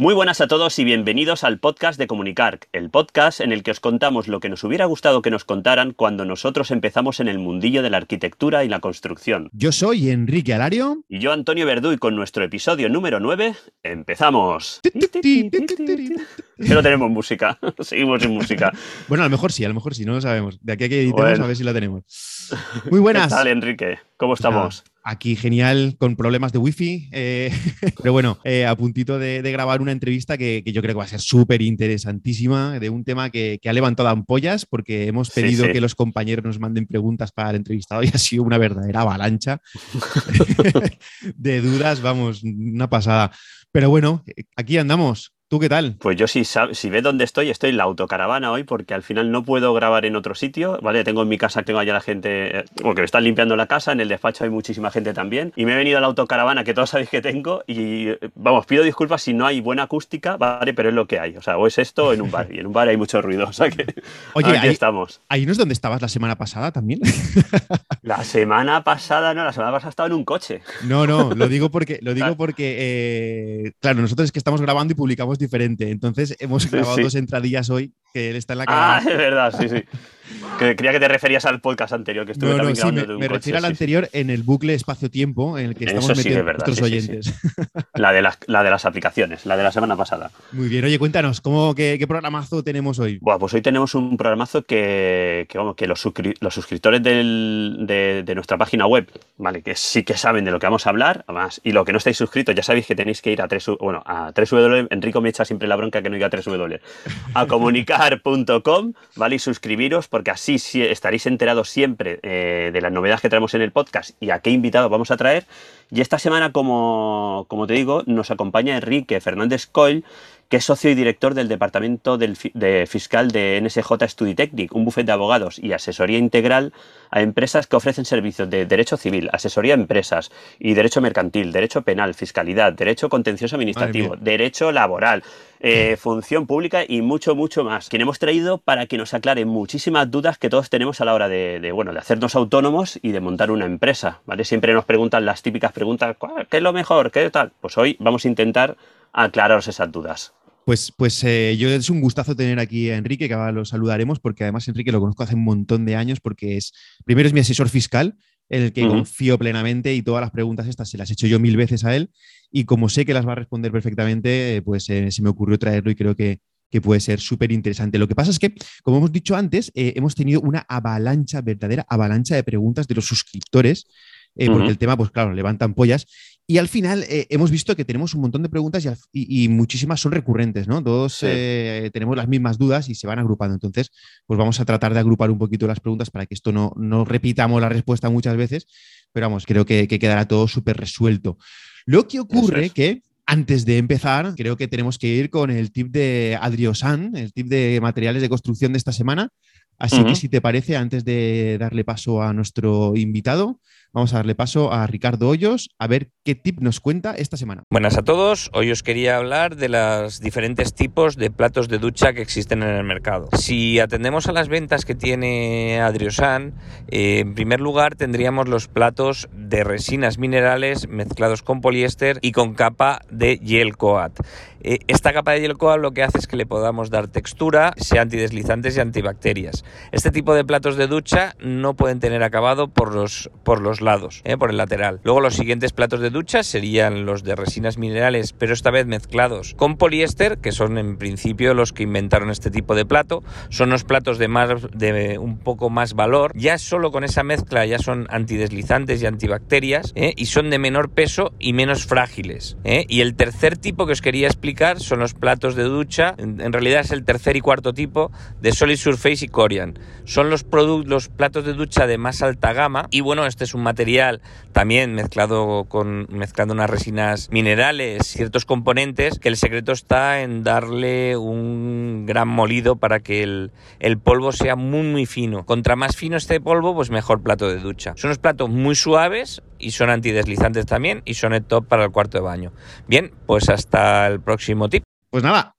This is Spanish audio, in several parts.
Muy buenas a todos y bienvenidos al podcast de Comunicar, el podcast en el que os contamos lo que nos hubiera gustado que nos contaran cuando nosotros empezamos en el mundillo de la arquitectura y la construcción. Yo soy Enrique Alario. Y yo Antonio Verdú y con nuestro episodio número 9 empezamos. Que no tenemos música, seguimos sin música. Bueno, a lo mejor sí, a lo mejor sí, no lo sabemos. De aquí a que editemos a ver si la tenemos. Muy buenas. ¿Qué tal, Enrique? ¿Cómo estamos? Aquí genial, con problemas de wifi. Eh, pero bueno, eh, a puntito de, grabar una entrevista que, yo creo que va a ser súper interesantísima, de un tema que, ha levantado ampollas, porque hemos pedido que los compañeros nos manden preguntas para el entrevistado y ha sido una verdadera avalancha de dudas, vamos, una pasada. Pero bueno, aquí andamos. ¿Tú qué tal? Pues yo si, si ves dónde estoy, estoy en la autocaravana hoy porque al final no puedo grabar en otro sitio, ¿vale? Tengo en mi casa, tengo allá la gente, porque me están limpiando la casa, en el despacho hay muchísima gente también, y me he venido a la autocaravana que todos sabéis que tengo y, vamos, pido disculpas si no hay buena acústica, ¿vale? Pero es lo que hay, o sea, o es esto o en un bar, y en un bar hay mucho ruido, o sea que Oye, ahí estamos. ¿Ahí no es donde estabas la semana pasada también? la semana pasada, no, la semana pasada estaba en un coche. No, no, lo digo porque, lo digo porque eh, claro, nosotros es que estamos grabando y publicamos diferente. Entonces hemos grabado dos entradillas hoy que él está en la cara. Ah, es verdad, sí, sí. creía que te referías al podcast anterior que estuve no, no, sí, me, me refiero al anterior en el bucle espacio-tiempo en el que estamos metiendo a nuestros oyentes. La, de las, la de las aplicaciones, la de la semana pasada. Muy bien, oye, cuéntanos, ¿cómo, qué, qué programazo tenemos hoy? Buah, pues hoy tenemos un programazo que, que, vamos, que los, los suscriptores del, de, de, nuestra página web, ¿vale? Que sí que saben de lo que vamos a hablar, además, y lo que no estáis suscritos, ya sabéis que tenéis que ir a 3 bueno, a 3W, Enrico me echa siempre la bronca que no diga a 3W, a comunicar.com, ¿vale? Y suscribiros, porque así sí estaréis enterados siempre eh, de las novedades que traemos en el podcast y a qué invitado vamos a traer. Y esta semana, como, como te digo, nos acompaña Enrique Fernández Coil, que es socio y director del Departamento de Fiscal de NSJ Studitechnic, un bufete de abogados y asesoría integral a empresas que ofrecen servicios de derecho civil, asesoría a empresas y derecho mercantil, derecho penal, fiscalidad, derecho contencioso administrativo, derecho laboral, eh, función pública y mucho, mucho más. Quien hemos traído para que nos aclare muchísimas dudas que todos tenemos a la hora de, bueno, de hacernos autónomos y de montar una empresa. ¿vale? Siempre nos preguntan las típicas preguntas, ¿qué es lo mejor? ¿Qué tal? Pues hoy vamos a intentar aclararos esas dudas. Pues, pues eh, yo es un gustazo tener aquí a Enrique, que ahora lo saludaremos, porque además Enrique lo conozco hace un montón de años, porque es, primero es mi asesor fiscal, en el que confío plenamente y todas las preguntas estas se las he hecho yo mil veces a él, y como sé que las va a responder perfectamente, eh, pues eh, se me ocurrió traerlo y creo que, que puede ser súper interesante. Lo que pasa es que, como hemos dicho antes, hemos tenido una avalancha, verdadera avalancha de preguntas de los suscriptores. porque el tema, pues claro, levantan pollas. Y al final eh, hemos visto que tenemos un montón de preguntas y, muchísimas son recurrentes, ¿no? Todos eh, tenemos las mismas dudas y se van agrupando. Entonces, pues vamos a tratar de agrupar un poquito las preguntas para que esto no, no repitamos la respuesta muchas veces, pero vamos, creo que, quedará todo súper resuelto. Lo que ocurre es. que antes de empezar, creo que tenemos que ir con el tip de Adriosan, el tip de materiales de construcción de esta semana. Así que si te parece, antes de darle paso a nuestro invitado, Vamos a darle paso a Ricardo Hoyos a ver qué tip nos cuenta esta semana. Buenas a todos. Hoy os quería hablar de los diferentes tipos de platos de ducha que existen en el mercado. Si atendemos a las ventas que tiene Adriosan, eh, en primer lugar tendríamos los platos de resinas minerales mezclados con poliéster y con capa de gel coat. Eh, esta capa de gel coat lo que hace es que le podamos dar textura, sea antideslizantes y antibacterias. Este tipo de platos de ducha no pueden tener acabado por los, por los lados, ¿eh? por el lateral. Luego los siguientes platos de ducha serían los de resinas minerales, pero esta vez mezclados con poliéster, que son en principio los que inventaron este tipo de plato. Son los platos de, más, de un poco más valor. Ya solo con esa mezcla ya son antideslizantes y antibacterias ¿eh? y son de menor peso y menos frágiles. ¿eh? Y el tercer tipo que os quería explicar son los platos de ducha. En, realidad es el tercer y cuarto tipo de Solid Surface y Corian. Son los, los platos de ducha de más alta gama y bueno, este es un material también mezclado con mezclando unas resinas minerales, ciertos componentes, que el secreto está en darle un gran molido para que el, el polvo sea muy muy fino. Contra más fino este polvo, pues mejor plato de ducha. Son unos platos muy suaves y son antideslizantes también y son el top para el cuarto de baño. Bien, pues hasta el próximo tip. Pues nada,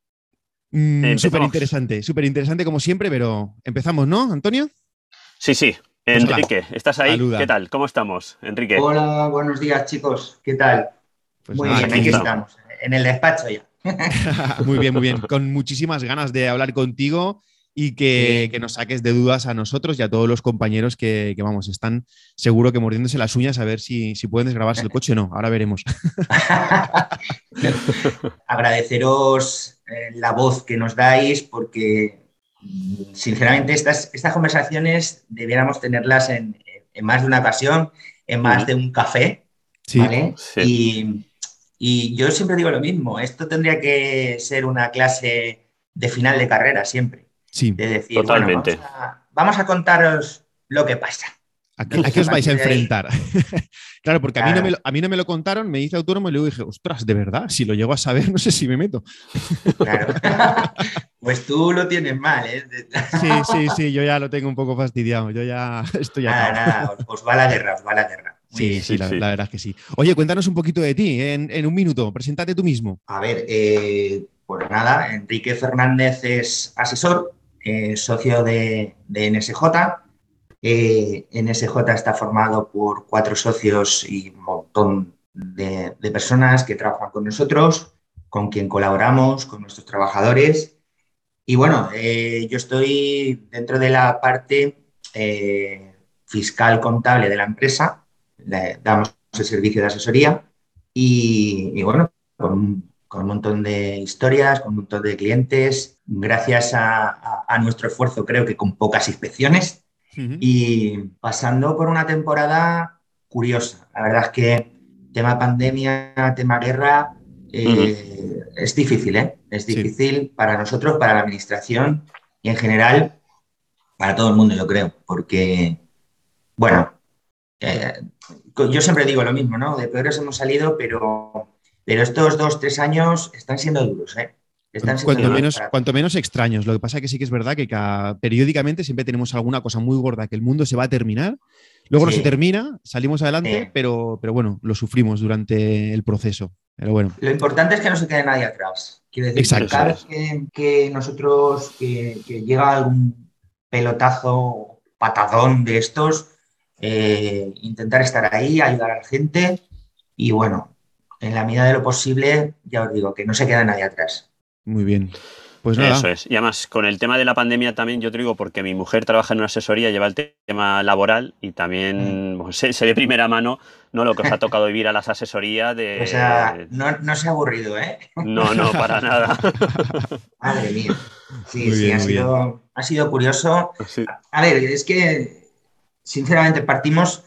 mm, súper interesante, súper interesante como siempre, pero empezamos, ¿no, Antonio? Sí, sí. Pues Enrique, ¿estás ahí? ¿Qué tal? ¿Cómo estamos, Enrique? Hola, buenos días, chicos. ¿Qué tal? Pues Muy bien, aquí estamos, en el despacho ya. muy bien, muy bien. Con muchísimas ganas de hablar contigo y que, nos saques de dudas a nosotros y a todos los compañeros que, vamos, están seguro que mordiéndose las uñas a ver si, si pueden desgrabarse el coche o no. Ahora veremos. Agradeceros eh, la voz que nos dais porque, sinceramente, estas, estas conversaciones debiéramos tenerlas en, más de una ocasión, en más de un café. ¿vale? Y, y yo siempre digo lo mismo, esto tendría que ser una clase de final de carrera siempre. Sí, de decir, totalmente. vamos, a, contaros lo que pasa. ¿A qué, os vais a enfrentar? claro, porque a, mí no me lo, a mí no me lo contaron, me hice autónomo y luego dije, ostras, de verdad, si lo llego a saber, no sé si me meto. Claro. pues tú lo tienes mal, ¿eh? sí, sí, sí, yo ya lo tengo un poco fastidiado, yo ya estoy Nada, nada, os, va la guerra, os va la guerra. sí, sí, la, verdad es que sí. Oye, cuéntanos un poquito de ti en, un minuto, preséntate tú mismo. A ver, eh, pues nada, Enrique Fernández es asesor, eh, socio de, NSJ. Eh, NSJ está formado por cuatro socios y un montón de, personas que trabajan con nosotros, con quien colaboramos, con nuestros trabajadores. Y bueno, eh, yo estoy dentro de la parte fiscal contable de la empresa, damos el servicio de asesoría y, bueno, con un montón de historias, con un montón de clientes, gracias a, nuestro esfuerzo creo que con pocas inspecciones y pasando por una temporada curiosa. La verdad es que tema pandemia, tema guerra, eh, es difícil, ¿eh? Es difícil para nosotros, para la administración y en general para todo el mundo, yo creo, porque, bueno, eh, yo siempre digo lo mismo, ¿no? De peores hemos salido, pero pero estos dos, tres años están siendo duros, ¿eh? Están cuanto, menos, cuanto menos extraños. Lo que pasa es que sí que es verdad que periódicamente siempre tenemos alguna cosa muy gorda que el mundo se va a terminar. Luego no se termina, salimos adelante, pero, pero bueno, lo sufrimos durante el proceso. Pero bueno. Lo importante es que no se quede nadie atrás. Quiero decir, que cada vez que, nosotros, que, llega algún pelotazo, patadón de estos, eh, intentar estar ahí, ayudar a la gente y bueno, en la medida de lo posible, ya os digo, que no se queda nadie atrás. Muy bien. Pues nada. Eso es. Y además, con el tema de la pandemia también, yo te digo, porque mi mujer trabaja en una asesoría, lleva el tema laboral y también mm. se, ve de primera mano ¿no? lo que os ha tocado vivir a las asesorías de. O sea, no, se ha aburrido, ¿eh? No, no, para nada. Madre mía. Sí, sí, ha sido, ha sido, curioso. A ver, es que, sinceramente, partimos.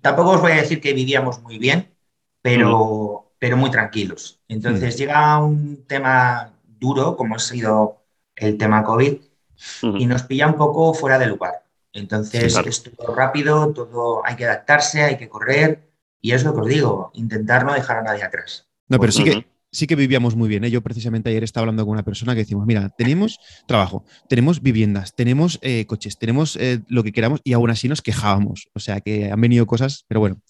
Tampoco os voy a decir que vivíamos muy bien, pero, pero muy tranquilos. Entonces llega un tema duro, como ha sido el tema COVID, y nos pilla un poco fuera de lugar. Entonces es todo rápido, todo hay que adaptarse, hay que correr, y es lo que os digo, intentar no dejar a nadie atrás. No, pero sí que, sí que vivíamos muy bien. ¿eh? Yo precisamente ayer estaba hablando con una persona que decimos, mira, tenemos trabajo, tenemos viviendas, tenemos eh, coches, tenemos eh, lo que queramos y aún así nos quejábamos. O sea que han venido cosas, pero bueno,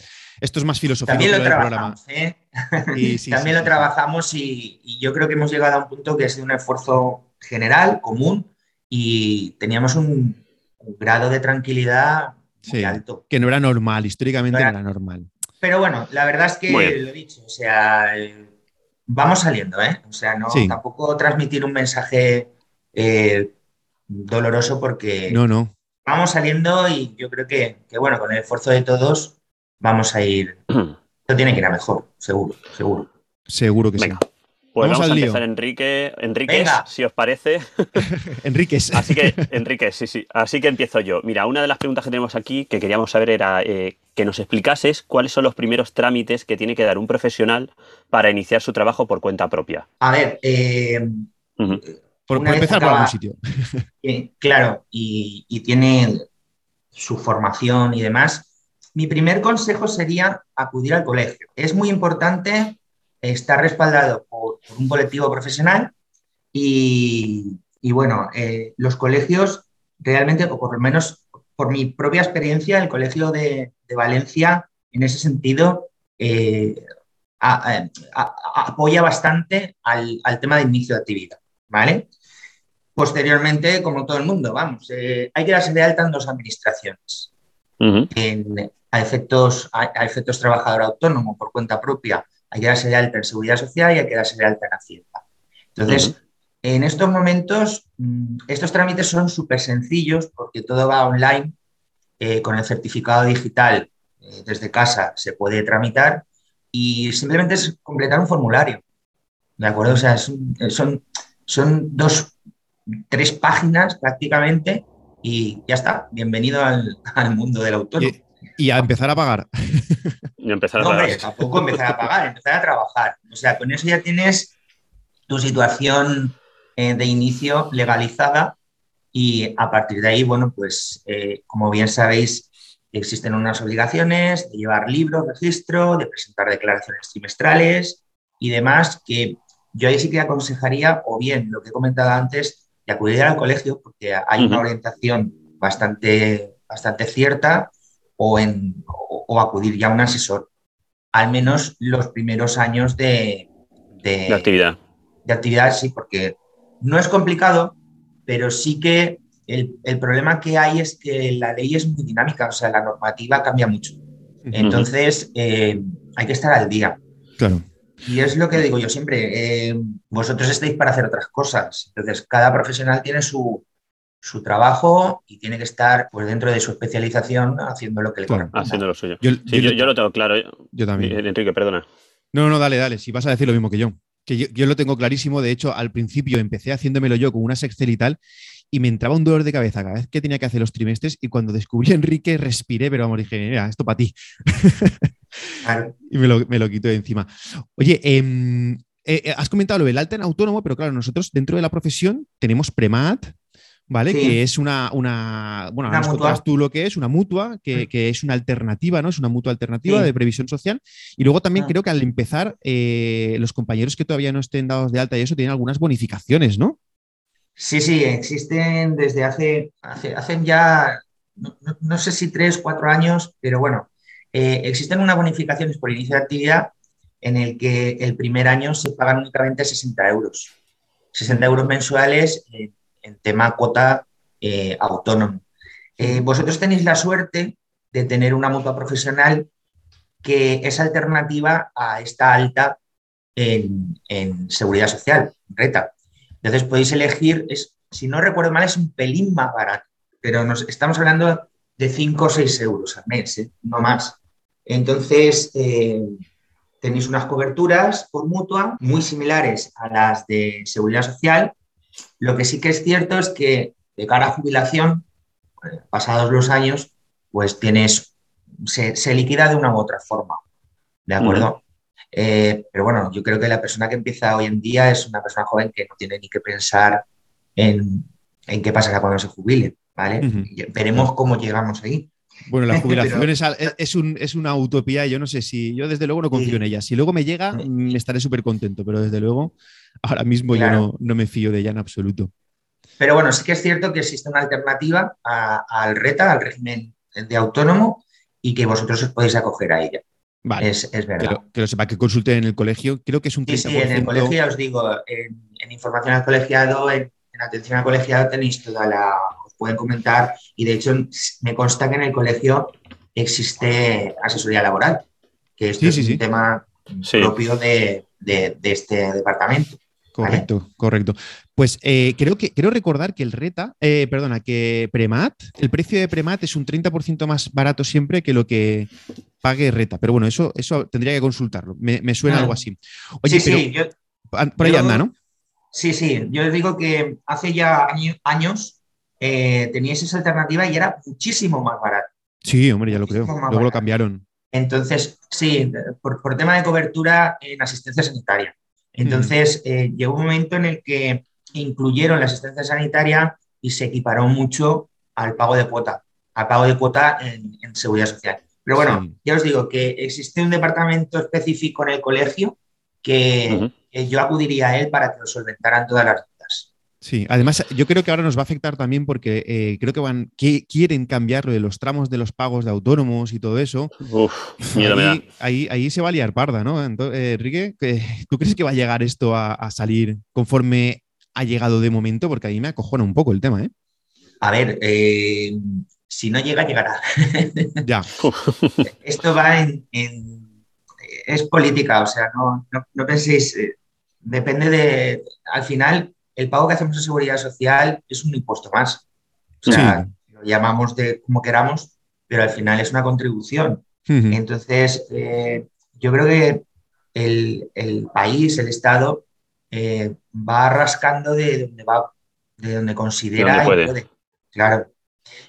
esto es más filosófico. También lo trabajamos, ¿eh? También lo trabajamos y, yo creo que hemos llegado a un punto que ha sido un esfuerzo general, común, y teníamos un, grado de tranquilidad muy alto. Que no era normal, históricamente no era, normal. Pero bueno, la verdad es que lo he dicho, o sea, vamos saliendo, ¿eh? O sea, no tampoco transmitir un mensaje eh, doloroso porque no, no. vamos saliendo y yo creo que, que, bueno, con el esfuerzo de todos vamos a ir. Esto tiene que ir a mejor, seguro, seguro. Seguro que sí. Pues vamos, a empezar, Enrique. Enrique, si os parece. Enrique. Así que, Enrique, sí, sí. Así que empiezo yo. Mira, una de las preguntas que tenemos aquí que queríamos saber era eh, que nos explicases cuáles son los primeros trámites que tiene que dar un profesional para iniciar su trabajo por cuenta propia. A ver, eh, por, empezar por algún sitio. claro, y, y tiene su formación y demás mi primer consejo sería acudir al colegio. Es muy importante estar respaldado por, un colectivo profesional y, bueno, eh, los colegios realmente, o por lo menos por mi propia experiencia, el Colegio de, Valencia en ese sentido eh, apoya bastante al, tema de inicio de actividad, ¿vale? Posteriormente, como todo el mundo, vamos, eh, hay que darse de alta en dos administraciones a efectos, a, efectos trabajador autónomo por cuenta propia hay que darse de alta en seguridad social y hay que darse de alta en Hacienda. Entonces, en estos momentos, mm, estos trámites son súper sencillos porque todo va online. Eh, con el certificado digital eh, desde casa se puede tramitar y simplemente es completar un formulario. ¿De acuerdo? O sea, son, son dos, tres páginas prácticamente y ya está. Bienvenido al, mundo del autónomo. Y, a empezar a pagar. y empezar a pagar. tampoco empezar a pagar, empezar a trabajar. O sea, con eso ya tienes tu situación eh, de inicio legalizada y a partir de ahí, bueno, pues eh, como bien sabéis, existen unas obligaciones de llevar libros, registro, de presentar declaraciones trimestrales y demás que yo ahí sí que aconsejaría, o bien lo que he comentado antes, de acudir al colegio, porque hay una orientación bastante, bastante cierta, o, en, o, acudir ya a un asesor, al menos los primeros años de, de, actividad. De actividad, sí, porque no es complicado, pero sí que el, el, problema que hay es que la ley es muy dinámica, o sea, la normativa cambia mucho. Entonces, eh, hay que estar al día. Claro. Y es lo que digo yo siempre, eh, vosotros estáis para hacer otras cosas. Entonces, cada profesional tiene su, su trabajo y tiene que estar pues, dentro de su especialización haciendo lo que le claro, Haciendo lo suyo. Yo, yo, lo tengo claro. Yo también. Eh, Enrique, perdona. No, no, dale, dale. Si vas a decir lo mismo que yo. Que yo, yo, lo tengo clarísimo. De hecho, al principio empecé haciéndomelo yo con una Excel y tal, y me entraba un dolor de cabeza cada vez que tenía que hacer los trimestres. Y cuando descubrí a Enrique, respiré, pero vamos, dije, mira, esto para ti. y me lo, me lo quito de encima. Oye, em, eh, eh, has comentado lo del alta en autónomo, pero claro, nosotros dentro de la profesión tenemos PREMAT, ¿vale? Que es una, una bueno, ahora nos tú lo que es, una mutua, que, mm. es una alternativa, ¿no? Es una mutua alternativa de previsión social. Y luego también ah. creo que al empezar, eh, los compañeros que todavía no estén dados de alta y eso tienen algunas bonificaciones, ¿no? Sí, sí, existen desde hace, hace hacen ya, no, no, sé si tres, cuatro años, pero bueno, eh, existen unas bonificaciones por inicio de actividad en el que el primer año se pagan únicamente 60 euros. 60 euros mensuales en, tema cuota eh, autónomo. Eh, vosotros tenéis la suerte de tener una mutua profesional que es alternativa a esta alta en, seguridad social, reta. Entonces podéis elegir, es, si no recuerdo mal, es un pelín más barato, pero nos, estamos hablando de 5 o 6 euros al mes, no más. Entonces, eh, tenéis unas coberturas por mutua muy similares a las de seguridad social. Lo que sí que es cierto es que de cara a jubilación, eh, pasados los años, pues tienes, se, liquida de una u otra forma. ¿De acuerdo? Eh, pero bueno, yo creo que la persona que empieza hoy en día es una persona joven que no tiene ni que pensar en, qué pasará cuando se jubile. ¿vale? Veremos cómo llegamos ahí. Bueno, la jubilación es, una utopía. Yo no sé si, yo desde luego no confío en ella. Si luego me llega, me estaré súper contento, pero desde luego ahora mismo yo no, me fío de ella en absoluto. Pero bueno, sí que es cierto que existe una alternativa al RETA, al régimen de autónomo, y que vosotros os podéis acoger a ella. Vale. Es, verdad. Que lo, sepa, que consulten en el colegio. Creo que es un 30%. Sí, en el colegio ya os digo, en, información al colegiado, en, en atención al colegiado tenéis toda la, pueden comentar. Y de hecho, me consta que en el colegio existe asesoría laboral, que esto es un tema propio de, este departamento. Correcto, correcto. Pues eh, creo que quiero recordar que el Reta, eh, perdona, que Premat, el precio de Premat es un 30% más barato siempre que lo que pague Reta. Pero bueno, eso, eso tendría que consultarlo. Me, suena algo así. Oye, sí, por ahí anda, ¿no? Sí, sí. Yo digo que hace ya años eh, teníais esa alternativa y era muchísimo más barato. Sí, hombre, ya lo creo. Luego lo cambiaron. Entonces, sí, por, tema de cobertura en asistencia sanitaria. Entonces, eh, llegó un momento en el que incluyeron la asistencia sanitaria y se equiparó mucho al pago de cuota, al pago de cuota en, seguridad social. Pero bueno, ya os digo que existe un departamento específico en el colegio que, que yo acudiría a él para que lo solventaran todas las Sí, además yo creo que ahora nos va a afectar también porque eh, creo que van que quieren cambiar lo de los tramos de los pagos de autónomos y todo eso. Uf, miedo ahí, ahí, se va a liar parda, ¿no? Entonces, eh, Enrique, ¿tú crees que va a llegar esto a, salir conforme ha llegado de momento? Porque ahí me acojona un poco el tema, ¿eh? A ver, eh, si no llega, llegará. ya. esto va en, es política, o sea, no, no, penséis, eh, depende de, al final, el pago que hacemos en seguridad social es un impuesto más. O sea, lo llamamos de como queramos, pero al final es una contribución. Entonces, eh, yo creo que el, el país, el Estado, eh, va rascando de donde va, de donde considera puede. Claro.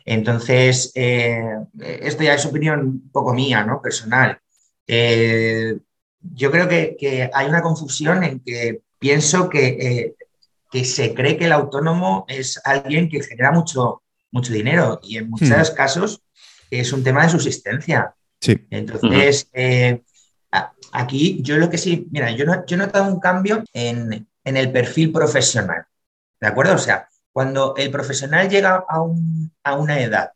Entonces, eh, esto ya es opinión un poco mía, ¿no? Personal. Yo creo que, hay una confusión en que pienso que, que, se cree que el autónomo es alguien que genera mucho, mucho dinero y en muchos hmm. casos es un tema de subsistencia. Sí. Entonces, aquí yo lo que sí, mira, yo, yo he notado un cambio en, en el perfil profesional. ¿De acuerdo? O sea, cuando el profesional llega a, una edad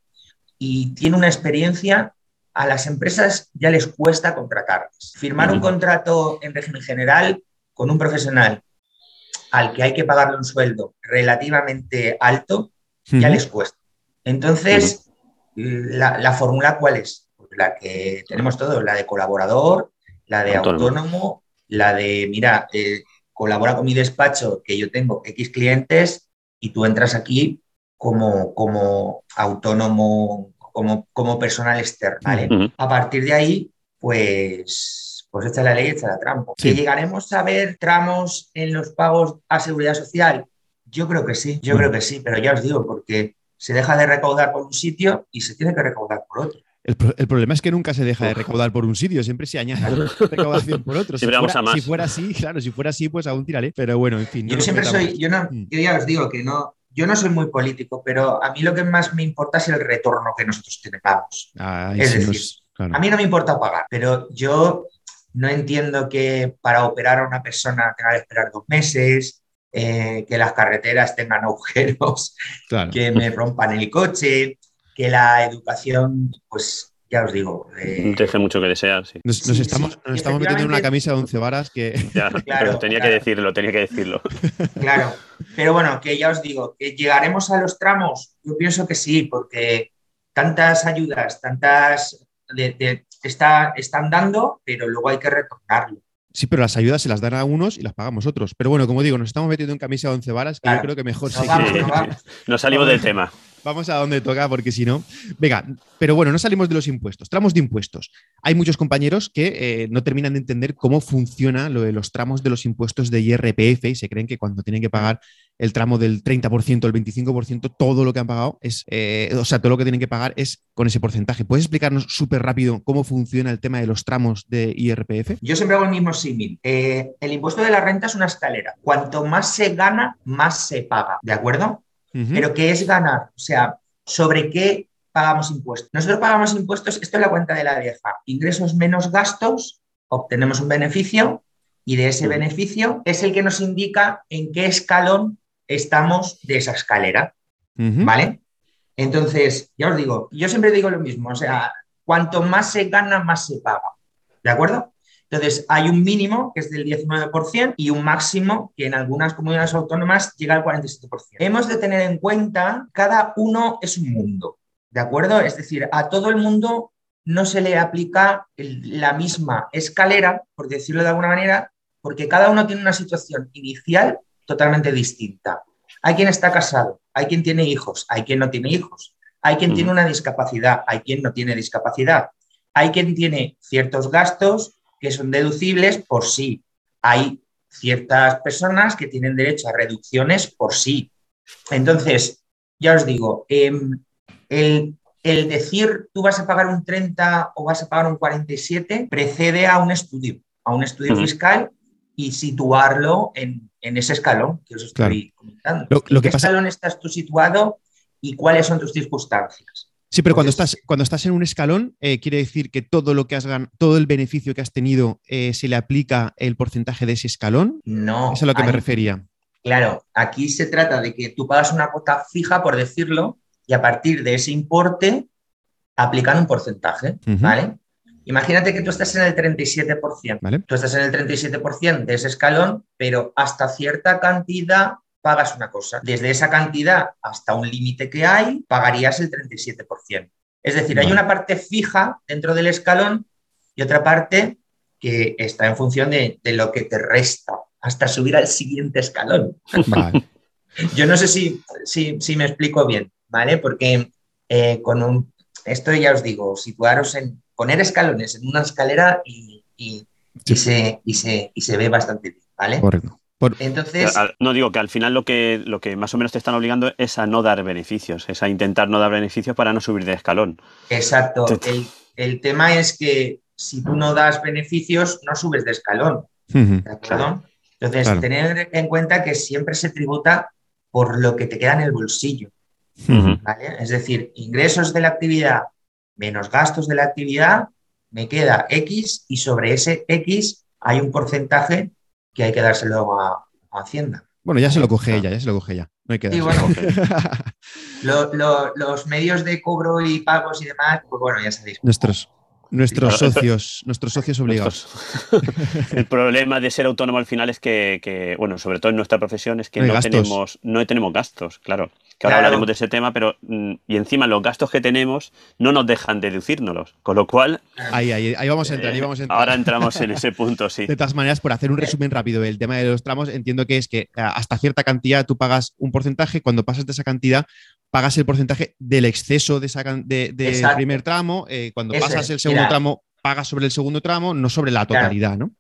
y tiene una experiencia, a las empresas ya les cuesta contratarles. Firmar un contrato en régimen general con un profesional al que hay que pagarle un sueldo relativamente alto, ya les cuesta. Entonces, la, fórmula cuál es? Pues la que tenemos todos, la de colaborador, la de autónomo, la de, mira, eh, colabora con mi despacho, que yo tengo X clientes, y tú entras aquí como, como autónomo, como, como personal externo, ¿vale? A partir de ahí, pues, pues esta la ley, esta la trampa. ¿Que llegaremos a ver tramos en los pagos a seguridad social? Yo creo que sí, yo creo que sí, pero ya os digo, porque se deja de recaudar por un sitio y se tiene que recaudar por otro. El, problema es que nunca se deja de recaudar por un sitio, siempre se añade recaudación por otro. Si fuera, así, claro, si fuera así, pues aún tiraré. Pero bueno, en fin. Yo siempre soy, yo, no, mm. yo ya os digo que no, yo no soy muy político, pero a mí lo que más me importa es el retorno que nosotros tenemos. es decir, a mí no me importa pagar, pero yo no entiendo que para operar a una persona tenga que esperar dos meses, eh, que las carreteras tengan agujeros, que me rompan el coche que la educación, pues ya os digo. Eh, Deje mucho que desear, sí. Nos, estamos, estamos metiendo en una camisa de once varas que. claro, tenía que decirlo, tenía que decirlo. Claro, pero bueno, que ya os digo, que llegaremos a los tramos, yo pienso que sí, porque tantas ayudas, tantas está, están dando, pero luego hay que retornarlo. Sí, pero las ayudas se las dan a unos y las pagamos otros. Pero bueno, como digo, nos estamos metiendo en camisa de once varas, que yo creo que mejor sí. Nos salimos del tema. Vamos a donde toca, porque si no. Venga, pero bueno, no salimos de los impuestos. Tramos de impuestos. Hay muchos compañeros que eh, no terminan de entender cómo funciona lo de los tramos de los impuestos de IRPF y se creen que cuando tienen que pagar el tramo del 30%, el 25%, todo lo que han pagado es, eh, o sea, todo lo que tienen que pagar es con ese porcentaje. ¿Puedes explicarnos súper rápido cómo funciona el tema de los tramos de IRPF? Yo siempre hago el mismo símil. Eh, el impuesto de la renta es una escalera. Cuanto más se gana, más se paga. ¿De acuerdo? Pero ¿qué es ganar? O sea, ¿sobre qué pagamos impuestos? Nosotros pagamos impuestos, esto es la cuenta de la vieja, ingresos menos gastos, obtenemos un beneficio y de ese beneficio es el que nos indica en qué escalón estamos de esa escalera. ¿Vale? Entonces, ya os digo, yo siempre digo lo mismo, o sea, cuanto más se gana, más se paga. ¿De acuerdo? Entonces, hay un mínimo que es del 19% y un máximo que en algunas comunidades autónomas llega al 47%. Hemos de tener en cuenta, cada uno es un mundo, ¿de acuerdo? Es decir, a todo el mundo no se le aplica la misma escalera, por decirlo de alguna manera, porque cada uno tiene una situación inicial totalmente distinta. Hay quien está casado, hay quien tiene hijos, hay quien no tiene hijos, hay quien tiene una discapacidad, hay quien no tiene discapacidad, hay quien tiene ciertos gastos que son deducibles por sí. Hay ciertas personas que tienen derecho a reducciones por sí. Entonces, ya os digo, em, el, decir tú vas a pagar un 30 o vas a pagar un 47 precede a un estudio, a un estudio fiscal y situarlo en, ese escalón que os estoy comentando. ¿En qué escalón estás tú situado y cuáles son tus circunstancias? Sí, pero cuando estás, cuando estás en un escalón, eh, quiere decir que todo lo que has ganado, todo el beneficio que has tenido, eh, se le aplica el porcentaje de ese escalón. No. Eso es a lo que me refería. Claro, aquí se trata de que tú pagas una cuota fija, por decirlo, y a partir de ese importe aplican un porcentaje, ¿vale? Imagínate que tú estás en el 37%. ¿Vale? Tú estás en el 37% de ese escalón, pero hasta cierta cantidad pagas una cosa. Desde esa cantidad hasta un límite que hay, pagarías el 37%. Es decir, hay una parte fija dentro del escalón y otra parte que está en función de, lo que te resta hasta subir al siguiente escalón. Yo no sé si, si, me explico bien, ¿vale? Porque eh, con un, esto ya os digo, situaros en poner escalones en una escalera y, se, y, se, y se ve bastante bien, ¿vale? Correcto. Entonces. No digo que al final lo que, lo que más o menos te están obligando es a no dar beneficios, es a intentar no dar beneficios para no subir de escalón. Exacto. El, tema es que si tú no das beneficios, no subes de escalón. ¿De acuerdo? Entonces, tener en cuenta que siempre se tributa por lo que te queda en el bolsillo. ¿Vale? Es decir, ingresos de la actividad menos gastos de la actividad, me queda X y sobre ese X hay un porcentaje que hay que dárselo a, Hacienda. Bueno, ya se lo coge ella, ya se lo coge ella. No hay que sí, bueno, los medios de cobro y pagos y demás, pues bueno, ya sabéis. Nuestros, Nuestros socios, nuestros socios obligados. el problema de ser autónomo al final es que, bueno, sobre todo en nuestra profesión, es que no, tenemos, no tenemos gastos, claro. Que ahora hablaremos de ese tema, pero mm, y encima los gastos que tenemos no nos dejan deducírnoslos. Con lo cual. Ahí, ahí, ahí vamos a entrar, ahí vamos a entrar. Ahora entramos en ese punto, sí. De todas maneras, por hacer un resumen rápido, el tema de los tramos, entiendo que es que eh, hasta cierta cantidad tú pagas un porcentaje, cuando pasas de esa cantidad, pagas el porcentaje del exceso de, esa, de, primer tramo. Eh, cuando pasas el segundo tramo, pagas sobre el segundo tramo, no sobre la totalidad, ¿no?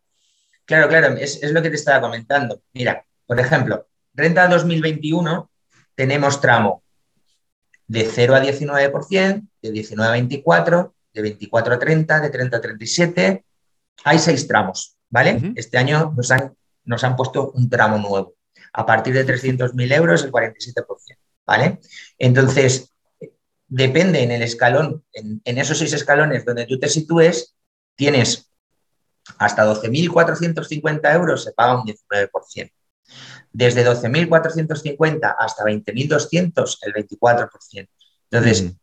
Claro, claro, es, lo que te estaba comentando. Mira, por ejemplo, renta 2021 tenemos tramo de 0 a 19%, de 19 a 24, de 24 a 30, de 30 a 37. Hay seis tramos, ¿vale? Este año nos han, nos han puesto un tramo nuevo. A partir de 300.000 euros, el 47%. ¿vale? Entonces, depende en el escalón, en, esos seis escalones donde tú te sitúes, tienes hasta 12.450 euros, se paga un 19%. Desde 12.450 hasta 20.200, el 24%. Entonces,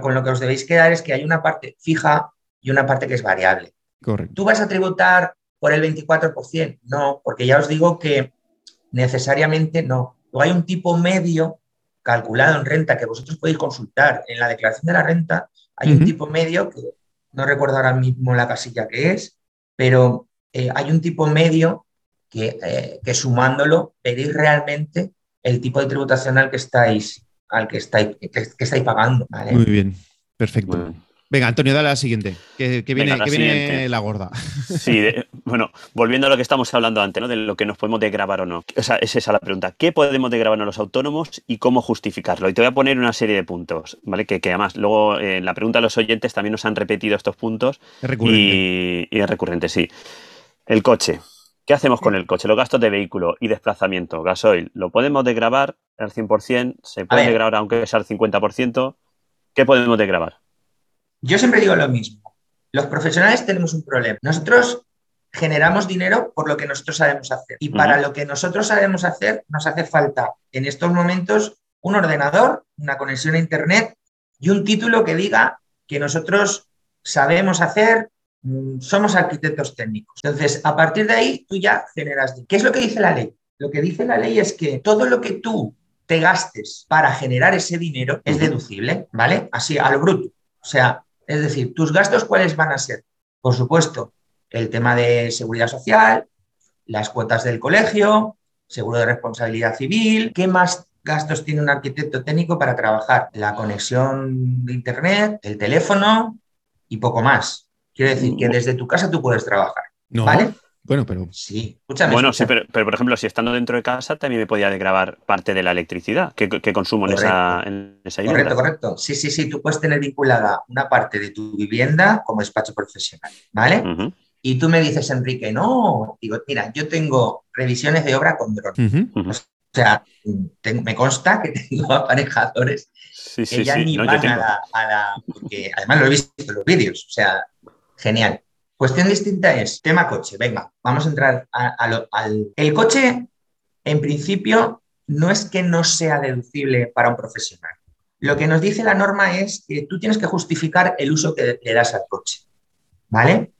con lo que os debéis quedar es que hay una parte fija y una parte que es variable. Correcto. ¿Tú vas a tributar por el 24%? No, porque ya os digo que necesariamente no. Luego hay un tipo medio calculado en renta que vosotros podéis consultar. En la declaración de la renta hay un tipo medio, que no recuerdo ahora mismo la casilla que es, pero eh, hay un tipo medio que, eh, que, sumándolo veréis realmente el tipo de tributación al que estáis, al que estáis, que, estáis pagando. Muy bien, perfecto. Venga, Antonio, dale a la siguiente, que, viene, que viene la gorda. Sí, bueno, volviendo a lo que estamos hablando antes, ¿no? De lo que nos podemos degravar o no. O sea, es esa la pregunta. ¿Qué podemos degravar los autónomos y cómo justificarlo? Y te voy a poner una serie de puntos, ¿vale? Que, además luego en la pregunta de los oyentes también nos han repetido estos puntos. Es recurrente. Y, es recurrente, sí. El coche. ¿Qué hacemos con el coche? Los gastos de vehículo y desplazamiento, gasoil, ¿lo podemos degravar al 100%? ¿Se puede degravar aunque sea al 50%? ¿Qué podemos degravar? Yo siempre digo lo mismo. Los profesionales tenemos un problema. Nosotros generamos dinero por lo que nosotros sabemos hacer. Y para lo que nosotros sabemos hacer, nos hace falta en estos momentos un ordenador, una conexión a Internet y un título que diga que nosotros sabemos hacer, somos arquitectos técnicos. Entonces, a partir de ahí, tú ya generas dinero. ¿Qué es lo que dice la ley? Lo que dice la ley es que todo lo que tú te gastes para generar ese dinero es deducible, ¿vale? Así, a lo bruto. O sea, es decir, tus gastos, ¿cuáles van a ser? Por supuesto, el tema de seguridad social, las cuotas del colegio, seguro de responsabilidad civil. ¿Qué más gastos tiene un arquitecto técnico para trabajar? La conexión de Internet, el teléfono y poco más. Quiero decir que desde tu casa tú puedes trabajar. ¿Vale? Bueno, pero. Sí, Bueno, sí, pero, por ejemplo, si estando dentro de casa también me podía grabar parte de la electricidad que, consumo en esa, en esa, Correcto, correcto. Sí, sí, sí, tú puedes tener vinculada una parte de tu vivienda como despacho profesional, ¿vale? Y tú me dices, Enrique, no, digo, mira, yo tengo revisiones de obra con dron. O sea, me consta que tengo aparejadores que ya ni van a la, a la, Porque además lo he visto en los vídeos, o sea, genial. Cuestión distinta es tema coche. Venga, vamos a entrar al... El coche, en principio, no es que no sea deducible para un profesional. Lo que nos dice la norma es que tú tienes que justificar el uso que le das al coche. ¿Vale?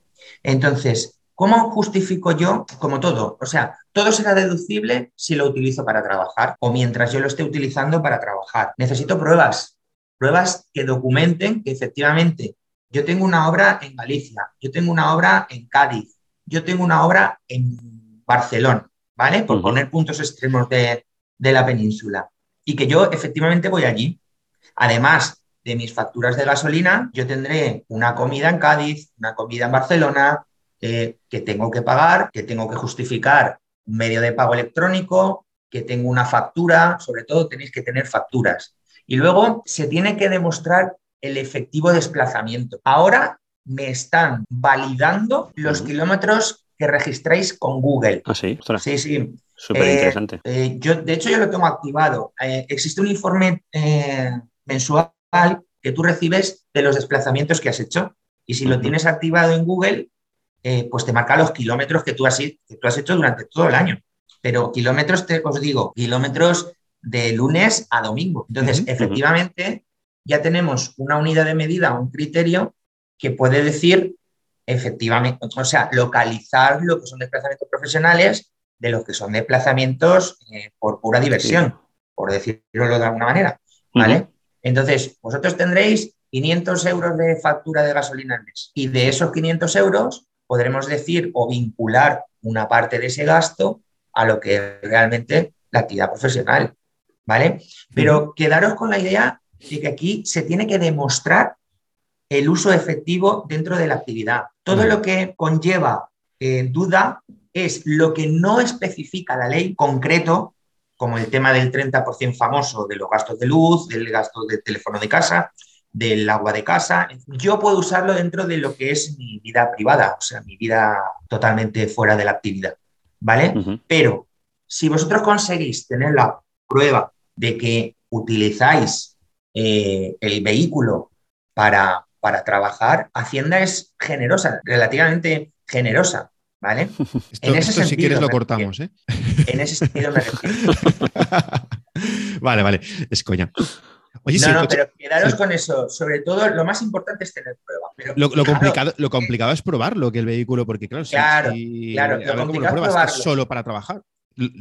Entonces, ¿cómo justifico yo? Como todo. O sea, todo será deducible si lo utilizo para trabajar o mientras yo lo esté utilizando para trabajar. Necesito pruebas. Pruebas que documenten que efectivamente yo tengo una obra en Galicia, yo tengo una obra en Cádiz, yo tengo una obra en Barcelona, ¿vale? Por poner puntos extremos de, de la península. Y que yo efectivamente voy allí. Además de mis facturas de gasolina, yo tendré una comida en Cádiz, una comida en Barcelona, eh, que tengo que pagar, que tengo que justificar un medio de pago electrónico, que tengo una factura, sobre todo tenéis que tener facturas. Y luego se tiene que demostrar el efectivo desplazamiento. Ahora me están validando los kilómetros que registráis con Google. Ah, sí, sí, sí. Súper interesante. Eh, eh, yo, de hecho, yo lo tengo activado. existe un informe mensual que tú recibes de los desplazamientos que has hecho. Y si lo tienes activado en Google, eh, pues te marca los kilómetros que tú, has, que tú has hecho durante todo el año. Pero kilómetros, te, os digo, kilómetros de lunes a domingo. Entonces, efectivamente, ya tenemos una unidad de medida, un criterio que puede decir, efectivamente, o sea, localizar lo que son desplazamientos profesionales de los que son desplazamientos eh, por pura diversión, por decirlo de alguna manera. ¿Vale? Entonces, vosotros tendréis 500 euros de factura de gasolina al mes y de esos 500 euros podremos decir o vincular una parte de ese gasto a lo que es realmente la actividad profesional, ¿vale? Pero quedaros con la idea de que aquí se tiene que demostrar el uso efectivo dentro de la actividad. Todo lo que conlleva eh, duda es lo que no especifica la ley concreto, como el tema del 30% famoso de los gastos de luz, del gasto de teléfono de casa, del agua de casa. Yo puedo usarlo dentro de lo que es mi vida privada, o sea, mi vida totalmente fuera de la actividad, ¿vale? Pero si vosotros conseguís tener la prueba de que utilizáis eh, el vehículo para, para trabajar, Hacienda es generosa, relativamente generosa, ¿vale? en ese sentido, si quieres lo cortamos, ¿eh? En ese sentido me refiero. vale, vale, es coña no, no, pero quedaros con eso. Sobre todo, lo más importante es tener prueba. lo, complicado, lo complicado es probarlo, que el vehículo, porque claro, claro, claro lo complicado solo para trabajar.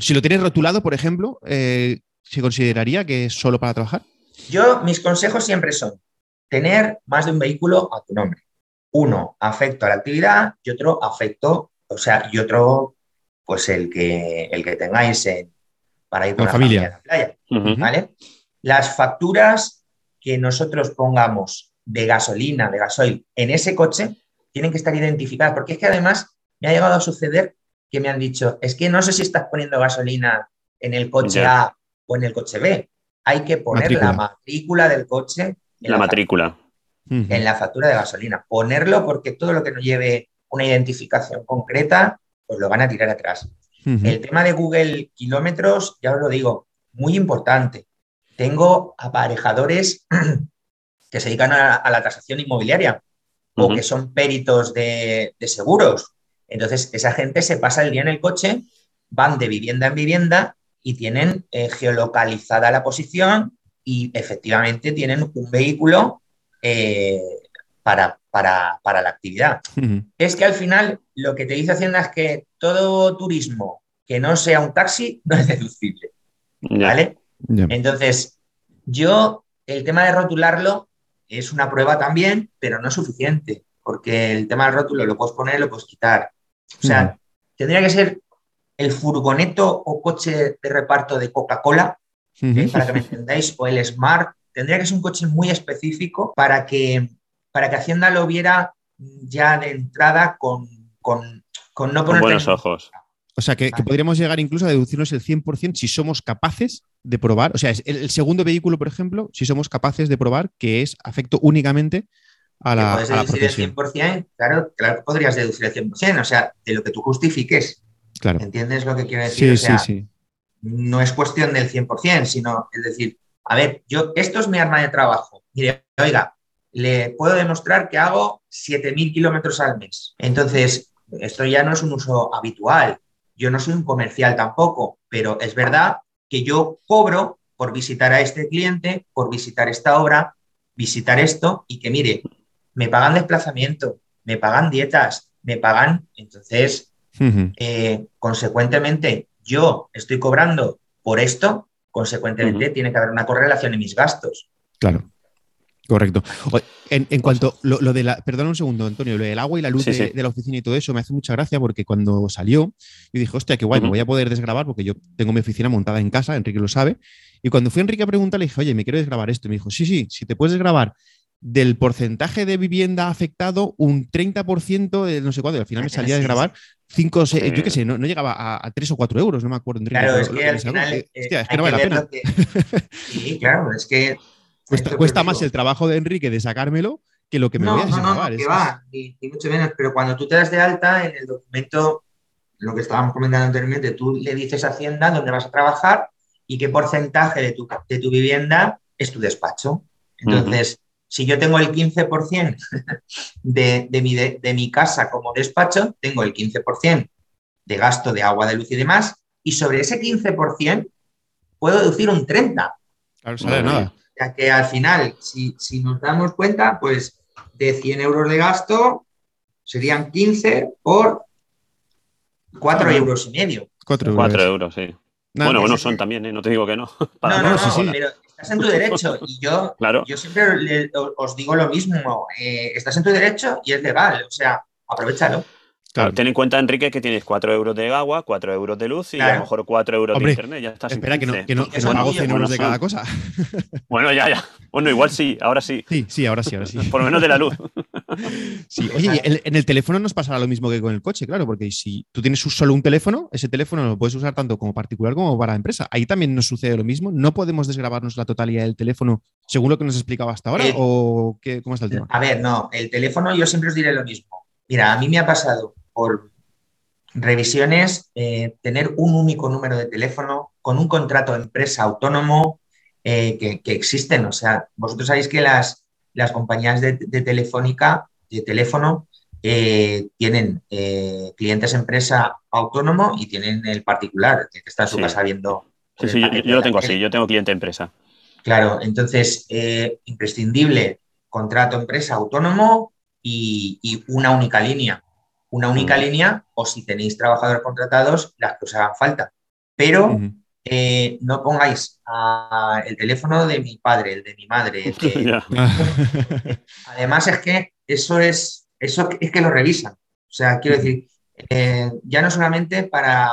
Si lo tienes rotulado, por ejemplo, eh, ¿se consideraría que es solo para trabajar? Yo, mis consejos siempre son tener más de un vehículo a tu nombre. Uno afecto a la actividad y otro afecto, o sea, y otro, pues el que, el que tengáis para ir con la familia. a la playa. ¿Vale? Las facturas que nosotros pongamos de gasolina, de gasoil en ese coche, tienen que estar identificadas, porque es que además me ha llegado a suceder que me han dicho, es que no sé si estás poniendo gasolina en el coche A o en el coche B. Hay que poner la matrícula del coche. En la, matrícula. En la factura de gasolina. Ponerlo porque todo lo que no lleve una identificación concreta, pues lo van a tirar atrás. El tema de Google Kilómetros, ya os lo digo, muy importante. Tengo aparejadores que se dedican a, la tasación inmobiliaria o que son peritos de, seguros. Entonces, esa gente se pasa el día en el coche, van de vivienda en vivienda y tienen eh, geolocalizada la posición y efectivamente tienen un vehículo eh, para, para, la actividad. Es que al final lo que te dice Hacienda es que todo turismo que no sea un taxi no es deducible. ¿Vale? Entonces, yo, el tema de rotularlo es una prueba también, pero no es suficiente, porque el tema del rótulo lo puedes poner, lo puedes quitar. O sea, tendría que ser el furgoneto o coche de reparto de Coca-Cola, ¿eh? para que me entendáis, o el Smart. Tendría que ser un coche muy específico para que, para que Hacienda lo viera ya de entrada con, con, con no poner. buenos ojos. O sea, que, podríamos llegar incluso a deducirnos el 100% si somos capaces de probar. O sea, el, segundo vehículo, por ejemplo, si somos capaces de probar que es afecto únicamente a la. ¿Puedes deducir el 100%? Claro, claro que podrías deducir el 100%. O sea, de lo que tú justifiques. Claro. ¿Entiendes lo que quiero decir? Sí, sí, sí. No es cuestión del 100%, sino, es decir, a ver, yo, esto es mi arma de trabajo. Mire, oiga, le puedo demostrar que hago 7.000 kilómetros al mes. Entonces, esto ya no es un uso habitual yo no soy un comercial tampoco, pero es verdad que yo cobro por visitar a este cliente, por visitar esta obra, visitar esto y que mire, me pagan desplazamiento, me pagan dietas, me pagan, entonces, eh, consecuentemente, yo estoy cobrando por esto, consecuentemente tiene que haber una correlación en mis gastos. Claro. Correcto. En, cuanto lo, lo, de la, perdón un segundo, Antonio, lo del agua y la luz de, la oficina y todo eso me hace mucha gracia porque cuando salió, yo dije, hostia, qué guay, me voy a poder desgrabar porque yo tengo mi oficina montada en casa, Enrique lo sabe. Y cuando fui a Enrique a preguntar, le dije, oye, me quiero desgrabar esto. Y me dijo, sí, sí, si te puedes desgrabar del porcentaje de vivienda afectado, un 30% de no sé cuánto. Y al final me salía a desgrabar 5 o 6, yo qué sé, no, llegaba a, 3 o 4 euros, no me acuerdo. Claro, es que al final. Eh, es que no vale la pena. Sí, claro, es que Cuesta, más el trabajo de Enrique de sacármelo que lo que me voy a No, no, no, que va, ni, mucho menos. Pero cuando tú te das de alta en el documento, lo que estábamos comentando anteriormente, tú le dices a Hacienda dónde vas a trabajar y qué porcentaje de tu, de tu vivienda es tu despacho. Entonces, si yo tengo el 15% de, de, mi, de, mi casa como despacho, tengo el 15% de gasto de agua, de luz y demás, y sobre ese 15% puedo deducir un 30%. Claro, sale nada ya que al final, si, nos damos cuenta, pues de 100 euros de gasto serían 15 por 4 euros y medio. 4 euros, sí. bueno, bueno, son también, ¿eh? no te digo que no. no, no, no, pero estás en tu derecho. Y yo, yo siempre os digo lo mismo, eh, estás en tu derecho y es legal, o sea, aprovechalo. Claro. Ten en cuenta, Enrique, que tienes 4 euros de agua, 4 euros de luz y a lo mejor 4 euros de internet. Ya estás espera, que no, que no, que no hago 100 euros de cada cosa. Bueno, ya, ya. Bueno, igual sí, ahora sí. Sí, sí, ahora sí, ahora sí. Por lo menos de la luz. Sí, oye, en el teléfono nos pasará lo mismo que con el coche, claro, porque si tú tienes solo un teléfono, ese teléfono lo puedes usar tanto como particular como para empresa. Ahí también nos sucede lo mismo. No podemos desgrabarnos la totalidad del teléfono según lo que nos explicaba hasta ahora, eh, o qué, cómo está el tema. A ver, no, el teléfono yo siempre os diré lo mismo. Mira, a mí me ha pasado por revisiones, eh, tener un único número de teléfono con un contrato de empresa autónomo eh, que, existen. O sea, vosotros sabéis que las, las compañías de, telefónica, de teléfono, eh, tienen clientes empresa autónomo y tienen el particular, que está en su casa viendo. Sí, sí, yo, lo tengo así, yo tengo cliente empresa. Claro, entonces, imprescindible contrato empresa autónomo y una única línea una única línea o si tenéis trabajadores contratados, las que os hagan falta. Pero eh, no pongáis el teléfono de mi padre, el de mi madre. Además es que eso es, eso es que lo revisan. O sea, quiero decir, eh, ya no solamente para,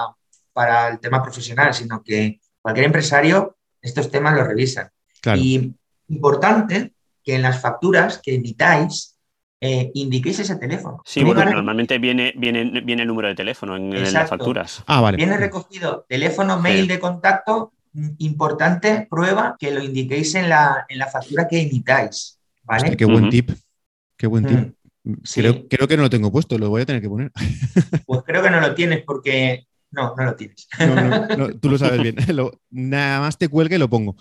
para el tema profesional, sino que cualquier empresario estos temas los revisan. Y importante que en las facturas que emitáis eh, indiquéis ese teléfono. Sí, bueno, normalmente viene, viene, viene el número de teléfono en, las facturas. Ah, vale. Viene recogido teléfono, mail de contacto, mm, importante prueba que lo indiquéis en la, en la factura que emitáis. ¿vale? qué buen tip. Qué buen tip. Mm, creo, que no lo tengo puesto, lo voy a tener que poner. Pues creo que no lo tienes porque no, no lo tienes. tú lo sabes bien. nada más te cuelgue y lo pongo.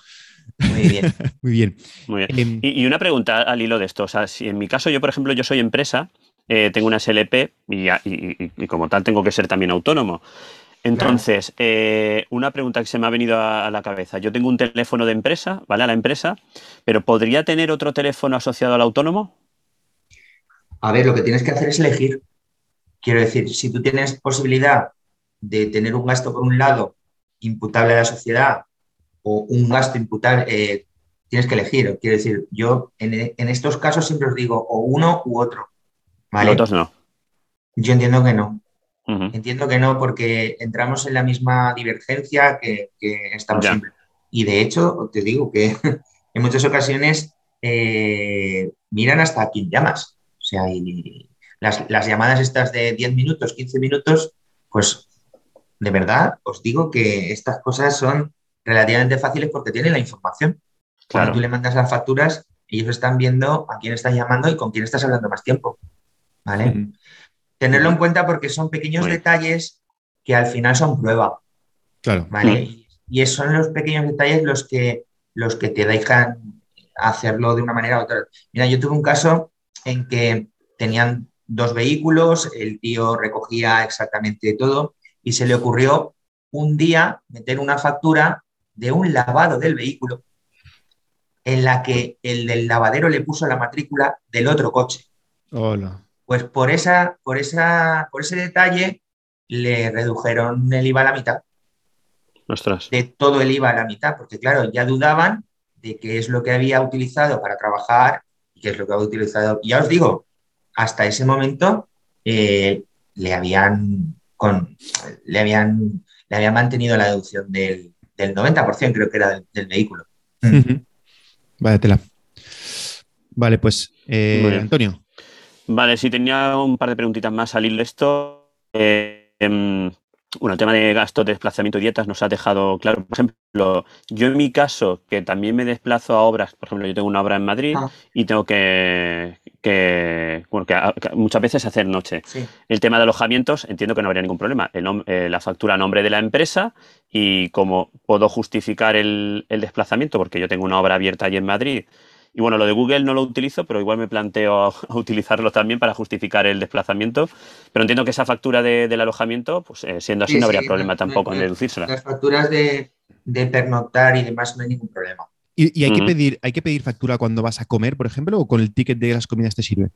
Muy bien. Muy bien. Em, y, una pregunta al hilo de esto. O sea, si en mi caso, yo, por ejemplo, yo soy empresa, eh, tengo una SLP y, como tal tengo que ser también autónomo. Entonces, eh, una pregunta que se me ha venido a, la cabeza. Yo tengo un teléfono de empresa, ¿vale? A la empresa, pero ¿podría tener otro teléfono asociado al autónomo? A ver, lo que tienes que hacer es elegir. Quiero decir, si tú tienes posibilidad de tener un gasto por un lado imputable a la sociedad o un gasto imputable, eh, tienes que elegir. Quiero decir, yo en, estos casos siempre os digo o uno u otro. ¿vale? Otros no. Yo entiendo que no. Entiendo que no, porque entramos en la misma divergencia que, estamos siempre. Y de hecho, te digo que en muchas ocasiones eh, miran hasta a quién llamas. O sea, y las, las llamadas estas de 10 minutos, 15 minutos, pues de verdad os digo que estas cosas son relativamente fáciles porque tienen la información. Cuando tú le mandas las facturas, ellos están viendo a quién estás llamando y con quién estás hablando más tiempo. ¿Vale? Tenerlo en cuenta porque son pequeños detalles que al final son prueba. Claro. ¿Vale? Y, son los pequeños detalles los que, los que te dejan hacerlo de una manera u otra. Mira, yo tuve un caso en que tenían dos vehículos, el tío recogía exactamente todo y se le ocurrió un día meter una factura de un lavado del vehículo en la que el del lavadero le puso la matrícula del otro coche. Hola. Pues por, esa, por, esa, por ese detalle le redujeron el IVA a la mitad. Ostras. De todo el IVA a la mitad, porque claro, ya dudaban de qué es lo que había utilizado para trabajar que es lo que ha utilizado. Ya os digo, hasta ese momento eh, le, habían con, le, habían, le habían mantenido la deducción del, del 90%, creo que era del, vehículo. Vale, tela. Vale, pues eh, Antonio. Vale, sí, tenía un par de preguntitas más al hilo de esto. Eh, em, bueno, el tema de gastos, desplazamiento y dietas nos ha dejado claro. Por ejemplo, yo en mi caso, que también me desplazo a obras, por ejemplo, yo tengo una obra en Madrid ah. y tengo que, bueno, que, muchas veces hacer noche. El tema de alojamientos, entiendo que no habría ningún problema. Eh, la factura a nombre de la empresa y como puedo justificar el, el desplazamiento, porque yo tengo una obra abierta allí en Madrid y bueno, lo de Google no lo utilizo, pero igual me planteo utilizarlo también para justificar el desplazamiento. Pero entiendo que esa factura del alojamiento, pues eh, siendo así, no habría problema tampoco en deducírsela. Las facturas de, pernoctar y demás no hay ningún problema. ¿Y, hay, que pedir, hay que pedir factura cuando vas a comer, por ejemplo, o con el ticket de las comidas te sirve?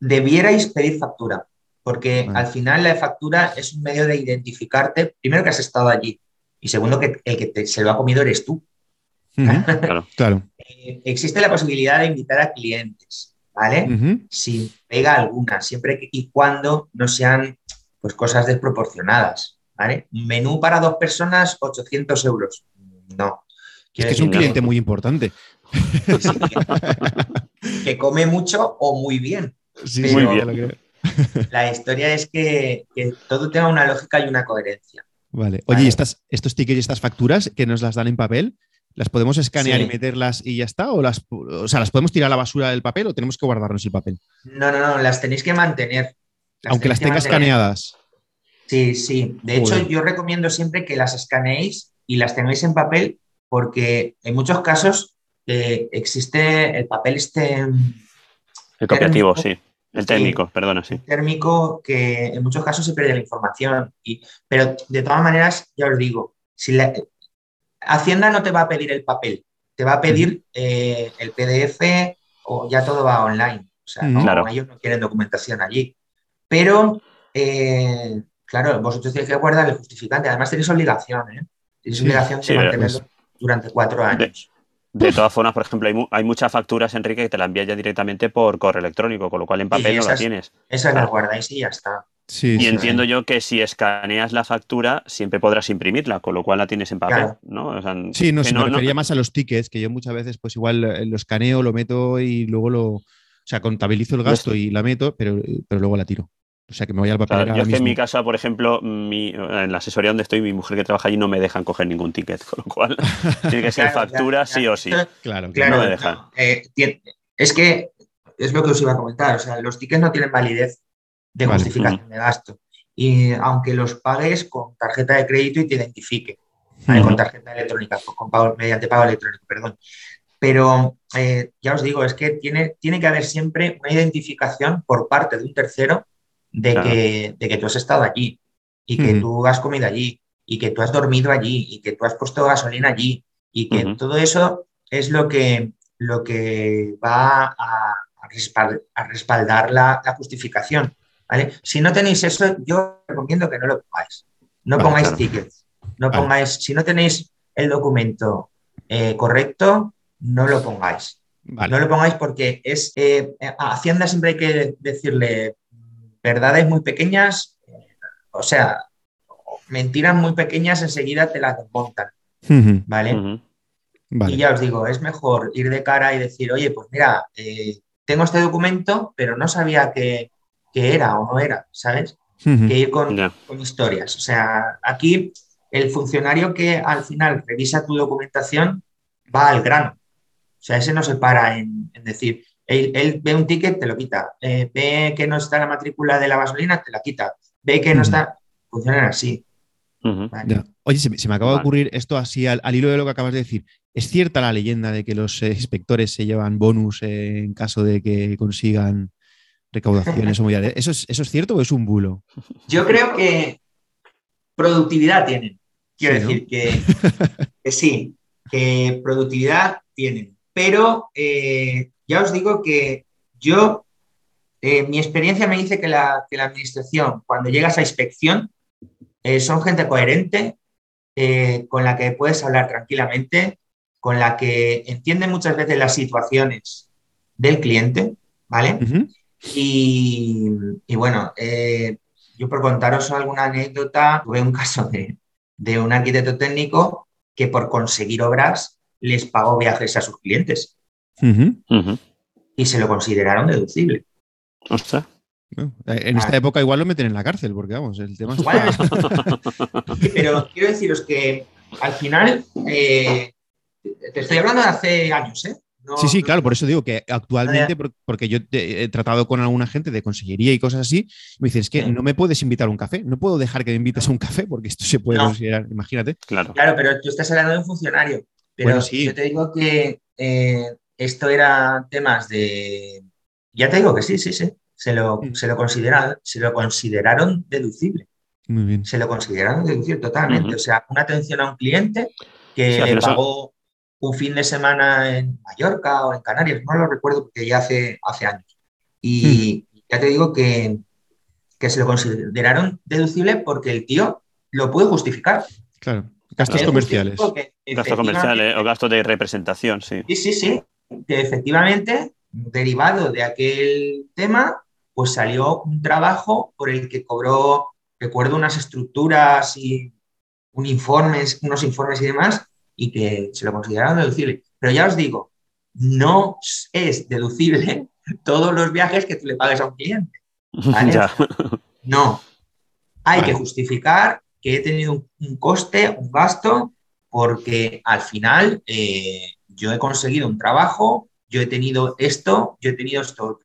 Debierais pedir factura, porque al final la factura es un medio de identificarte, primero que has estado allí, y segundo que el que se lo ha comido eres tú. claro, claro. Eh, existe la posibilidad de invitar a clientes, ¿vale? Si pega alguna, siempre y cuando no sean pues, cosas desproporcionadas, ¿vale? Un menú para dos personas, 800 euros. No. Es que es un cliente muy importante. que, come mucho o muy bien. Sí, muy bien. La historia es que, todo tenga una lógica y una coherencia. Vale. Oye, ¿y estas, estos tickets y estas facturas que nos las dan en papel? ¿Las podemos escanear y meterlas y ya está? ¿O, las, o sea, ¿las podemos tirar a la basura del papel o tenemos que guardarnos el papel? No, no, no, las tenéis que mantener. Aunque las tenga escaneadas. Sí, sí. De hecho, yo recomiendo siempre que las escaneéis y las tengáis en papel porque en muchos casos eh, existe el papel este... El copiativo, sí. El térmico, perdona, sí. El térmico que en muchos casos se pierde la información. Y, pero de todas maneras, ya os digo, si la, Hacienda no te va a pedir el papel, te va a pedir eh, el PDF o ya todo va online. O sea, ellos no quieren documentación allí. Pero, eh, claro, vosotros tenéis que guardar el justificante. Además, tenéis obligación, ¿eh? Tenéis obligación de mantenerlo durante cuatro años. De, todas formas, por ejemplo, hay, muchas facturas, Enrique, que te la envían ya directamente por correo electrónico, con lo cual en papel no la tienes. Esas las guardáis y ya está y entiendo yo que si escaneas la factura, siempre podrás imprimirla, con lo cual la tienes en papel, ¿no? sí, no, se me refería más a los tickets, que yo muchas veces, pues igual eh, lo escaneo, lo meto y luego lo. O sea, contabilizo el gasto y la meto, pero, pero luego la tiro. O sea, que me voy al papel. yo en mi casa, por ejemplo, en la asesoría donde estoy, mi mujer que trabaja allí no me dejan coger ningún ticket, con lo cual tiene que ser factura sí o sí. Claro, claro. No me dejan. Eh, es que es lo que os iba a comentar, o sea, los tickets no tienen validez de justificación de gasto. Y aunque los pagues con tarjeta de crédito y te identifique, con tarjeta electrónica, con pago, mediante pago electrónico, perdón. Pero eh, ya os digo, es que tiene, tiene que haber siempre una identificación por parte de un tercero de, que, de que tú has estado allí y que tú has comido allí y que tú has dormido allí y que tú has puesto gasolina allí y que todo eso es lo que, lo que va a, a respaldar, la, la, justificación. Si no tenéis eso, yo recomiendo que no lo pongáis. No pongáis tickets. No pongáis, si no tenéis el documento eh, correcto, no lo pongáis. No lo pongáis porque es eh, a Hacienda siempre hay que decirle verdades muy pequeñas, o sea, mentiras muy pequeñas enseguida te las desmontan. ¿vale? Y ya os digo, es mejor ir de cara y decir, oye, pues mira, eh, tengo este documento, pero no sabía que, que era o no era, ¿sabes? Que ir con, historias. O sea, aquí el funcionario que al final revisa tu documentación va al grano. O sea, ese no se para en, decir, él, ve un ticket, te lo quita. Eh, ve que no está la matrícula de la gasolina, te la quita. Ve que no está. Funcionan así. Oye, se, me acaba de ocurrir esto así al, hilo de lo que acabas de decir. ¿Es cierta la leyenda de que los eh, inspectores se llevan bonus en caso de que consigan recaudaciones o ¿Eso es, ¿Eso es cierto o es un bulo? Yo creo que productividad tienen. Quiero decir que, sí, que productividad tienen. Pero eh, ya os digo que yo, eh, mi experiencia me dice que la, administración, cuando llegas a inspección, eh, son gente coherente, con la que puedes hablar tranquilamente, con la que entiende muchas veces las situaciones del cliente, ¿vale? Y, bueno, eh, yo por contaros alguna anécdota, tuve un caso de, un arquitecto técnico que por conseguir obras les pagó viajes a sus clientes. Y se lo consideraron deducible. Ostras. En esta época igual lo meten en la cárcel, porque vamos, el tema es... pero quiero deciros que al final, eh, te estoy hablando de hace años, ¿eh? Sí, sí, claro, por eso digo que actualmente, porque yo he tratado con alguna gente de consellería y cosas así, me dicen, es que no me puedes invitar a un café, no puedo dejar que me invites a un café porque esto se puede considerar, imagínate. Claro. claro, pero tú estás hablando de un funcionario, pero sí. yo te digo que eh, esto era temas de... Ya te digo que sí, sí, sí, se lo, mm. se lo, consideraron, se lo consideraron deducible. Muy bien. Se lo consideraron deducible totalmente. O sea, una atención a un cliente que le pagó un fin de semana en Mallorca o en Canarias, no lo recuerdo porque ya hace, hace años. Y ya te digo que, se lo consideraron deducible porque el tío lo puede justificar. Claro, gastos comerciales. Gastos comerciales o gastos de representación, sí. Sí, sí, sí. Que efectivamente, derivado de aquel tema, pues salió un trabajo por el que cobró, recuerdo, unas estructuras y un informes, unos informes y demás, y que se lo consideraron deducible. Pero ya os digo, no es deducible todos los viajes que tú le pagues a un cliente. No. Hay que justificar que he tenido un, coste, un gasto, porque al final eh, yo he conseguido un trabajo, yo he tenido esto, yo he tenido esto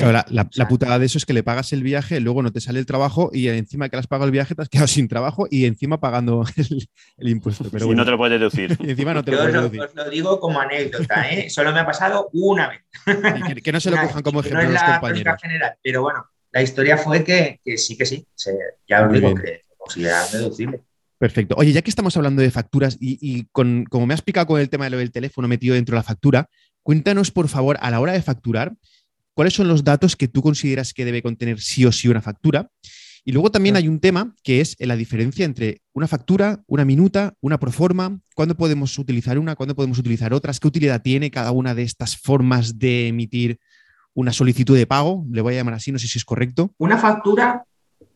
la, putada de eso es que le pagas el viaje, luego no te sale el trabajo y encima que le has pagado el viaje te has quedado sin trabajo y encima pagando el, impuesto. Pero no te lo puedes deducir. encima no te lo puedes deducir. Os lo digo como anécdota, ¿eh? Solo me ha pasado una vez. que, no se lo cojan como ejemplo no los compañeros. General, pero bueno, la historia fue que, sí, que sí. ya os digo que consideran deducible. Perfecto. Oye, ya que estamos hablando de facturas y, con, como me has explicado con el tema de lo del teléfono metido dentro de la factura, cuéntanos, por favor, a la hora de facturar, cuáles son los datos que tú consideras que debe contener sí o sí una factura. Y luego también hay un tema que es la diferencia entre una factura, una minuta, una proforma, cuándo podemos utilizar una, cuándo podemos utilizar otras, qué utilidad tiene cada una de estas formas de emitir una solicitud de pago, le voy a llamar así, no sé si es correcto. Una factura,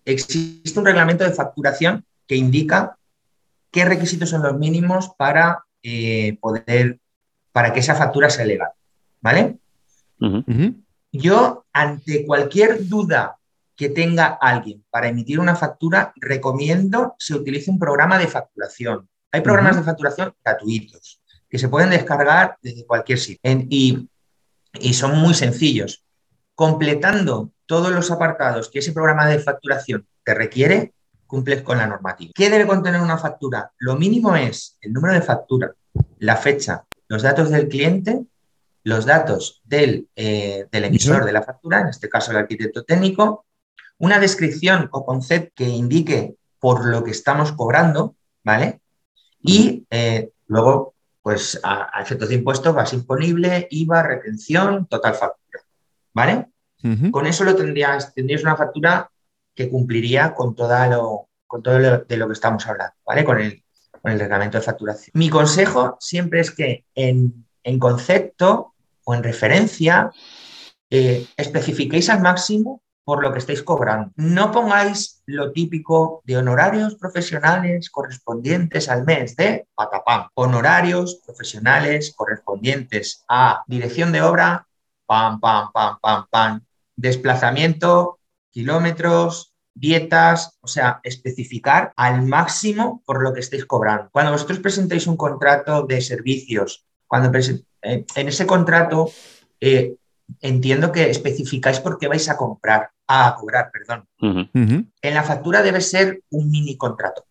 existe un reglamento de facturación que indica qué requisitos son los mínimos para eh, poder, para que esa factura sea legal, ¿vale? Yo, ante cualquier duda que tenga alguien para emitir una factura, recomiendo se utilice un programa de facturación. Hay programas de facturación gratuitos que se pueden descargar desde cualquier sitio y, son muy sencillos. Completando todos los apartados que ese programa de facturación te requiere, cumples con la normativa. ¿Qué debe contener una factura? Lo mínimo es el número de factura, la fecha, los datos del cliente los datos del, eh, emisor de la factura, en este caso el arquitecto técnico, una descripción o concepto que indique por lo que estamos cobrando, ¿vale? Y eh, luego, pues a, efectos de impuestos, base imponible, IVA, retención, total factura, ¿vale? Con eso lo tendrías, tendrías una factura que cumpliría con, toda lo, con todo lo, de lo que estamos hablando, ¿vale? Con el, con el reglamento de facturación. Mi consejo siempre es que en en concepto o en referencia, eh, especifiquéis al máximo por lo que estáis cobrando. No pongáis lo típico de honorarios profesionales correspondientes al mes de patapam. Honorarios profesionales correspondientes a dirección de obra, pam, pam, pam, pam, pam. Desplazamiento, kilómetros, dietas, o sea, especificar al máximo por lo que estáis cobrando. Cuando vosotros presentéis un contrato de servicios cuando eh, en ese contrato eh, entiendo que especificáis por qué vais a comprar, a cobrar, perdón. En la factura debe ser un mini contrato.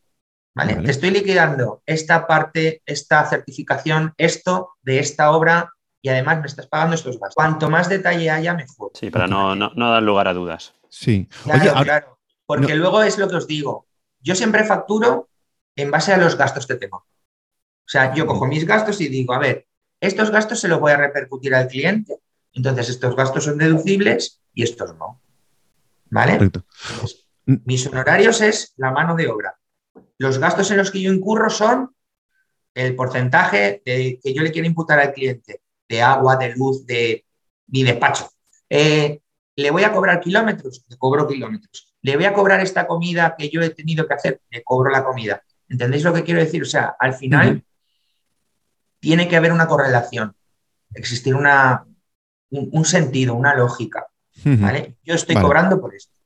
¿vale? Te estoy liquidando esta parte, esta certificación, esto de esta obra y además me estás pagando estos gastos. Cuanto más detalle haya, mejor. Sí, para no, dar lugar a dudas. Sí. Claro, claro. Porque luego es lo que os digo. Yo siempre facturo en base a los gastos que tengo. O sea, yo cojo mis gastos y digo, a ver, estos gastos se los voy a repercutir al cliente. Entonces, estos gastos son deducibles y estos no. ¿Vale? mis honorarios es la mano de obra. Los gastos en los que yo incurro son el porcentaje que yo le quiero imputar al cliente de agua, de luz, de, mi despacho. Eh, ¿Le voy a cobrar kilómetros? Le cobro kilómetros. ¿Le voy a cobrar esta comida que yo he tenido que hacer? Le cobro la comida. ¿Entendéis lo que quiero decir? O sea, al final tiene que haber una correlación, existir una, un, sentido, una lógica. ¿vale? Yo estoy cobrando por esto.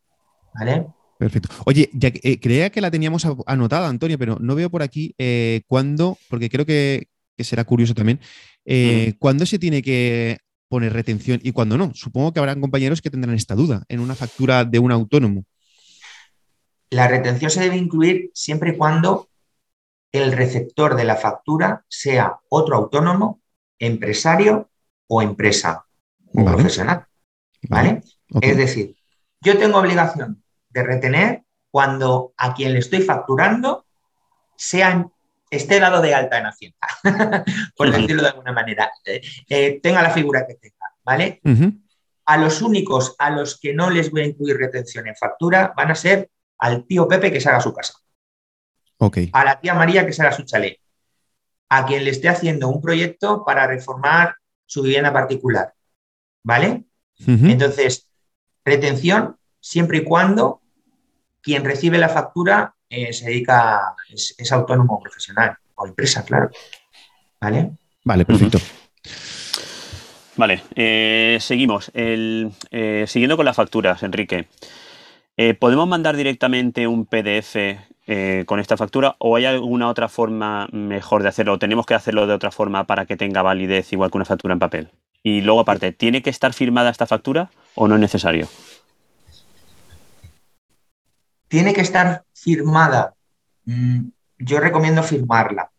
¿vale? Perfecto. Oye, ya, eh, creía que la teníamos anotada, Antonio, pero no veo por aquí eh, cuándo, porque creo que, será curioso también, eh, cuándo se tiene que poner retención y cuándo no. Supongo que habrán compañeros que tendrán esta duda en una factura de un autónomo. La retención se debe incluir siempre y cuando el receptor de la factura sea otro autónomo, empresario o empresa profesional. ¿Vale? Es decir, yo tengo obligación de retener cuando a quien le estoy facturando sea, esté dado de alta en Hacienda, por decirlo de alguna manera, eh, eh, tenga la figura que tenga, ¿vale? A los únicos a los que no les voy a incluir retención en factura van a ser al tío Pepe que se haga su casa, a la tía María que se haga su chalet, a quien le esté haciendo un proyecto para reformar su vivienda particular, ¿vale? Entonces, retención siempre y cuando quien recibe la factura eh, se dedica, es, es, autónomo profesional o empresa, claro. ¿Vale? Vale, perfecto. Vale, eh, seguimos. Eh, siguiendo con las facturas, Enrique. ¿Podemos mandar directamente un PDF con esta factura o hay alguna otra forma mejor de hacerlo? ¿O tenemos que hacerlo de otra forma para que tenga validez igual que una factura en papel? Y luego, aparte, ¿tiene que estar firmada esta factura o no es necesario? tiene que estar firmada. Mm, yo recomiendo firmarla,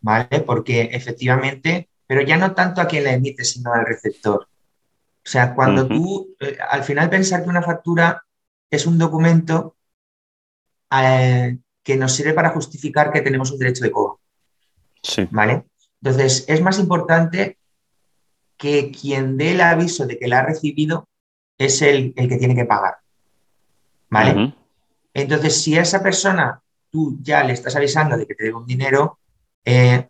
¿vale? Porque efectivamente, pero ya no tanto a quien la emite, sino al receptor. O sea, cuando tú, eh, al final pensar que una factura es un documento eh, que nos sirve para justificar que tenemos un derecho de. Sí. ¿Vale? Entonces, es más importante que quien dé el aviso de que la ha recibido es el, que tiene que pagar. ¿Vale? Entonces, si a esa persona tú ya le estás avisando de que te debe un dinero, eh,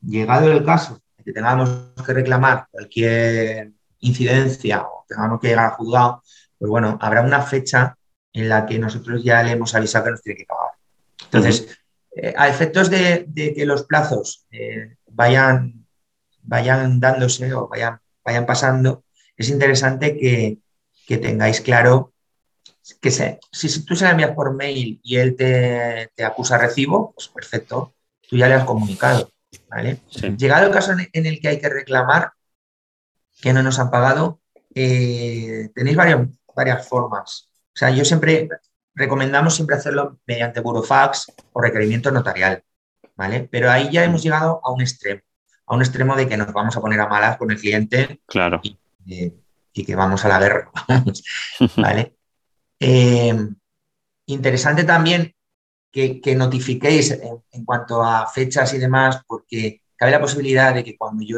llegado el caso de que tengamos que reclamar cualquier incidencia o tengamos que llegar a juzgado, pues bueno, habrá una fecha en la que nosotros ya le hemos avisado que nos tiene que pagar. Entonces, eh, a efectos de, que los plazos eh, vayan, vayan dándose o vayan, vayan pasando, es interesante que, que tengáis claro que si tú se la envías por mail y él te, acusa recibo, pues perfecto, tú ya le has comunicado. ¿vale? Llegado el caso en, el que hay que reclamar que no nos han pagado, eh, tenéis varias, varias formas. O sea, yo siempre recomendamos siempre hacerlo mediante burofax o requerimiento notarial, ¿vale? Pero ahí ya hemos llegado a un extremo, a un extremo de que nos vamos a poner a malas con el cliente claro. y, eh, y que vamos a la guerra, ¿vale? Eh, interesante también que, notifiquéis en, cuanto a fechas y demás, porque cabe la posibilidad de que cuando yo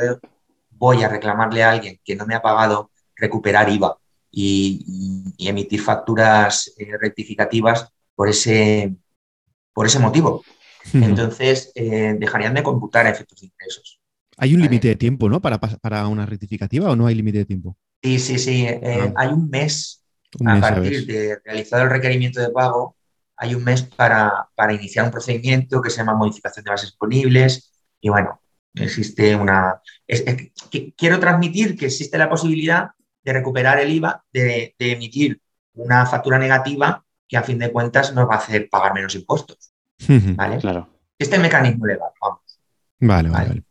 voy a reclamarle a alguien que no me ha pagado, recuperar IVA y, emitir facturas eh, rectificativas por ese, por ese motivo. Entonces, eh, dejarían de computar efectos de ingresos. Hay un límite de tiempo, ¿no? Para, para una rectificativa o no hay límite de tiempo. Sí, sí, sí. Ah. Hay un mes a partir de realizado el requerimiento de pago, hay un mes para, iniciar un procedimiento que se llama modificación de bases disponibles y bueno, existe una... quiero transmitir que existe la posibilidad de recuperar el IVA, de, emitir una factura negativa que a fin de cuentas nos va a hacer pagar menos impuestos. ¿Vale? Claro. Este mecanismo legal, vamos. Vale, vale.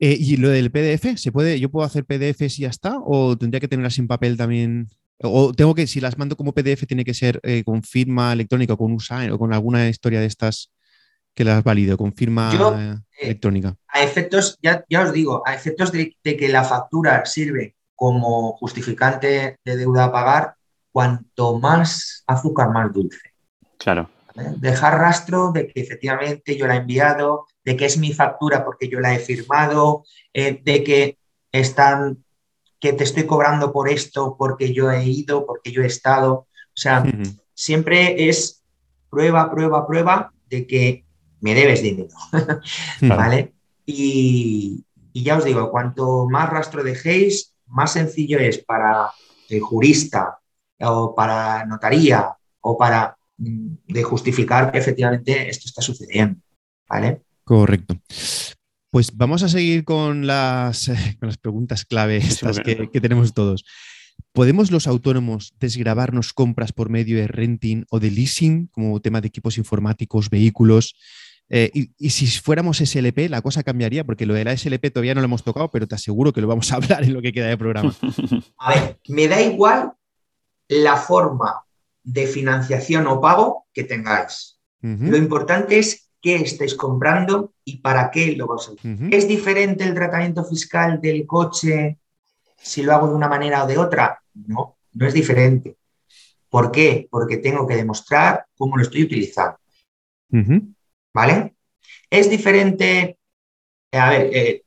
Eh, ¿Y lo del PDF? ¿Se puede, ¿Yo puedo hacer PDF si ya está? ¿O tendría que tenerla sin papel también? O tengo que, si las mando como PDF, tiene que ser eh, con firma electrónica, con USAIN o con alguna historia de estas que las valido, con firma eh, electrónica. A efectos, ya, ya os digo, a efectos de, que la factura sirve como justificante de deuda a pagar, cuanto más azúcar, más dulce. Claro. Dejar rastro de que efectivamente yo la he enviado, de que es mi factura porque yo la he firmado, eh, de que están que te estoy cobrando por esto porque yo he ido, porque yo he estado. O sea, siempre es prueba, prueba, prueba de que me debes dinero. ¿Vale? Y, ya os digo, cuanto más rastro dejéis, más sencillo es para el jurista o para notaría o para mm, de justificar que efectivamente esto está sucediendo. ¿Vale? Correcto. Pues vamos a seguir con las, con las preguntas clave que, que, tenemos todos. ¿Podemos los autónomos desgrabarnos compras por medio de renting o de leasing, como tema de equipos informáticos, vehículos? Eh, y, si fuéramos SLP, la cosa cambiaría, porque lo de la SLP todavía no lo hemos tocado, pero te aseguro que lo vamos a hablar en lo que queda de programa. A ver, me da igual la forma de financiación o pago que tengáis. Lo importante es qué estáis comprando y para qué lo vais a usar. ¿Es diferente el tratamiento fiscal del coche si lo hago de una manera o de otra? No, no es diferente. ¿Por qué? Porque tengo que demostrar cómo lo estoy utilizando. ¿Vale? Es diferente, eh, a ver, eh,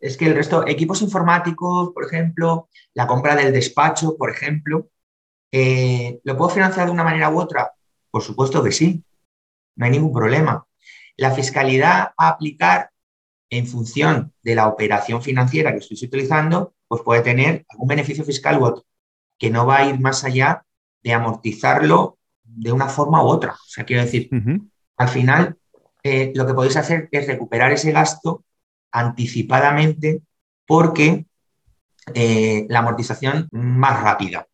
es que el resto, equipos informáticos, por ejemplo, la compra del despacho, por ejemplo, eh, ¿lo puedo financiar de una manera u otra? Por supuesto que sí, no hay ningún problema. La fiscalidad a aplicar en función de la operación financiera que estoy utilizando, pues puede tener algún beneficio fiscal u otro, que no va a ir más allá de amortizarlo de una forma u otra. O sea, quiero decir, al final eh, lo que podéis hacer es recuperar ese gasto anticipadamente porque eh, la amortización más rápida,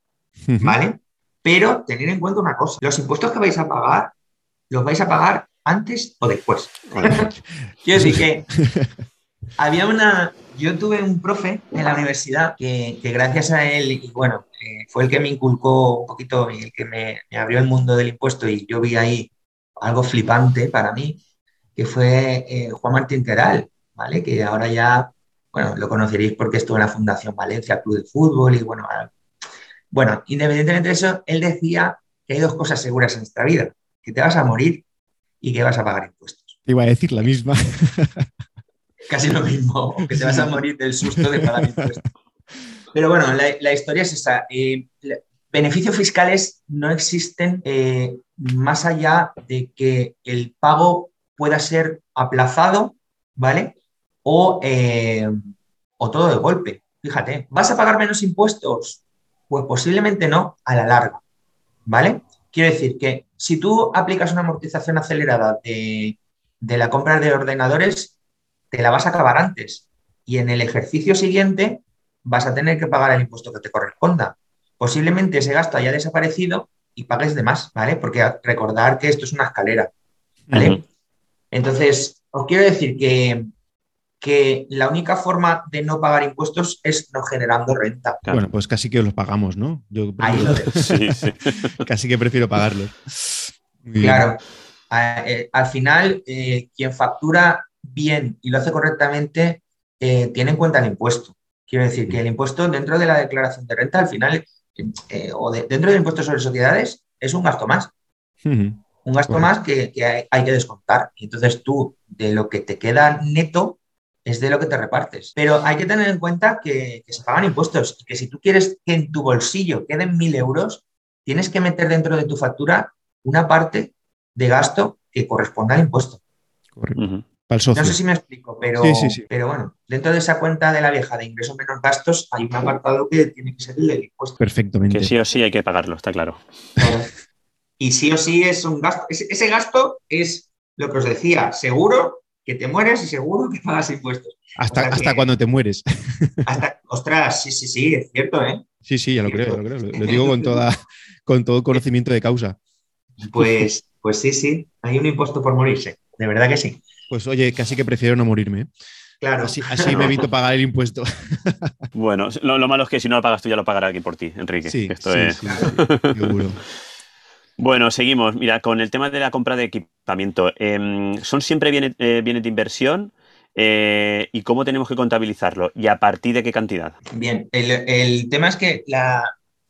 ¿vale? Pero tener en cuenta una cosa, los impuestos que vais a pagar, los vais a pagar antes o después. Quiero decir que había una, yo tuve un profe en la universidad que, gracias a él, y bueno, eh, fue el que me inculcó un poquito y el que me, me, abrió el mundo del impuesto y yo vi ahí algo flipante para mí, que fue eh, Juan Martín Queral, ¿vale? Que ahora ya, bueno, lo conoceréis porque estuvo en la Fundación Valencia Club de Fútbol y bueno, bueno, independientemente de eso, él decía que hay dos cosas seguras en esta vida, que te vas a morir y que vas a pagar impuestos. Iba a decir la misma. Casi lo mismo, que te vas a morir del susto de pagar impuestos. Pero bueno, la, historia es esa. Eh, beneficios fiscales no existen eh, más allá de que el pago pueda ser aplazado, ¿vale? O, eh, o todo de golpe. Fíjate, ¿vas a pagar menos impuestos? Pues posiblemente no a la larga, ¿vale? Quiero decir que si tú aplicas una amortización acelerada de, de la compra de ordenadores, te la vas a acabar antes y en el ejercicio siguiente vas a tener que pagar el impuesto que te corresponda. Posiblemente ese gasto haya desaparecido y pagues de más, ¿vale? Porque recordar que esto es una escalera, ¿vale? Entonces, os quiero decir que, que la única forma de no pagar impuestos es no generando renta. Bueno, pues casi que los pagamos, ¿no? Yo casi que prefiero pagarlos. claro. Eh, al final, eh, quien factura bien y lo hace correctamente, eh, tiene en cuenta el impuesto. Quiero decir que el impuesto dentro de la declaración de renta, al final, o dentro del impuesto sobre sociedades, es un gasto más un gasto más que, hay, que descontar. Y entonces tú, de lo que te queda neto, es de lo que te repartes. Pero hay que tener en cuenta que, se pagan impuestos y que si tú quieres que en tu bolsillo queden mil euros, tienes que meter dentro de tu factura una parte de gasto que corresponda al impuesto. Correcto. No sé si me explico, pero, pero bueno, dentro de esa cuenta de la vieja de ingresos menos gastos hay un apartado que tiene que ser el del impuesto. Perfectamente. Que sí o sí hay que pagarlo, está claro y sí o sí es un gasto. Ese, gasto es lo que os decía, seguro que te mueres y seguro que pagas impuestos. Hasta, hasta cuando te mueres. Hasta, ostras, sí, sí, sí, es cierto, ¿eh? Sí, sí, ya lo creo, lo creo. Lo, digo con, toda, con todo conocimiento de causa. Pues, pues sí, sí, hay un impuesto por morirse, de verdad que sí. Pues oye, casi que prefiero no morirme. ¿eh? Claro. Así, me evito pagar el impuesto. Bueno, lo, malo es que si no lo pagas tú ya lo pagará aquí por ti, Enrique. Sí, Esto es... seguro. Bueno, seguimos. Mira, con el tema de la compra de equipamiento, em, ¿son siempre eh, bienes, de inversión? Eh, ¿Y cómo tenemos que contabilizarlo? ¿Y a partir de qué cantidad? Bien, el, tema es que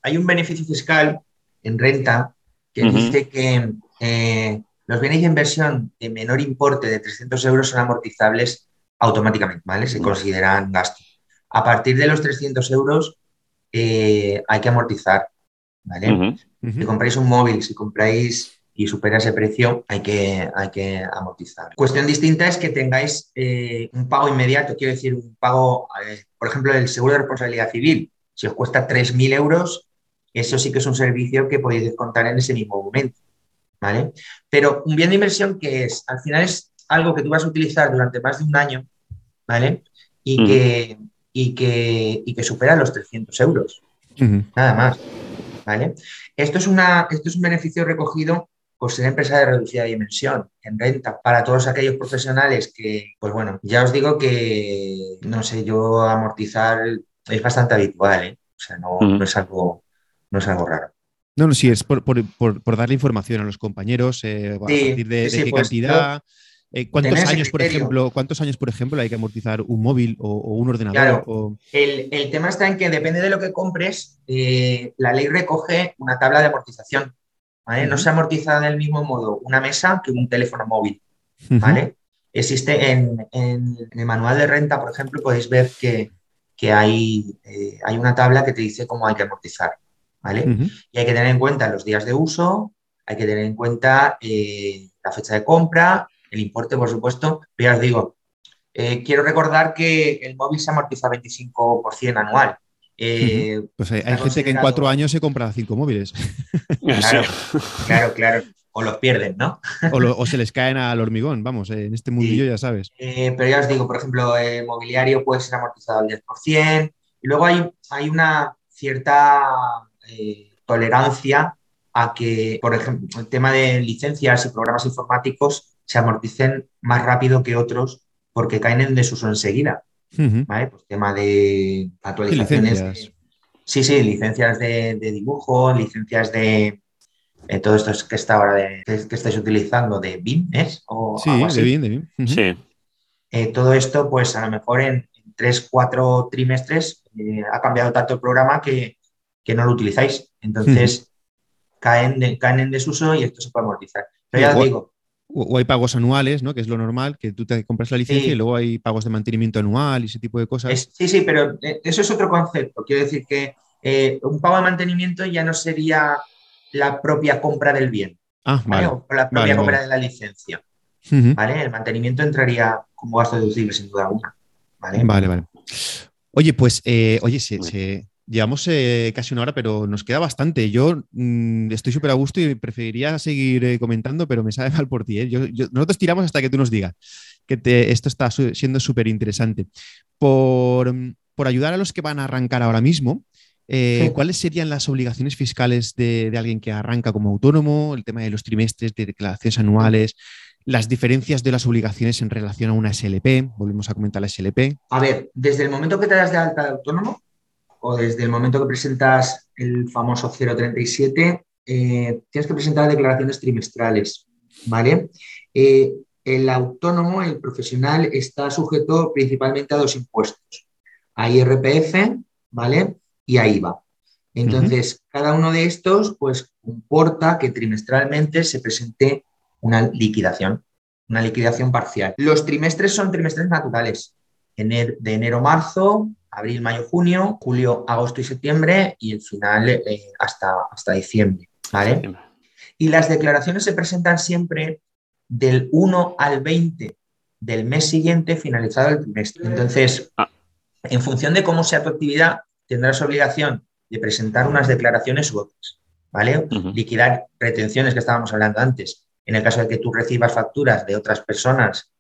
hay un beneficio fiscal en renta que dice que eh, los bienes de inversión de menor importe de 300 euros son amortizables automáticamente, ¿vale? Se consideran gastos. A partir de los 300 euros hay que amortizar, ¿vale? Si compráis un móvil, si compráis y supera ese precio, hay que, hay que amortizar. Cuestión distinta es que tengáis eh, un pago inmediato, quiero decir, un pago, eh, por ejemplo, el seguro de responsabilidad civil. Si os cuesta 3.000 euros, eso sí que es un servicio que podéis descontar en ese mismo momento. ¿vale? Pero un bien de inversión que es, al final es algo que tú vas a utilizar durante más de un año, ¿vale? Y, que, y, que, y que supera los 300 euros. Nada más. ¿Vale? Esto es, una, esto es un beneficio recogido por ser empresa de reducida dimensión en renta para todos aquellos profesionales que, pues bueno, ya os digo que, no sé, yo amortizar es bastante habitual, ¿eh? O sea, no, no, es, algo, no es algo raro. No, no, sí, es por, darle información a los compañeros, eh, a partir de, qué pues, cantidad. Eh, ¿Cuántos años, por ejemplo, cuántos años, por ejemplo, hay que amortizar un móvil o, un ordenador? Claro. El, tema está en que depende de lo que compres, eh, la ley recoge una tabla de amortización. No se amortiza del mismo modo una mesa que un teléfono móvil. ¿vale? Existe en, el manual de renta, por ejemplo, podéis ver que, hay, hay una tabla que te dice cómo hay que amortizar. Y hay que tener en cuenta los días de uso, hay que tener en cuenta eh, la fecha de compra, el importe, por supuesto, pero ya os digo, eh, quiero recordar que el móvil se amortiza 25% anual. Eh, pues hay, gente que en cuatro años se compra cinco móviles. Claro, claro, O los pierden, ¿no? o, se les caen al hormigón, vamos, en este mundillo ya sabes. pero ya os digo, por ejemplo, el mobiliario puede ser amortizado al 10%. Y luego hay, hay una cierta eh, tolerancia a que, por ejemplo, el tema de licencias y programas informáticos se amorticen más rápido que otros porque caen en desuso enseguida. ¿vale? Pues tema de actualizaciones. Sí, sí, licencias de, dibujo, licencias de, todo esto que está ahora de, que, estáis utilizando de BIM, ¿es? O sí, de BIM, de BIM. Sí. Eh, todo esto, pues a lo mejor en, tres, cuatro trimestres eh, ha cambiado tanto el programa que, que no lo utilizáis. Entonces, caen, caen en desuso y esto se puede amortizar. Pero ya digo. O hay pagos anuales, ¿no? Que es lo normal, que tú te compras la licencia y luego hay pagos de mantenimiento anual y ese tipo de cosas. sí, sí, pero eh, eso es otro concepto. Quiero decir que eh, un pago de mantenimiento ya no sería la propia compra del bien. Ah, vale. O la propia compra de la licencia. ¿Vale? El mantenimiento entraría como gasto deducible, sin duda alguna. Vale, vale. vale. Oye, pues, eh, oye, se, Llevamos eh, casi una hora, pero nos queda bastante. Yo mm, estoy súper a gusto y preferiría seguir eh, comentando, pero me sabe mal por ti. ¿eh? nosotros tiramos hasta que tú nos digas que esto está siendo súper interesante. Por, ayudar a los que van a arrancar ahora mismo, ¿cuáles serían las obligaciones fiscales de, alguien que arranca como autónomo? El tema de los trimestres, de declaraciones anuales, las diferencias de las obligaciones en relación a una SLP. Volvemos a comentar la SLP. A ver, desde el momento que te das de alta de autónomo, o desde el momento que presentas el famoso 037, eh, tienes que presentar declaraciones trimestrales, ¿vale? Eh, el autónomo, el profesional, está sujeto principalmente a dos impuestos, a IRPF, ¿vale? Y a IVA. Entonces, cada uno de estos, pues, comporta que trimestralmente se presente una liquidación, una liquidación parcial. Los trimestres son trimestres naturales, de enero a marzo, abril, mayo, junio, julio, agosto y septiembre y el final eh, hasta, hasta diciembre. ¿vale? Y las declaraciones se presentan siempre del 1 al 20 del mes siguiente finalizado el trimestre. Entonces, ah. en función de cómo sea tu actividad, tendrás obligación de presentar unas declaraciones u otras. ¿Vale? Liquidar retenciones que estábamos hablando antes. En el caso de que tú recibas facturas de otras personas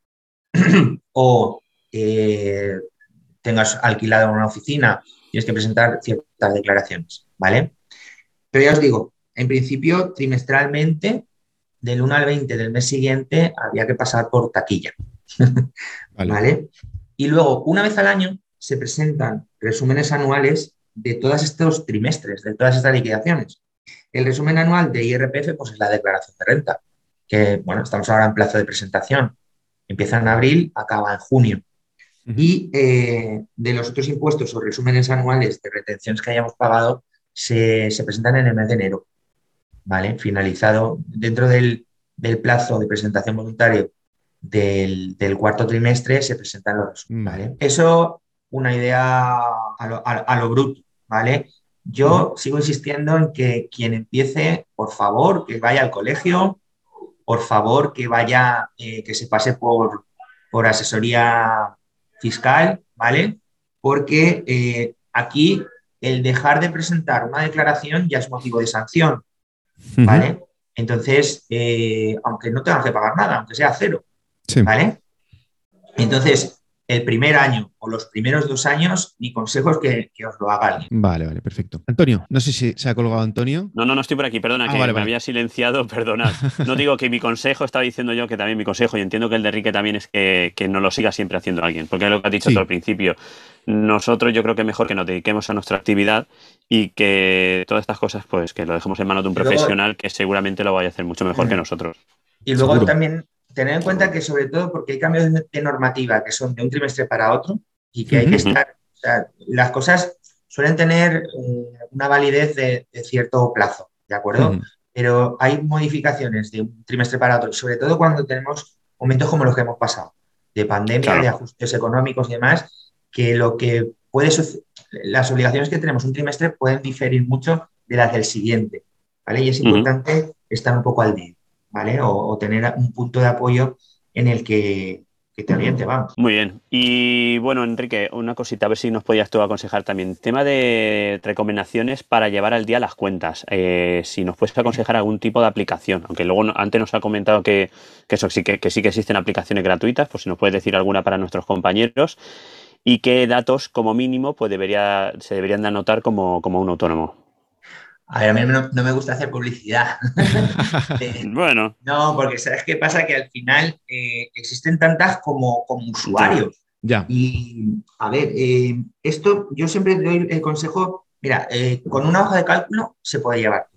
o eh, tengas alquilado una oficina, tienes que presentar ciertas declaraciones, ¿vale? Pero ya os digo, en principio, trimestralmente, del 1 al 20 del mes siguiente, había que pasar por taquilla, vale. Y luego, una vez al año, se presentan resúmenes anuales de todos estos trimestres, de todas estas liquidaciones. El resumen anual de IRPF, pues es la declaración de renta, que, bueno, estamos ahora en plazo de presentación. Empieza en abril, acaba en junio. Y eh, de los otros impuestos o resúmenes anuales de retenciones que hayamos pagado se, presentan en el mes de enero. ¿Vale? Finalizado dentro del, plazo de presentación voluntario del, cuarto trimestre se presentan los resúmenes. ¿vale? Eso, una idea a lo, bruto, ¿vale? Yo sigo insistiendo en que quien empiece, por favor, que vaya al colegio, por favor que vaya, eh, que se pase por, por asesoría fiscal, ¿vale? Porque eh, aquí el dejar de presentar una declaración ya es motivo de sanción, ¿vale? Entonces, eh, aunque no tengas que pagar nada, aunque sea cero, ¿vale? Entonces, el primer año o los primeros dos años, mi consejo es que, os lo haga alguien. Vale, vale, perfecto. Antonio, no sé si se ha colgado Antonio. No, no, no estoy por aquí, perdona, ah, que me había silenciado, perdona. No digo que mi consejo, estaba diciendo yo que también mi consejo, y entiendo que el de Enrique también es que, no lo siga siempre haciendo alguien, porque es lo que has dicho al principio. Nosotros yo creo que es mejor que nos dediquemos a nuestra actividad y que todas estas cosas, pues que lo dejemos en manos de un profesional que seguramente lo vaya a hacer mucho mejor que nosotros. Y luego también tener en cuenta que sobre todo porque hay cambios de normativa que son de un trimestre para otro y que hay que estar, o sea, las cosas suelen tener eh, una validez de, cierto plazo, ¿de acuerdo? Pero hay modificaciones de un trimestre para otro, sobre todo cuando tenemos momentos como los que hemos pasado, de pandemia, de ajustes económicos y demás, que lo que puede las obligaciones que tenemos un trimestre pueden diferir mucho de las del siguiente, ¿vale? Y es importante estar un poco al día. O, tener un punto de apoyo en el que, te oriente, vamos. Muy bien. Y bueno, Enrique, una cosita, a ver si nos podías tú aconsejar también. Tema de recomendaciones para llevar al día las cuentas. Eh, si nos puedes aconsejar algún tipo de aplicación, aunque luego antes nos ha comentado que, eso sí que, sí que existen aplicaciones gratuitas, pues si nos puedes decir alguna para nuestros compañeros. Y qué datos, como mínimo, pues debería, se deberían de anotar como, como un autónomo. A ver, a mí no, me gusta hacer publicidad. Eh, bueno. No, porque ¿sabes qué pasa? Que al final eh, existen tantas como, como usuarios. Ya. Y, a ver, eh, esto yo siempre doy el consejo, mira, con una hoja de cálculo se puede llevar.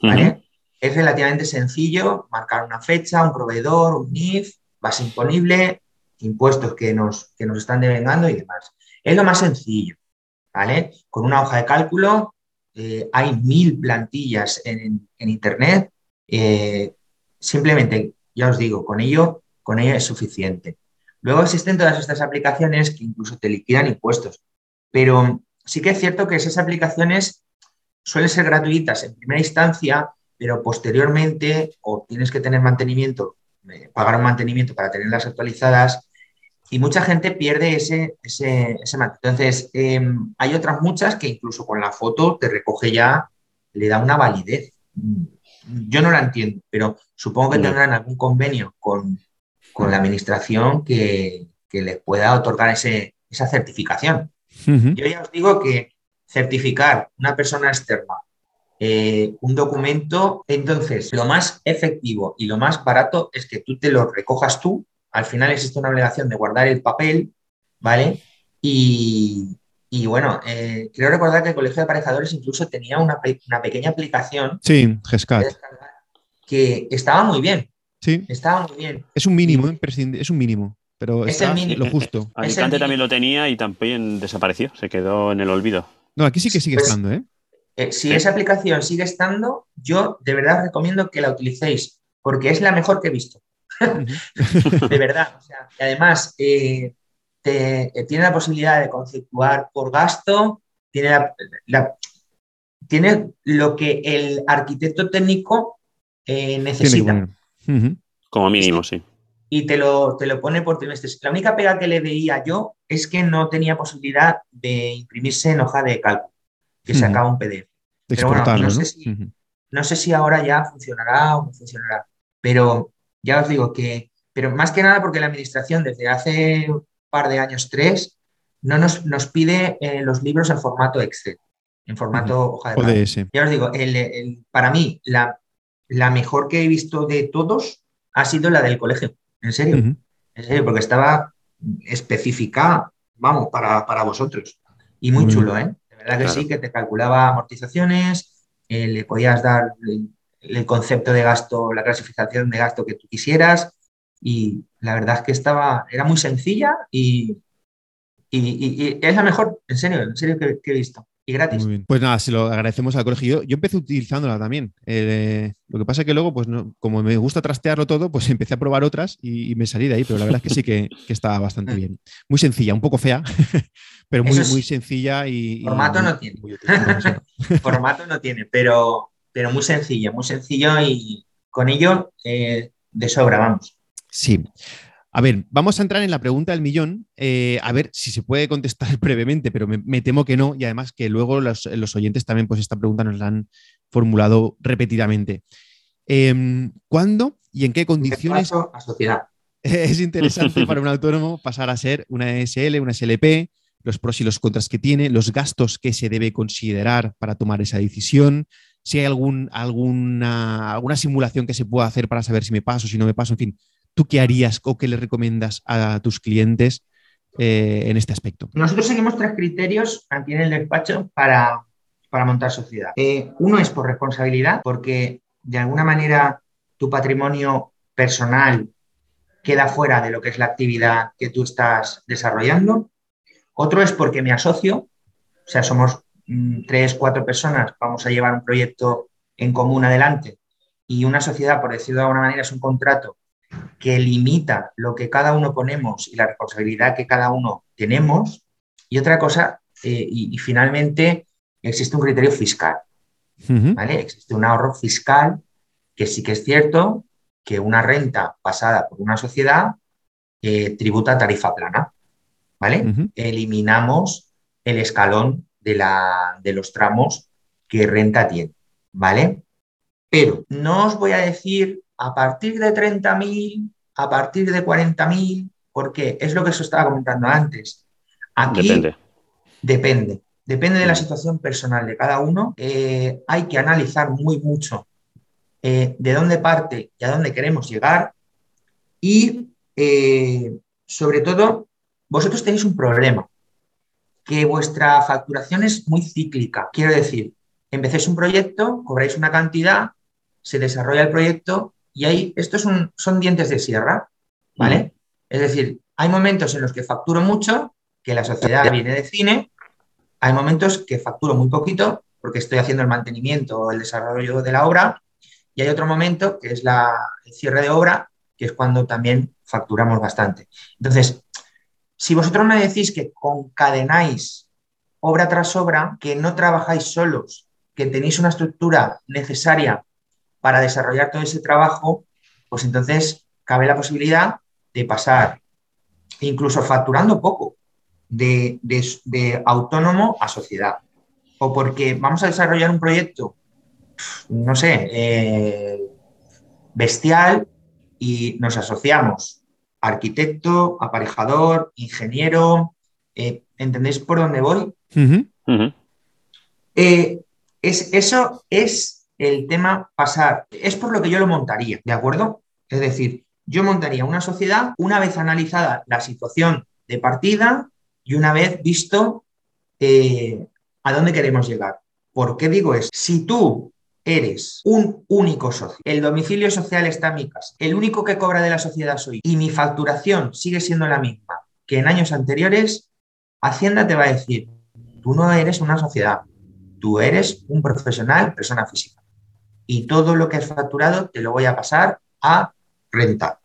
¿Vale? Es relativamente sencillo marcar una fecha, un proveedor, un NIF, base imponible, impuestos que nos, que nos están devengando y demás. Es lo más sencillo, ¿vale? Con una hoja de cálculo eh, hay mil plantillas en, Internet. Eh, simplemente, ya os digo, con ello, con ello es suficiente. Luego existen todas estas aplicaciones que incluso te liquidan impuestos, pero sí que es cierto que esas aplicaciones suelen ser gratuitas en primera instancia, pero posteriormente o tienes que tener mantenimiento, eh, pagar un mantenimiento para tenerlas actualizadas y mucha gente pierde ese, ese, ese Entonces, em, hay otras muchas que incluso con la foto te recoge ya, le da una validez. Yo no la entiendo, pero supongo que tendrán algún convenio con, la administración que, les pueda otorgar ese, esa certificación. Yo ya os digo que certificar una persona externa eh, un documento, entonces lo más efectivo y lo más barato es que tú te lo recojas tú al final existe una obligación de guardar el papel, ¿vale? Y, bueno, eh, quiero recordar que el Colegio de Aparejadores incluso tenía una, pequeña aplicación. Sí, GESCAT. Que estaba muy bien. Sí. Estaba muy bien. Es un mínimo, es un mínimo. Pero es lo justo. Alicante también lo tenía y también desapareció, se quedó en el olvido. No, aquí sí que sigue pues, estando, ¿eh? ¿eh? si esa aplicación sigue estando, yo de verdad recomiendo que la utilicéis, porque es la mejor que he visto. de verdad. y además, eh, eh, tiene la posibilidad de conceptuar por gasto, tiene, tiene lo que el arquitecto técnico eh, necesita. Como mínimo, sí. Y te lo, te lo pone por trimestres. La única pega que le veía yo es que no tenía posibilidad de imprimirse en hoja de cálculo, que sacaba un PDF. Pero bueno, no, Sé si, no sé si ahora ya funcionará o no funcionará. Pero ya os digo que, pero más que nada porque la administración desde hace un par de años, tres, no nos, nos pide eh, los libros en formato Excel, en formato hoja de ODS. Ya os digo, para mí la, la, mejor que he visto de todos ha sido la del colegio, en serio, en serio, porque estaba especificada, vamos, para, para vosotros. Y muy chulo, ¿eh? De verdad que sí, que te calculaba amortizaciones, eh, le podías dar el concepto de gasto, la clasificación de gasto que tú quisieras. Y la verdad es que estaba, era muy sencilla y, y, es la mejor, en serio, en serio que, he visto. Y gratis. Pues nada, se lo agradecemos al colegio. Yo, empecé utilizándola también. Eh, lo que pasa es que luego, pues como me gusta trastearlo todo, pues empecé a probar otras y, me salí de ahí, pero la verdad es que sí que, que estaba bastante bien. Muy sencilla, un poco fea, pero muy, muy sencilla y... Formato no tiene. formato no tiene, pero, pero muy sencillo, muy sencillo y, con ello eh, de sobra, vamos. Sí. A ver, vamos a entrar en la pregunta del millón, eh, a ver si se puede contestar brevemente, pero me, temo que no, y además que luego los, oyentes también, pues esta pregunta nos la han formulado repetidamente. Em, ¿Cuándo y en qué condiciones? A sociedad. Es interesante para un autónomo pasar a ser una SL, una SLP, los pros y los contras que tiene, los gastos que se debe considerar para tomar esa decisión, si hay alguna, simulación que se pueda hacer para saber si me paso, si no me paso, en fin, ¿tú qué harías o qué le recomiendas a tus clientes eh, en este aspecto? Nosotros seguimos tres criterios aquí en el despacho para, montar sociedad. Eh, uno es por responsabilidad, porque de alguna manera tu patrimonio personal queda fuera de lo que es la actividad que tú estás desarrollando. Otro es porque me asocio, o sea, somos tres, cuatro personas, vamos a llevar un proyecto en común adelante y una sociedad, por decirlo de alguna manera, es un contrato que limita lo que cada uno ponemos y la responsabilidad que cada uno tenemos. Y otra cosa, eh, y, finalmente, existe un criterio fiscal. ¿vale? Existe un ahorro fiscal que sí que es cierto que una renta pasada por una sociedad eh, tributa tarifa plana. ¿vale? Eliminamos el escalón de, la, de los tramos que renta tiene, ¿vale? Pero no os voy a decir a partir de 30.000, a partir de 40.000, porque es lo que se estaba comentando antes. Aquí depende. Depende. Depende de la situación personal de cada uno. Eh, hay que analizar muy mucho eh, de dónde parte y a dónde queremos llegar. Y eh, sobre todo, vosotros tenéis un problema, que vuestra facturación es muy cíclica. Quiero decir, empecéis un proyecto, cobráis una cantidad, se desarrolla el proyecto y ahí, estos son, son dientes de sierra, ¿vale? Es decir, hay momentos en los que facturo mucho, que la sociedad viene de cine, hay momentos que facturo muy poquito, porque estoy haciendo el mantenimiento o el desarrollo de la obra, y hay otro momento que es la, el cierre de obra, que es cuando también facturamos bastante. Entonces, si vosotros me decís que concadenáis obra tras obra, que no trabajáis solos, que tenéis una estructura necesaria para desarrollar todo ese trabajo, pues entonces cabe la posibilidad de pasar, incluso facturando poco, de, autónomo a sociedad. O porque vamos a desarrollar un proyecto, no sé, eh, bestial y nos asociamos arquitecto, aparejador, ingeniero. Eh, ¿Entendéis por dónde voy? Eh, es, eso es el tema pasar. Es por lo que yo lo montaría, ¿de acuerdo? Es decir, yo montaría una sociedad una vez analizada la situación de partida y una vez visto eh, a dónde queremos llegar. ¿Por qué digo esto? Si tú eres un único socio, el domicilio social está en mi casa, el único que cobra de la sociedad soy y mi facturación sigue siendo la misma que en años anteriores, Hacienda te va a decir, tú no eres una sociedad, tú eres un profesional, persona física. Y todo lo que has facturado te lo voy a pasar a renta.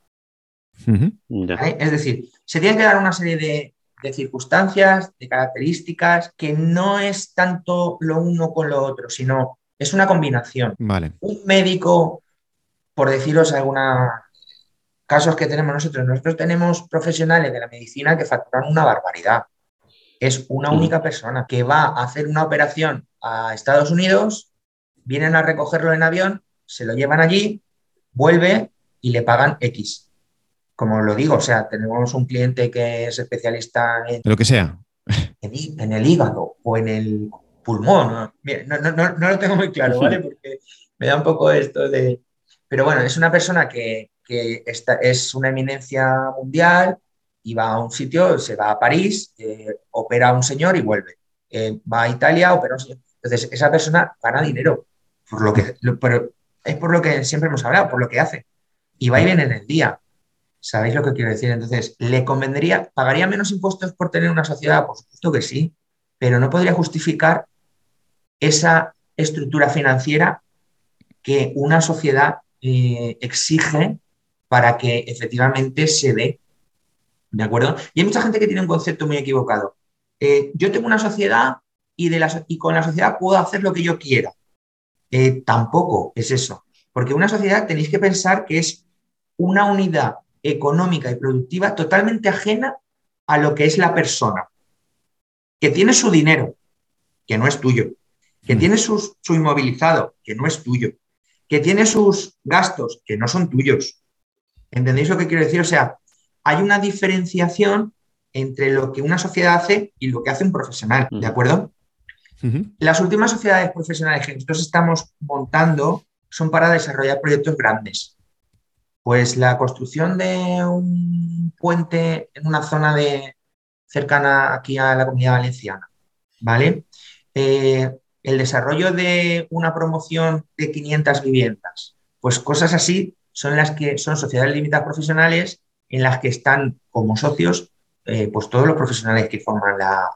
Es decir, se tiene que dar una serie de, circunstancias, de características, que no es tanto lo uno con lo otro, sino es una combinación. Vale. Un médico, por deciros algunos casos que tenemos nosotros, nosotros tenemos profesionales de la medicina que facturan una barbaridad. Es una mm. única persona que va a hacer una operación a Estados Unidos vienen a recogerlo en avión, se lo llevan allí, vuelve y le pagan X. Como lo digo, o sea, tenemos un cliente que es especialista en... Lo que sea. En, el hígado o en el pulmón. ¿no? no, lo tengo muy claro, ¿vale? Porque me da un poco esto de... Pero bueno, es una persona que, es una eminencia mundial y va a un sitio, se va a París, eh, opera a un señor y vuelve. Eh, va a Italia, opera a un señor. Entonces, esa persona gana dinero por lo que, pero es por lo que siempre hemos hablado, por lo que hace. Y va y viene en el día. ¿Sabéis lo que quiero decir? Entonces, ¿le convendría, pagaría menos impuestos por tener una sociedad? Por supuesto que sí, pero no podría justificar esa estructura financiera que una sociedad eh, exige para que efectivamente se dé. ¿De acuerdo? Y hay mucha gente que tiene un concepto muy equivocado. Eh, yo tengo una sociedad y, con la sociedad puedo hacer lo que yo quiera. Eh, tampoco es eso. Porque una sociedad tenéis que pensar que es una unidad económica y productiva totalmente ajena a lo que es la persona, que tiene su dinero, que no es tuyo, que tiene su inmovilizado, que no es tuyo, que tiene sus gastos, que no son tuyos. ¿Entendéis lo que quiero decir? O sea, hay una diferenciación entre lo que una sociedad hace y lo que hace un profesional, ¿de acuerdo? Las últimas sociedades profesionales que nosotros estamos montando son para desarrollar proyectos grandes. Pues la construcción de un puente en una zona de, cercana aquí a la comunidad valenciana, ¿vale? Eh, el desarrollo de una promoción de 500 viviendas, pues cosas así son las que son sociedades limitadas profesionales en las que están como socios eh, pues todos los profesionales que forman la,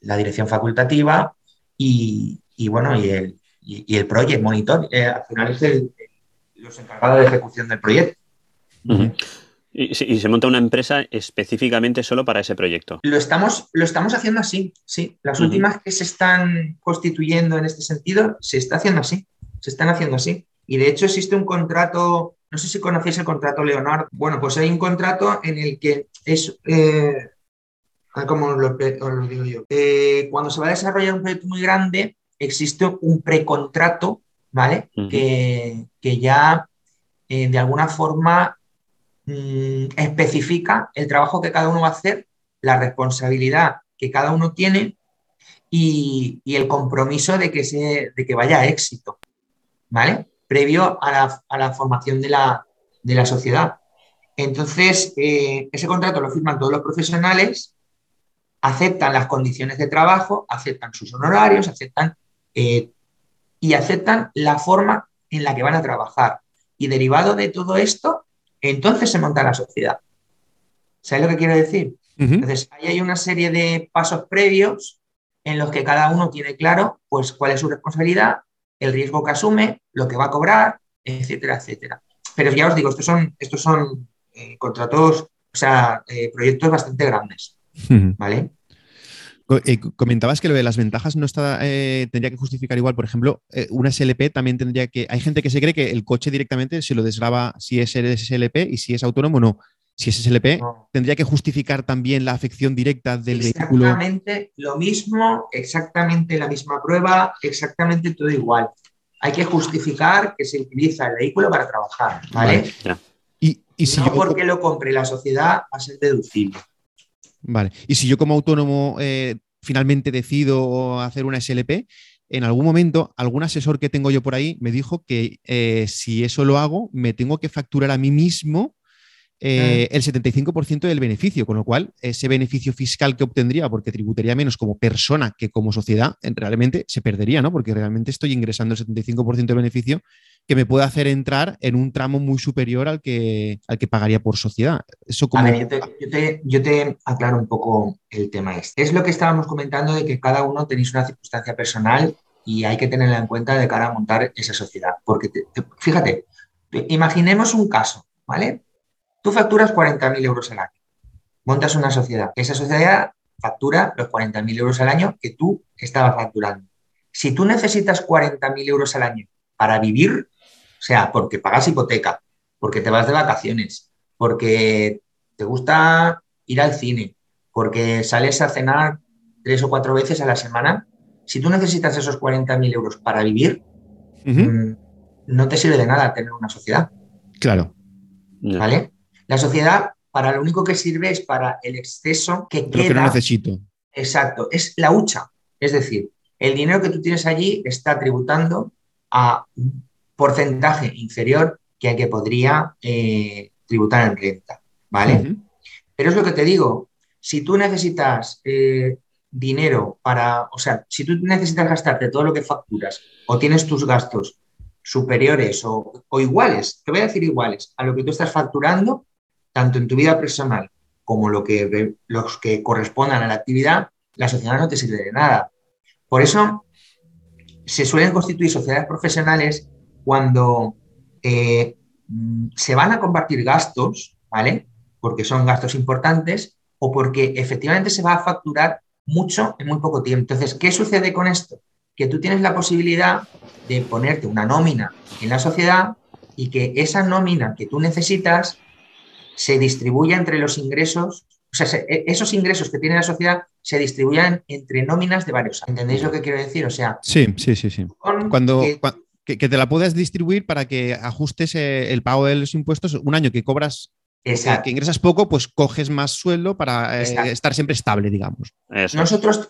la, dirección facultativa y, bueno, y el, y, el project monitor, eh, al final es los encargados de ejecución del proyecto. Y, se monta una empresa específicamente solo para ese proyecto. Lo estamos, lo estamos haciendo así, sí. Las últimas que se están constituyendo en este sentido, se está haciendo así, se están haciendo así. Y de hecho existe un contrato no sé si conocéis el contrato Leonardo. Bueno, pues hay un contrato en el que es, eh, como os lo, digo yo, eh, cuando se va a desarrollar un proyecto muy grande, existe un precontrato, ¿vale? que, ya eh, de alguna forma mm, especifica el trabajo que cada uno va a hacer, la responsabilidad que cada uno tiene y, el compromiso de que, se, de que vaya a éxito, ¿vale? previo a la, formación de la, sociedad. Entonces, eh, ese contrato lo firman todos los profesionales, aceptan las condiciones de trabajo, aceptan sus honorarios, aceptan eh, y aceptan la forma en la que van a trabajar. Y derivado de todo esto, entonces se monta la sociedad. ¿Sabes lo que quiero decir? Entonces, ahí hay una serie de pasos previos en los que cada uno tiene claro pues, cuál es su responsabilidad, el riesgo que asume, lo que va a cobrar, etcétera, etcétera. Pero ya os digo, estos son, estos son eh, contratos, o sea, eh, proyectos bastante grandes. ¿Vale? Eh, comentabas que lo de las ventajas no está, tendría que justificar igual, por ejemplo, una SLP también tendría que. Hay gente que se cree que el coche directamente se lo desgraba si es SLP y si es autónomo, no. Si es SLP, tendría que justificar también la afección directa del vehículo. Exactamente lo mismo, exactamente la misma prueba, exactamente todo igual. Hay que justificar que se utiliza el vehículo para trabajar, ¿vale? Y, si no porque lo compre la sociedad va a ser deducible. Vale. Y si yo como autónomo eh, finalmente decido hacer una SLP, en algún momento algún asesor que tengo yo por ahí me dijo que eh, si eso lo hago, me tengo que facturar a mí mismo eh, el 75% del beneficio, con lo cual ese beneficio fiscal que obtendría, porque tributaría menos como persona que como sociedad, realmente se perdería, ¿no? Porque realmente estoy ingresando el 75% del beneficio que me puede hacer entrar en un tramo muy superior al que, al que pagaría por sociedad. Yo, te, yo, te, aclaro un poco el tema este. Es lo que estábamos comentando de que cada uno tenéis una circunstancia personal y hay que tenerla en cuenta de cara a montar esa sociedad. Porque, fíjate, imaginemos un caso, ¿vale? Tú facturas 40.000 euros al año, montas una sociedad. Esa sociedad factura los 40.000 euros al año que tú estabas facturando. Si tú necesitas 40.000 euros al año para vivir, o sea, porque pagas hipoteca, porque te vas de vacaciones, porque te gusta ir al cine, porque sales a cenar tres o cuatro veces a la semana, si tú necesitas esos 40.000 euros para vivir, mm, no te sirve de nada tener una sociedad. Claro. ¿Vale? La sociedad para lo único que sirve es para el exceso que queda. que no necesito. Exacto, es la hucha. Es decir, el dinero que tú tienes allí está tributando a un porcentaje inferior que al que podría eh, tributar en renta. ¿Vale? Pero es lo que te digo, si tú necesitas eh, dinero para, o sea, si tú necesitas gastarte todo lo que facturas o tienes tus gastos superiores o, o, iguales, te voy a decir iguales a lo que tú estás facturando, tanto en tu vida personal como lo que, los que correspondan a la actividad, la sociedad no te sirve de nada. Por eso se suelen constituir sociedades profesionales cuando eh, se van a compartir gastos, ¿vale? Porque son gastos importantes o porque efectivamente se va a facturar mucho en muy poco tiempo. Entonces, ¿qué sucede con esto? que tú tienes la posibilidad de ponerte una nómina en la sociedad y que esa nómina que tú necesitas se distribuya entre los ingresos, o sea, e, esos ingresos que tiene la sociedad se distribuyan entre nóminas de varios. ¿Entendéis lo que quiero decir? O sea, sí, sí, sí, sí. Cuando, que, te la puedas distribuir para que ajustes eh, el pago de los impuestos un año que cobras que ingresas poco, pues coges más sueldo para eh, estar siempre estable, digamos. Nosotros,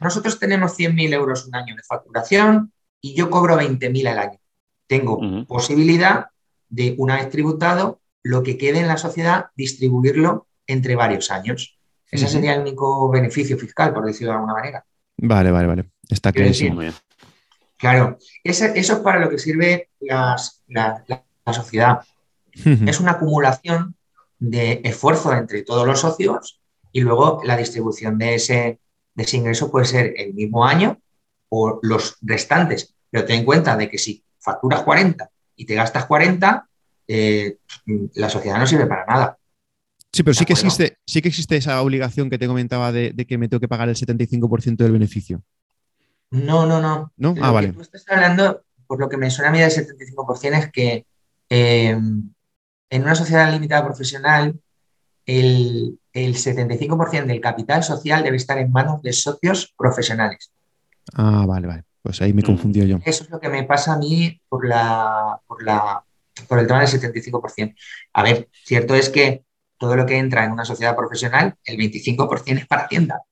Nosotros tenemos 100.000 euros un año de facturación y yo cobro 20.000 al año. Tengo posibilidad de, una vez tributado, lo que quede en la sociedad, distribuirlo entre varios años. Ese sería el único beneficio fiscal, por decirlo de alguna manera. Vale, vale, vale. Está clarísimo. Claro, eso es para lo que sirve la, sociedad. Es una acumulación de esfuerzo entre todos los socios y luego la distribución de ese, de ese ingreso puede ser el mismo año o los restantes. Pero ten en cuenta de que si facturas 40 y te gastas 40, eh, la sociedad no sirve para nada. Sí, pero sí que, existe, sí que existe esa obligación que te comentaba de, que me tengo que pagar el 75% del beneficio. No, no, no. ¿No? ah, vale. tú estás hablando, por lo que me suena a mí del 75%, es que eh, en una sociedad limitada profesional, el, el 75% del capital social debe estar en manos de socios profesionales. Ah, vale, vale. Pues ahí me mm. confundió yo. Eso es lo que me pasa a mí por, la, por, la, por el tema del 75%. A ver, cierto es que todo lo que entra en una sociedad profesional, el 25% es para Hacienda.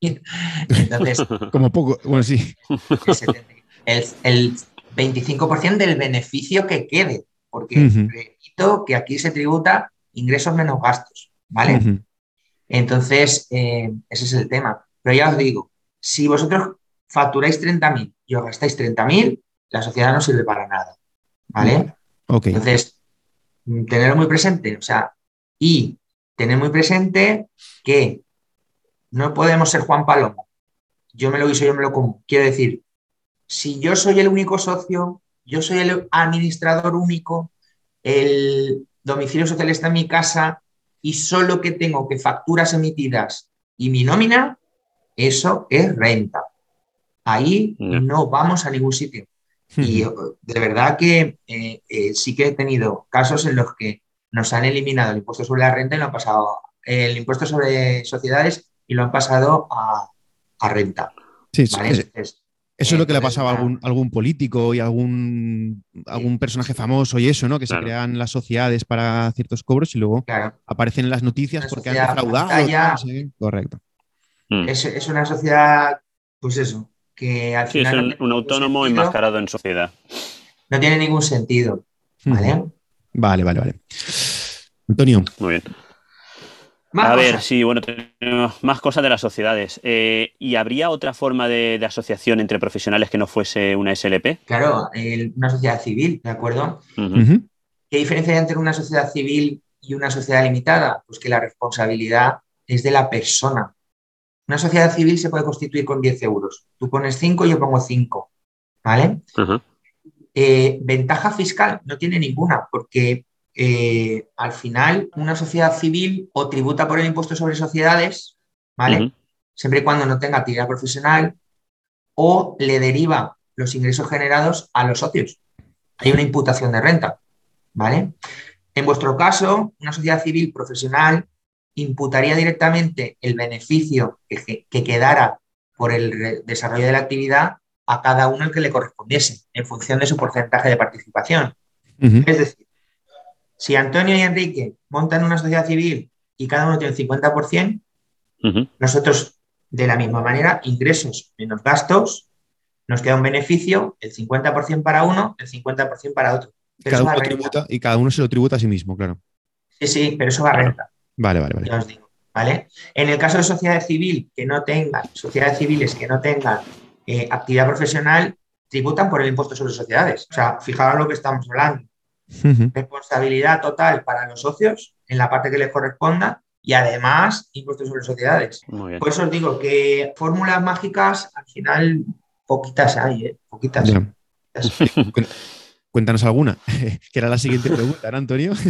Entonces, como poco, bueno, sí. El, 25% del beneficio que quede, porque repito que aquí se tributa ingresos menos gastos, ¿vale? Entonces, eh, ese es el tema. Pero ya os digo, si vosotros facturáis 30.000 y os gastáis 30.000, la sociedad no sirve para nada, ¿vale? Entonces, tenerlo muy presente, o sea, y tener muy presente que no podemos ser Juan Palomo. Yo me lo hizo, yo me lo como. Quiero decir, si yo soy el único socio, yo soy el administrador único, el domicilio social está en mi casa y solo que tengo que facturas emitidas y mi nómina, eso es renta. Ahí no vamos a ningún sitio. Y de verdad que eh, eh, sí que he tenido casos en los que nos han eliminado el impuesto sobre la renta y lo han pasado, el impuesto sobre sociedades y lo han pasado a, renta. Sí, eso es lo que le ha pasado a algún, algún político y algún, algún personaje famoso y eso, ¿no? Que se crean las sociedades para ciertos cobros y luego aparecen en las noticias porque han defraudado. Correcto. Mm. Es, una sociedad, pues eso, que al final. es un, autónomo enmascarado en sociedad. No tiene ningún sentido. ¿Vale? Vale, vale, vale. Antonio. Muy bien. a ver, sí, bueno, tenemos más cosas de las sociedades. Eh, ¿Y habría otra forma de, asociación entre profesionales que no fuese una SLP? Claro, una sociedad civil, ¿de acuerdo? ¿Qué diferencia hay entre una sociedad civil y una sociedad limitada? Pues que la responsabilidad es de la persona. Una sociedad civil se puede constituir con 10 euros. Tú pones 5, yo pongo 5. ¿Vale? Eh, ventaja fiscal no tiene ninguna, porque eh, al final una sociedad civil o tributa por el impuesto sobre sociedades, ¿vale? Siempre y cuando no tenga actividad profesional, o le deriva los ingresos generados a los socios. Hay una imputación de renta, ¿vale? En vuestro caso, una sociedad civil profesional imputaría directamente el beneficio que quedara por el desarrollo de la actividad a cada uno el que le correspondiese, en función de su porcentaje de participación. Es decir, si Antonio y Enrique montan una sociedad civil y cada uno tiene el 50%, nosotros, de la misma manera, ingresos menos gastos, nos queda un beneficio, el 50% para uno, el 50% para otro. cada uno tributa, y cada uno se lo tributa a sí mismo, claro. Sí, sí, pero eso va a renta. Vale, vale, vale. Ya os digo, ¿vale? En el caso de sociedad civil que no tengan, sociedades civiles que no tengan eh, actividad profesional tributan por el impuesto sobre sociedades. O sea, fijaros lo que estamos hablando. Responsabilidad total para los socios en la parte que les corresponda y además impuestos sobre sociedades. Por eso os digo que fórmulas mágicas al final poquitas hay, ¿eh? poquitas. Cuéntanos alguna, que era la siguiente pregunta, ¿no, Antonio?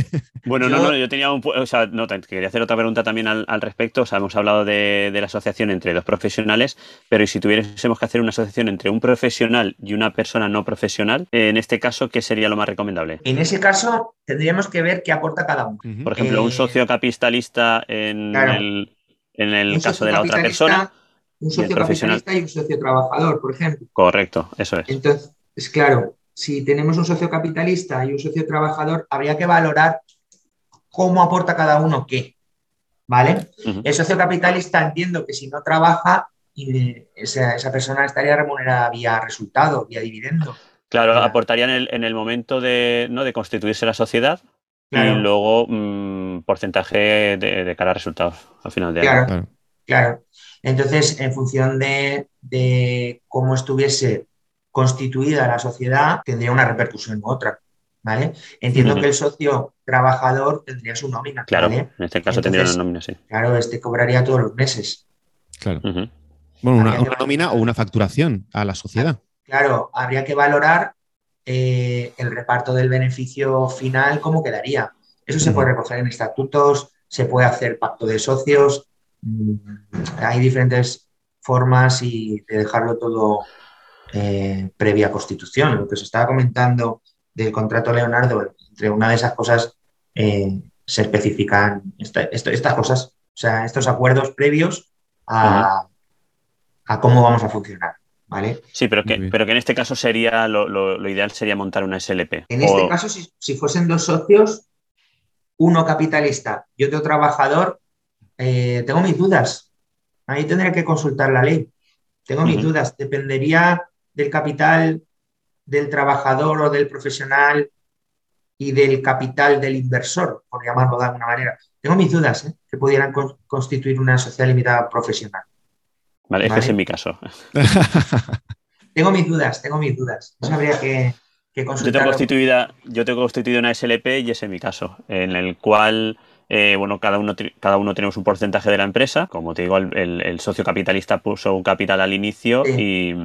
Bueno, no, no, yo tenía un. O sea, no, quería hacer otra pregunta también al, respecto. O sea, hemos hablado de, la asociación entre dos profesionales, pero ¿y si tuviésemos que hacer una asociación entre un profesional y una persona no profesional? En este caso, ¿qué sería lo más recomendable? En ese caso, tendríamos que ver qué aporta cada uno. Por ejemplo, un eh, socio capitalista en el, en el caso de la otra persona. Un socio capitalista y un socio trabajador, por ejemplo. Correcto, eso es. Entonces, es claro, si tenemos un socio capitalista y un socio trabajador, habría que valorar cómo aporta cada uno qué. ¿Vale? El socio capitalista entiendo que si no trabaja, esa, persona estaría remunerada vía resultado, vía dividendo. Claro, aportaría en el, momento de, ¿no? de constituirse la sociedad y luego mm, porcentaje de, cara a resultados al final de año. Claro, claro. Entonces, en función de, de cómo estuviese constituida la sociedad tendría una repercusión u otra. ¿Vale? Entiendo que el socio trabajador tendría su nómina. Claro, en este caso tendría una nómina, sí. Claro, este cobraría todos los meses. Claro. Bueno, una, nómina o una facturación a la sociedad. Claro, habría que valorar eh, el reparto del beneficio final, cómo quedaría. Eso se puede recoger en estatutos, se puede hacer pacto de socios, mm, hay diferentes formas y de dejarlo todo eh, previa constitución. Lo que se estaba comentando del contrato Leonardo, entre una de esas cosas eh, se especifican estas cosas, o sea, estos acuerdos previos a, cómo vamos a funcionar. ¿Vale? Sí, pero que, pero que en este caso sería lo, ideal sería montar una SLP. En este caso, si, fuesen dos socios, uno capitalista y otro trabajador, eh, tengo mis dudas. Ahí tendría que consultar la ley. Tengo mis dudas. Dependería del capital del trabajador o del profesional y del capital del inversor, por llamarlo de alguna manera. Tengo mis dudas ¿eh? que pudieran constituir una sociedad limitada profesional. Vale, ese es mi caso. tengo mis dudas, tengo mis dudas. Eso habría que, que consultar. Yo tengo, constituida, yo tengo constituido una SLP y ese es mi caso, en el cual eh, bueno, cada uno, cada uno tenemos un porcentaje de la empresa. Como te digo, el, socio capitalista puso un capital al inicio y,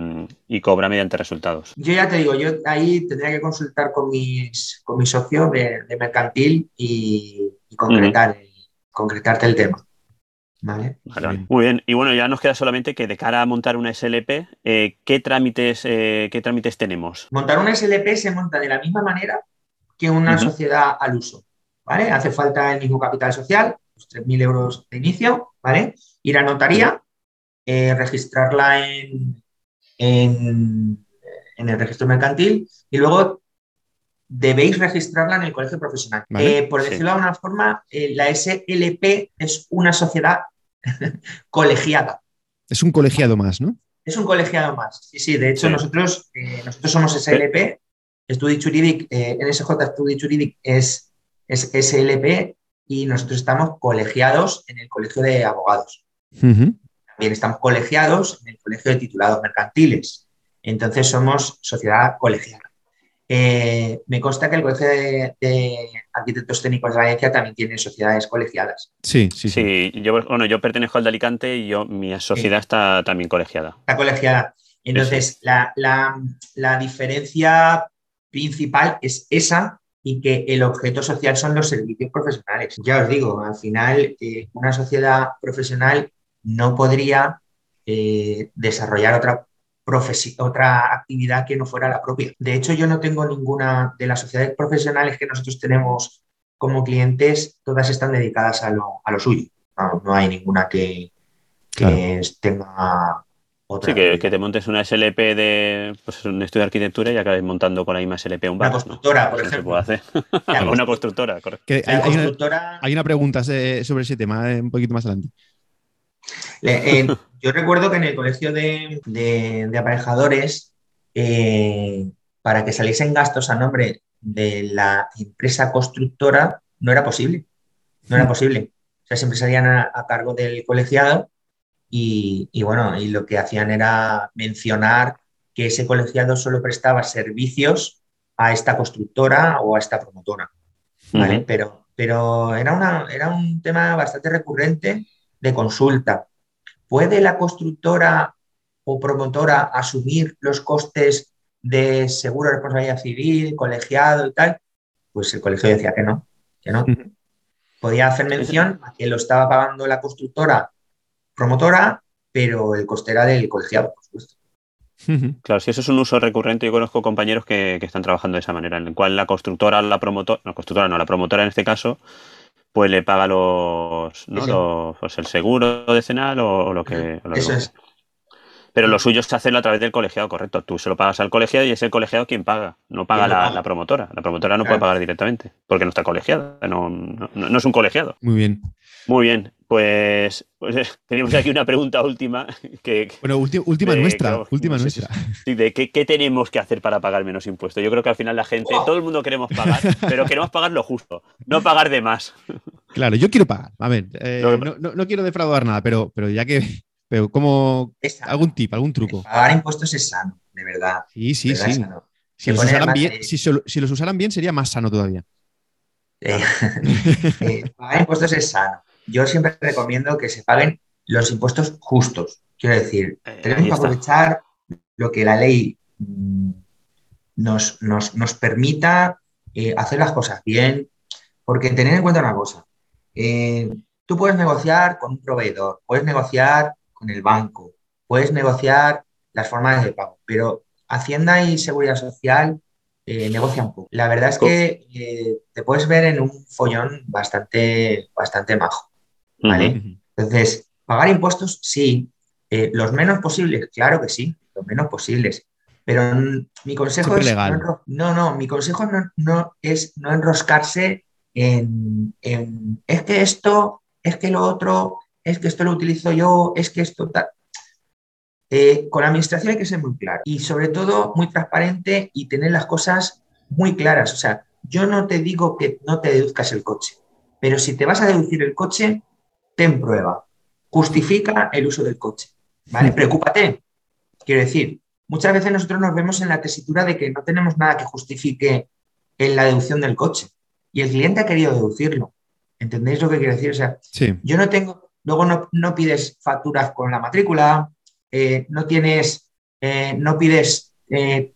cobra mediante resultados. Yo ya te digo, yo ahí tendría que consultar con mis, con mis socios de, mercantil y, concretar, concretarte el tema. ¿Vale? Muy bien. Y bueno, ya nos queda solamente que de cara a montar una SLP, eh, ¿qué, trámites, eh, ¿qué trámites tenemos? Montar una SLP se monta de la misma manera que una sociedad al uso. Hace falta el mismo capital social, los 3.000 euros de inicio, ¿vale? Ir a notaría, eh, registrarla en, en, el registro mercantil y luego debéis registrarla en el colegio profesional. Eh, por decirlo de alguna forma, eh, la SLP es una sociedad colegiada. Es un colegiado más, ¿no? Es un colegiado más. Sí, sí, de hecho nosotros, nosotros somos SLP, Study Juridic, NSJ Study Juridic es es SLP y nosotros estamos colegiados en el Colegio de Abogados. También estamos colegiados en el Colegio de Titulados Mercantiles. Entonces somos sociedad colegiada. Eh, me consta que el Colegio de, Arquitectos Técnicos de Valencia también tiene sociedades colegiadas. Sí, sí, sí. Yo, bueno, yo pertenezco al de Alicante y yo, mi sociedad está también colegiada. Está colegiada. Entonces, la, la diferencia principal es esa y que el objeto social son los servicios profesionales. Ya os digo, al final eh, una sociedad profesional no podría eh, desarrollar otra, otra actividad que no fuera la propia. De hecho, yo no tengo ninguna de las sociedades profesionales que nosotros tenemos como clientes, todas están dedicadas a lo, a lo suyo. No, hay ninguna que, tenga sí, que, te montes una SLP de pues, un estudio de arquitectura y acabes montando con la misma SLP un bar. Una constructora, por ejemplo. Se puede hacer. una constructora, correcto. hay, Una, pregunta sobre ese tema eh, un poquito más adelante. Eh, yo recuerdo que en el colegio de, aparejadores, eh, para que saliesen gastos a nombre de la empresa constructora, no era posible. No era mm. posible. O sea, siempre salían a cargo del colegiado y, bueno, y lo que hacían era mencionar que ese colegiado solo prestaba servicios a esta constructora o a esta promotora. ¿vale? pero, pero era, una, era un tema bastante recurrente de consulta. ¿Puede la constructora o promotora asumir los costes de seguro de responsabilidad civil, colegiado y tal, pues el colegio decía que no, que no. Podía hacer mención a que lo estaba pagando la constructora promotora, pero el coste era del colegiado, por supuesto. Claro, si eso es un uso recurrente, yo conozco compañeros que, están trabajando de esa manera, en el cual la constructora, la promotora, la constructora no, la promotora en este caso, pues le paga los, ¿no? pues el seguro decenal o, o lo que. eso es. Pero lo suyo es hacerlo a través del colegiado, correcto. Tú se lo pagas al colegiado y es el colegiado quien paga, no paga la, promotora. La promotora no puede pagar directamente porque no está colegiada, no, no, es un colegiado. Muy bien. Muy bien, pues, pues tenemos aquí una pregunta última. Que, bueno, última nuestra, última nuestra. de qué, tenemos que hacer para pagar menos impuestos. Yo creo que al final la gente, todo el mundo queremos pagar, pero queremos pagar lo justo, no pagar de más. Claro, yo quiero pagar. A ver, eh, no, no, quiero defraudar nada, pero, pero ya que pero como algún tip, algún truco. Pagar impuestos es sano, de verdad. Sí, sí, sí. Si los, usaran bien, si, los, usaran bien, sería más sano todavía. Eh, eh, pagar impuestos es sano. Yo siempre recomiendo que se paguen los impuestos justos. Quiero decir, eh, tenemos que aprovechar lo que la ley mm, nos, nos, permita hacer las cosas bien, porque tener en cuenta una cosa. tú puedes negociar con un proveedor, puedes negociar con el banco, puedes negociar las formas de pago, pero Hacienda y Seguridad Social eh, negocian poco. La verdad es que eh, te puedes ver en un follón bastante, bastante majo. ¿Vale? Entonces, pagar impuestos, sí. Eh, los menos posibles, claro que sí, los menos posibles. Pero mi consejo es. No, no, mi consejo no, es no enroscarse en, en, Es que esto, es que lo otro, es que esto lo utilizo yo, es que esto tal. Eh, con la administración hay que ser muy claro y sobre todo muy transparente y tener las cosas muy claras. O sea, yo no te digo que no te deduzcas el coche, pero si te vas a deducir el coche, ten prueba. Justifica el uso del coche. ¿Vale? Preocúpate. Quiero decir, muchas veces nosotros nos vemos en la tesitura de que no tenemos nada que justifique en la deducción del coche. Y el cliente ha querido deducirlo. ¿Entendéis lo que quiero decir? O sea, yo no tengo, Luego no, pides facturas con la matrícula, eh, no tienes, eh, no pides eh,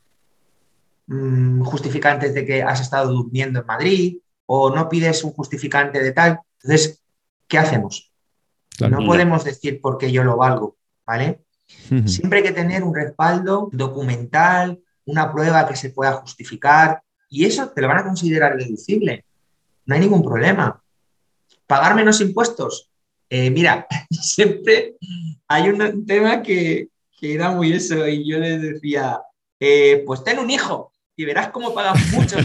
mm, justificantes de que has estado durmiendo en Madrid o no pides un justificante de tal. Entonces, ¿qué hacemos? No podemos decir porque yo lo valgo, ¿vale? Siempre hay que tener un respaldo documental, una prueba que se pueda justificar y eso te lo van a considerar deducible. No hay ningún problema. ¿Pagar menos impuestos? Eh, mira, siempre hay un tema que, era muy eso y yo les decía, eh, pues ten un hijo y verás cómo pagas mucho.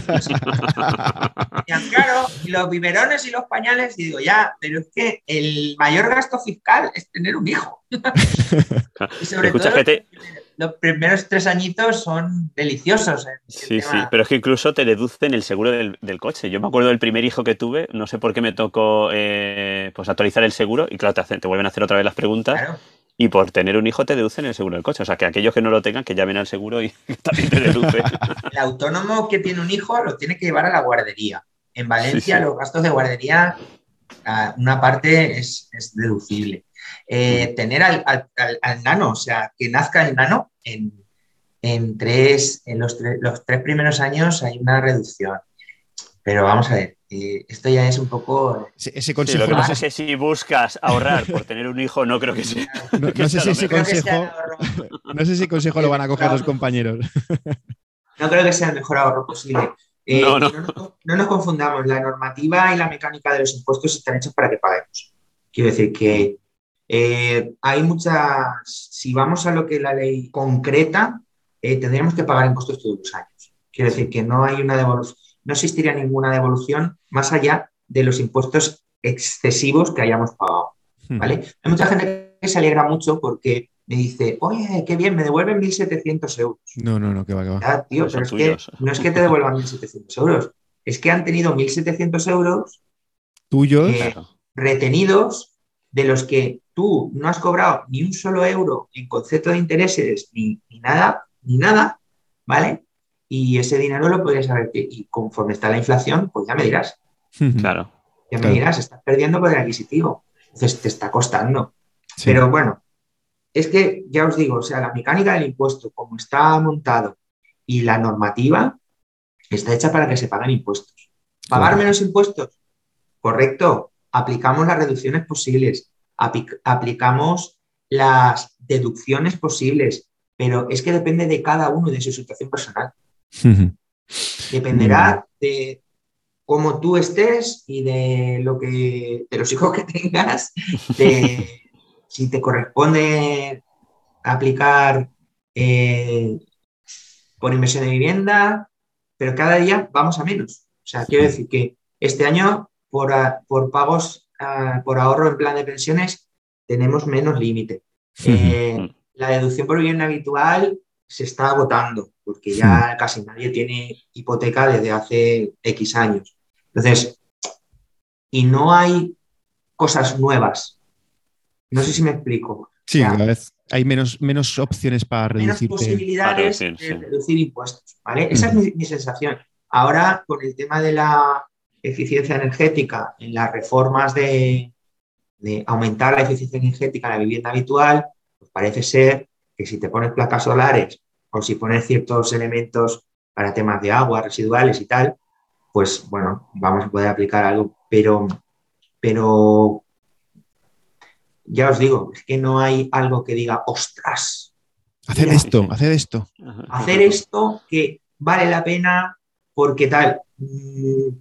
y claro, los biberones y los pañales, y digo, ya, pero es que el mayor gasto fiscal es tener un hijo. y sobre todo, los primeros tres añitos son deliciosos. Sí, sí, pero es que incluso te deducen el seguro del, coche. Yo me acuerdo del primer hijo que tuve, no sé por qué me tocó eh, pues actualizar el seguro y claro, te, te, vuelven a hacer otra vez las preguntas. Y por tener un hijo te deducen el seguro del coche. O sea, que aquellos que no lo tengan, que llamen al seguro y también te deducen. El autónomo que tiene un hijo lo tiene que llevar a la guardería. En Valencia los gastos de guardería, una parte es deducible. Eh, tener al, nano, o sea, que nazca el nano en, tres, en los, los, tres primeros años hay una reducción. Pero vamos a ver, eh, esto ya es un poco... Ese, consejo... no sé si buscas ahorrar por tener un hijo, no creo que sea. No, sé si ese consejo... No sé si consejo lo van a coger los compañeros. No creo que sea el mejor ahorro posible. Eh, no, no. no, nos confundamos, la normativa y la mecánica de los impuestos están hechos para que paguemos. Quiero decir que eh, hay muchas, si vamos a lo que la ley concreta, eh, tendríamos que pagar impuestos todos los años. Quiero decir que no hay una devolución, no existiría ninguna devolución más allá de los impuestos excesivos que hayamos pagado. Hmm. ¿vale? Hay mucha gente que se alegra mucho porque me dice, oye, qué bien, me devuelven 1.700 euros. No, no, no, que va, que va. tío, pero es que no es que te devuelvan 1.700 euros, es que han tenido 1.700 euros tuyos eh, retenidos de los que tú no has cobrado ni un solo euro en concepto de intereses, ni, nada, ni nada, ¿vale? Y ese dinero lo podrías haber, y conforme está la inflación, pues ya me dirás. Claro. Ya me dirás, estás perdiendo poder adquisitivo. Entonces te está costando. Pero bueno, es que ya os digo, o sea, la mecánica del impuesto, como está montado, y la normativa está hecha para que se paguen impuestos. ¿Pagar menos impuestos? Correcto. Aplicamos las reducciones posibles, aplicamos las deducciones posibles, pero es que depende de cada uno de su situación personal. Dependerá de cómo tú estés y de lo que de los hijos que tengas, de si te corresponde aplicar eh, por inversión de vivienda, pero cada día vamos a menos. O sea, quiero decir que este año por, por pagos por ahorro en plan de pensiones tenemos menos límite. Eh, la deducción por vivienda habitual se está agotando porque ya casi nadie tiene hipoteca desde hace X años. Entonces, y no hay cosas nuevas. No sé si me explico. Sí, cada vez hay menos, menos opciones para reducir. Menos posibilidades de reducir impuestos. ¿vale? Esa es mi, sensación. Ahora, con el tema de la eficiencia energética en las reformas de, de aumentar la eficiencia energética en la vivienda habitual, pues parece ser que si te pones placas solares o si pones ciertos elementos para temas de agua, residuales y tal, pues bueno, vamos a poder aplicar algo, pero, pero ya os digo, es que no hay algo que diga, ostras. Hacer esto, hacer esto. Hacer esto que vale la pena porque tal. Mm,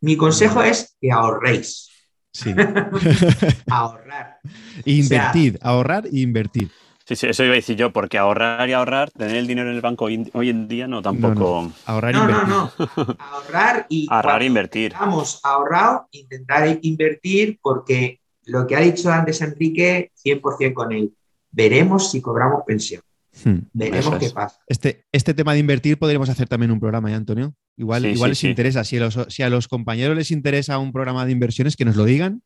mi consejo es que ahorréis. Sí. Ahorrar. Invertir, ahorrar e invertir. Sí, sí, eso iba a decir yo, porque ahorrar y ahorrar, tener el dinero en el banco hoy, en día no tampoco. No, Ahorrar no, no, no. Ahorrar y. ahorrar e invertir. Hemos ahorrado, intentar invertir, porque lo que ha dicho antes Enrique, 100% con él. Veremos si cobramos pensión. Hmm. Veremos qué pasa. Este, este tema de invertir podríamos hacer también un programa, ¿eh, Antonio? Igual, igual les interesa. Si si a los compañeros les interesa un programa de inversiones, que nos lo digan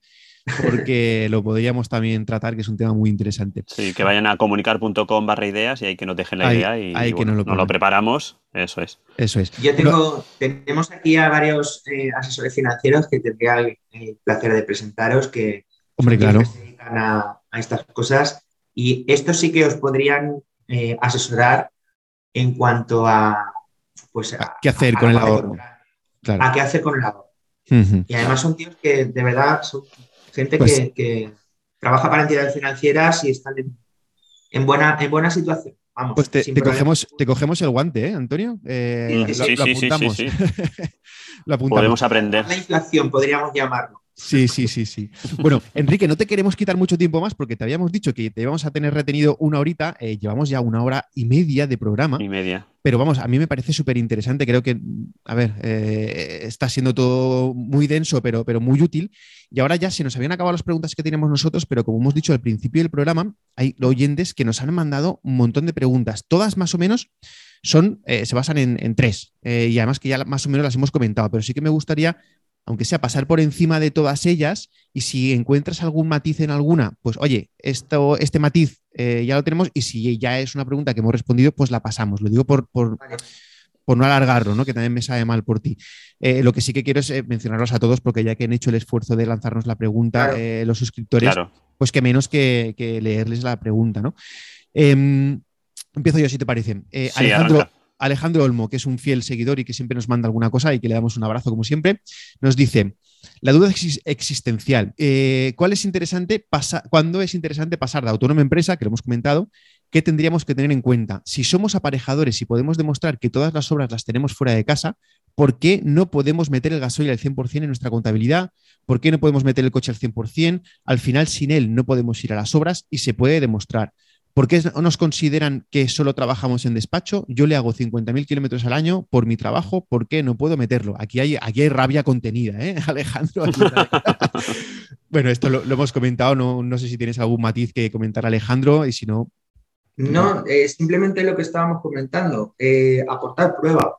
porque lo podríamos también tratar, que es un tema muy interesante. Sí, que vayan a comunicar.com barra ideas y ahí que nos dejen la idea y, que nos, lo, preparamos. Eso es. Eso es. Yo tengo, tenemos aquí a varios eh, asesores financieros que tendría el, placer de presentaros que, Hombre, claro. se dedican a, estas cosas y estos sí que os podrían eh, asesorar en cuanto a pues a, qué hacer con el ahorro. A qué hacer con el ahorro. Y además son tíos que de verdad son gente pues que, trabaja para entidades financieras y están en, buena, en buena situación. Vamos, pues te, cogemos, te cogemos el guante, ¿eh, Antonio? Eh, sí, sí, sí, sí, Podemos aprender. La inflación, podríamos llamarlo. Sí, sí, sí, sí. Bueno, Enrique, no te queremos quitar mucho tiempo más porque te habíamos dicho que te íbamos a tener retenido una horita. Eh, llevamos ya una hora y media de programa. Y media. Pero vamos, a mí me parece súper interesante. Creo que, a ver, eh, está siendo todo muy denso, pero, pero muy útil. Y ahora ya se nos habían acabado las preguntas que teníamos nosotros, pero como hemos dicho al principio del programa, hay oyentes que nos han mandado un montón de preguntas. Todas más o menos son, eh, se basan en, en tres. y además que ya más o menos las hemos comentado, pero sí que me gustaría aunque sea pasar por encima de todas ellas y si encuentras algún matiz en alguna, pues oye, esto, este matiz eh, ya lo tenemos y si ya es una pregunta que hemos respondido, pues la pasamos. Lo digo por, por, no alargarlo, ¿no? que también me sabe mal por ti. Eh, lo que sí que quiero es eh, mencionarlos a todos porque ya que han hecho el esfuerzo de lanzarnos la pregunta, los suscriptores, pues que menos que, leerles la pregunta. ¿no? Em, empiezo yo, si te parece. Alejandro. Alejandro Olmo, que es un fiel seguidor y que siempre nos manda alguna cosa y que le damos un abrazo como siempre, nos dice, la duda existencial, eh, ¿cuál es interesante ¿cuándo es interesante pasar de autónoma empresa, que lo hemos comentado, qué tendríamos que tener en cuenta? Si somos aparejadores y podemos demostrar que todas las obras las tenemos fuera de casa, ¿por qué no podemos meter el gasoil al 100% en nuestra contabilidad? ¿Por qué no podemos meter el coche al 100%? Al final, sin él no podemos ir a las obras y se puede demostrar. ¿Por qué nos consideran que solo trabajamos en despacho? Yo le hago 50.000 kilómetros al año por mi trabajo, ¿por qué no puedo meterlo? Aquí hay, aquí hay rabia contenida, ¿eh, Alejandro? bueno, esto lo, hemos comentado, no, sé si tienes algún matiz que comentar, Alejandro, y si no... No, eh, simplemente lo que estábamos comentando, eh, aportar prueba.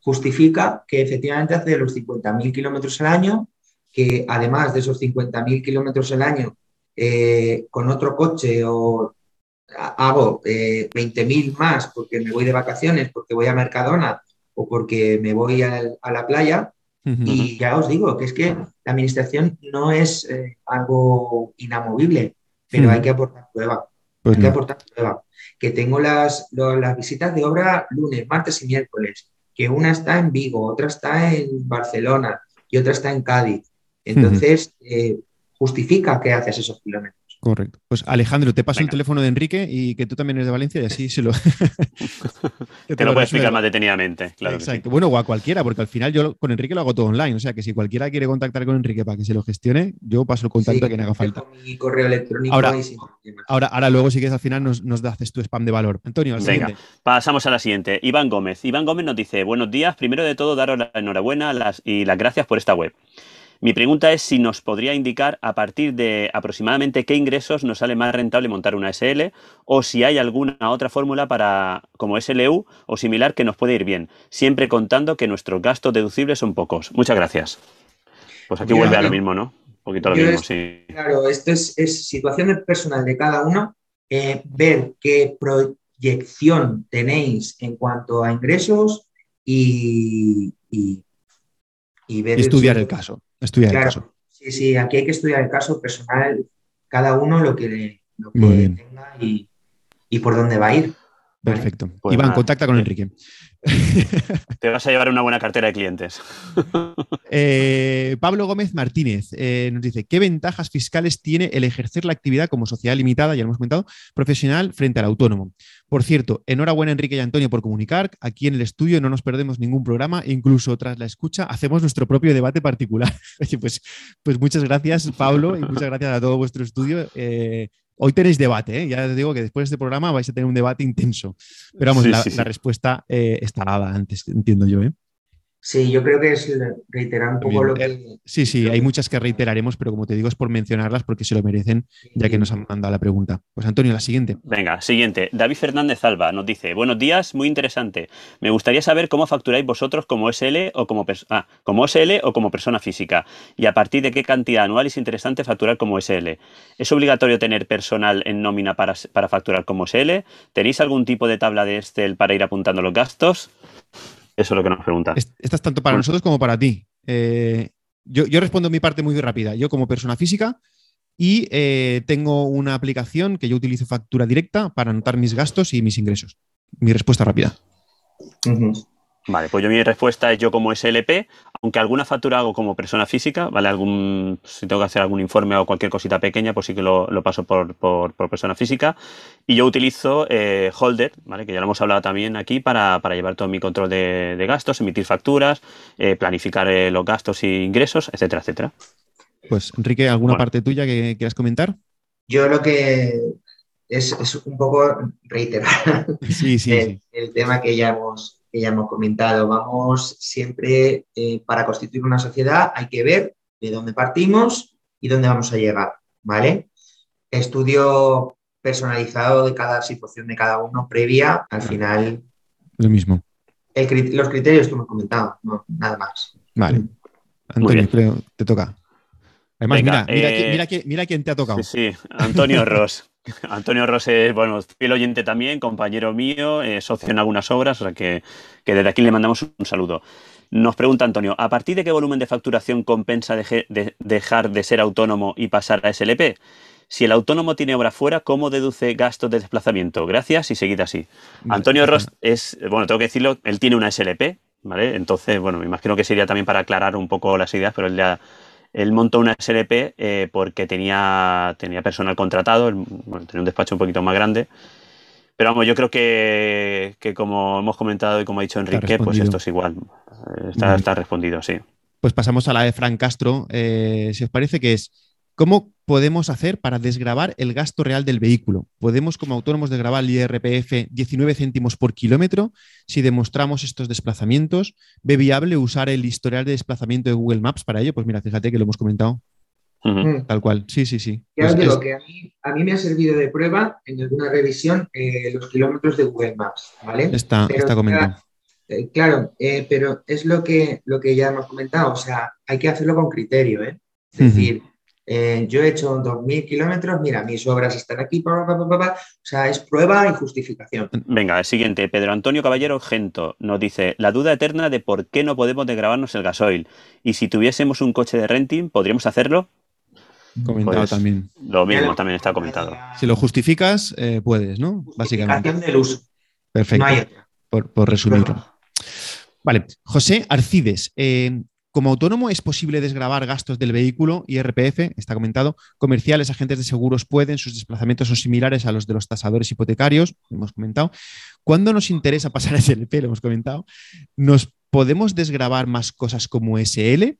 Justifica que efectivamente hace los 50.000 kilómetros al año, que además de esos 50.000 kilómetros al año, eh, con otro coche o hago eh, 20.000 más porque me voy de vacaciones, porque voy a Mercadona o porque me voy a, la playa. Y ya os digo que es que la administración no es eh, algo inamovible, pero hay que aportar prueba. Pues hay que aportar prueba. Que tengo las, las visitas de obra lunes, martes y miércoles. Que una está en Vigo, otra está en Barcelona y otra está en Cádiz. Entonces, eh, justifica que haces esos kilómetros. Correcto. Pues Alejandro, te paso el teléfono de Enrique y que tú también eres de Valencia y así se lo. te, lo, puedo explicar más detenidamente, claro. Exacto. Bueno, o a cualquiera, porque al final yo con Enrique lo hago todo online. O sea que si cualquiera quiere contactar con Enrique para que se lo gestione, yo paso el contacto a quien haga falta. Mi correo electrónico ahora, ahora, ahora, luego, si quieres, al final nos, nos haces tu spam de valor. Antonio, al Venga, pasamos a la siguiente. Iván Gómez. Iván Gómez nos dice: Buenos días. Primero de todo, daros la enhorabuena y las gracias por esta web. Mi pregunta es si nos podría indicar a partir de aproximadamente qué ingresos nos sale más rentable montar una SL o si hay alguna otra fórmula para como SLU o similar que nos puede ir bien, siempre contando que nuestros gastos deducibles son pocos. Muchas gracias. Pues aquí vuelve a lo mismo, ¿no? Un poquito lo mismo, sí. Claro, esto es, situación personal de cada uno, eh, ver qué proyección tenéis en cuanto a ingresos y, ver... estudiar el caso. Estudiar el caso. Sí, sí, aquí hay que estudiar el caso personal, cada uno lo que, lo tenga y, por dónde va a ir. Perfecto. Pues Iván, contacta con Enrique. Te vas a llevar una buena cartera de clientes. Eh, Pablo Gómez Martínez eh, nos dice: ¿Qué ventajas fiscales tiene el ejercer la actividad como sociedad limitada, ya lo hemos comentado, profesional frente al autónomo? Por cierto, enhorabuena Enrique y Antonio por comunicar. Aquí en el estudio no nos perdemos ningún programa, incluso tras la escucha hacemos nuestro propio debate particular. pues, pues muchas gracias, Pablo, y muchas gracias a todo vuestro estudio. Eh, hoy tenéis debate, ¿eh? ya os digo que después de este programa vais a tener un debate intenso. Pero vamos, la, respuesta eh, está dada antes, entiendo yo. ¿eh? Sí, yo creo que es reiterar un poco lo que... Eh, sí, sí, hay muchas que reiteraremos, pero como te digo, es por mencionarlas porque se lo merecen, ya que nos han mandado la pregunta. Pues Antonio, la siguiente. Venga, siguiente. David Fernández Alba nos dice, buenos días, muy interesante. Me gustaría saber cómo facturáis vosotros como SL o como, ah, como SL o como persona física y a partir de qué cantidad anual es interesante facturar como SL. ¿Es obligatorio tener personal en nómina para, para facturar como SL? ¿Tenéis algún tipo de tabla de Excel para ir apuntando los gastos? Eso es lo que nos pregunta. Esta es tanto para nosotros como para ti. Eh, yo, respondo mi parte muy rápida. Yo como persona física y eh, tengo una aplicación que yo utilizo factura directa para anotar mis gastos y mis ingresos. Mi respuesta rápida. Vale, pues yo mi respuesta es yo como SLP, aunque alguna factura hago como persona física, ¿vale? Algún, si tengo que hacer algún informe o cualquier cosita pequeña, pues sí que lo, paso por, persona física. Y yo utilizo eh, Holder, ¿vale? Que ya lo hemos hablado también aquí, para, llevar todo mi control de, gastos, emitir facturas, eh, planificar eh, los gastos e ingresos, etcétera, etcétera. Pues Enrique, ¿alguna parte tuya que quieras comentar? Yo lo que es, un poco reiterar el tema que ya hemos que ya hemos comentado. Vamos siempre, eh, para constituir una sociedad, hay que ver de dónde partimos y dónde vamos a llegar, ¿vale? Estudio personalizado de cada situación de cada uno previa, al final. Lo mismo. los criterios que hemos comentado, no, nada más. Vale. Antonio, creo, te toca. Además, mira, mira, eh, mira, quién te ha tocado. Sí, sí, Antonio Ross. Antonio Rosé, bueno, fiel oyente también, compañero mío, eh, socio en algunas obras, o sea que, desde aquí le mandamos un saludo. Nos pregunta Antonio, ¿a partir de qué volumen de facturación compensa dejar de ser autónomo y pasar a SLP? Si el autónomo tiene obra fuera, ¿cómo deduce gastos de desplazamiento? Gracias y seguid así. Antonio Ross es, bueno, tengo que decirlo, él tiene una SLP, ¿vale? Entonces, bueno, me imagino que sería también para aclarar un poco las ideas, pero él ya él montó una SLP eh, porque tenía, tenía personal contratado, tenía un despacho un poquito más grande. Pero vamos, yo creo que, como hemos comentado y como ha dicho Enrique, pues esto es igual. Está, está, respondido, sí. Pues pasamos a la de Frank Castro. Eh, si os parece que es ¿Cómo podemos hacer para desgravar el gasto real del vehículo? ¿Podemos como autónomos desgravar el IRPF 19 céntimos por kilómetro si demostramos estos desplazamientos? ¿Ve viable usar el historial de desplazamiento de Google Maps para ello? Pues mira, fíjate que lo hemos comentado. Mm. Tal cual, sí, sí, sí. Ya digo que a mí, me ha servido de prueba en alguna revisión eh, los kilómetros de Google Maps, ¿vale? Está, está comentado. Eh, claro, eh, pero es lo que, lo que ya hemos comentado, o sea, hay que hacerlo con criterio, ¿eh? Es decir, eh, yo he hecho 2.000 kilómetros, mira, mis obras están aquí, o sea, es prueba y justificación. Venga, el siguiente, Pedro Antonio Caballero Gento nos dice, la duda eterna de por qué no podemos degravarnos el gasoil y si tuviésemos un coche de renting, ¿podríamos hacerlo? Comentado Pues, también. Lo mismo, también está comentado. Si lo justificas, eh, puedes, ¿no? Básicamente. Del uso. Perfecto. No hay otra. por, por resumirlo. Vale, José Arcides. eh, como autónomo es posible desgravar gastos del vehículo, IRPF, está comentado, comerciales, agentes de seguros pueden, sus desplazamientos son similares a los de los tasadores hipotecarios, hemos comentado. Cuando nos interesa pasar a SLP, lo hemos comentado, nos podemos desgravar más cosas como SL.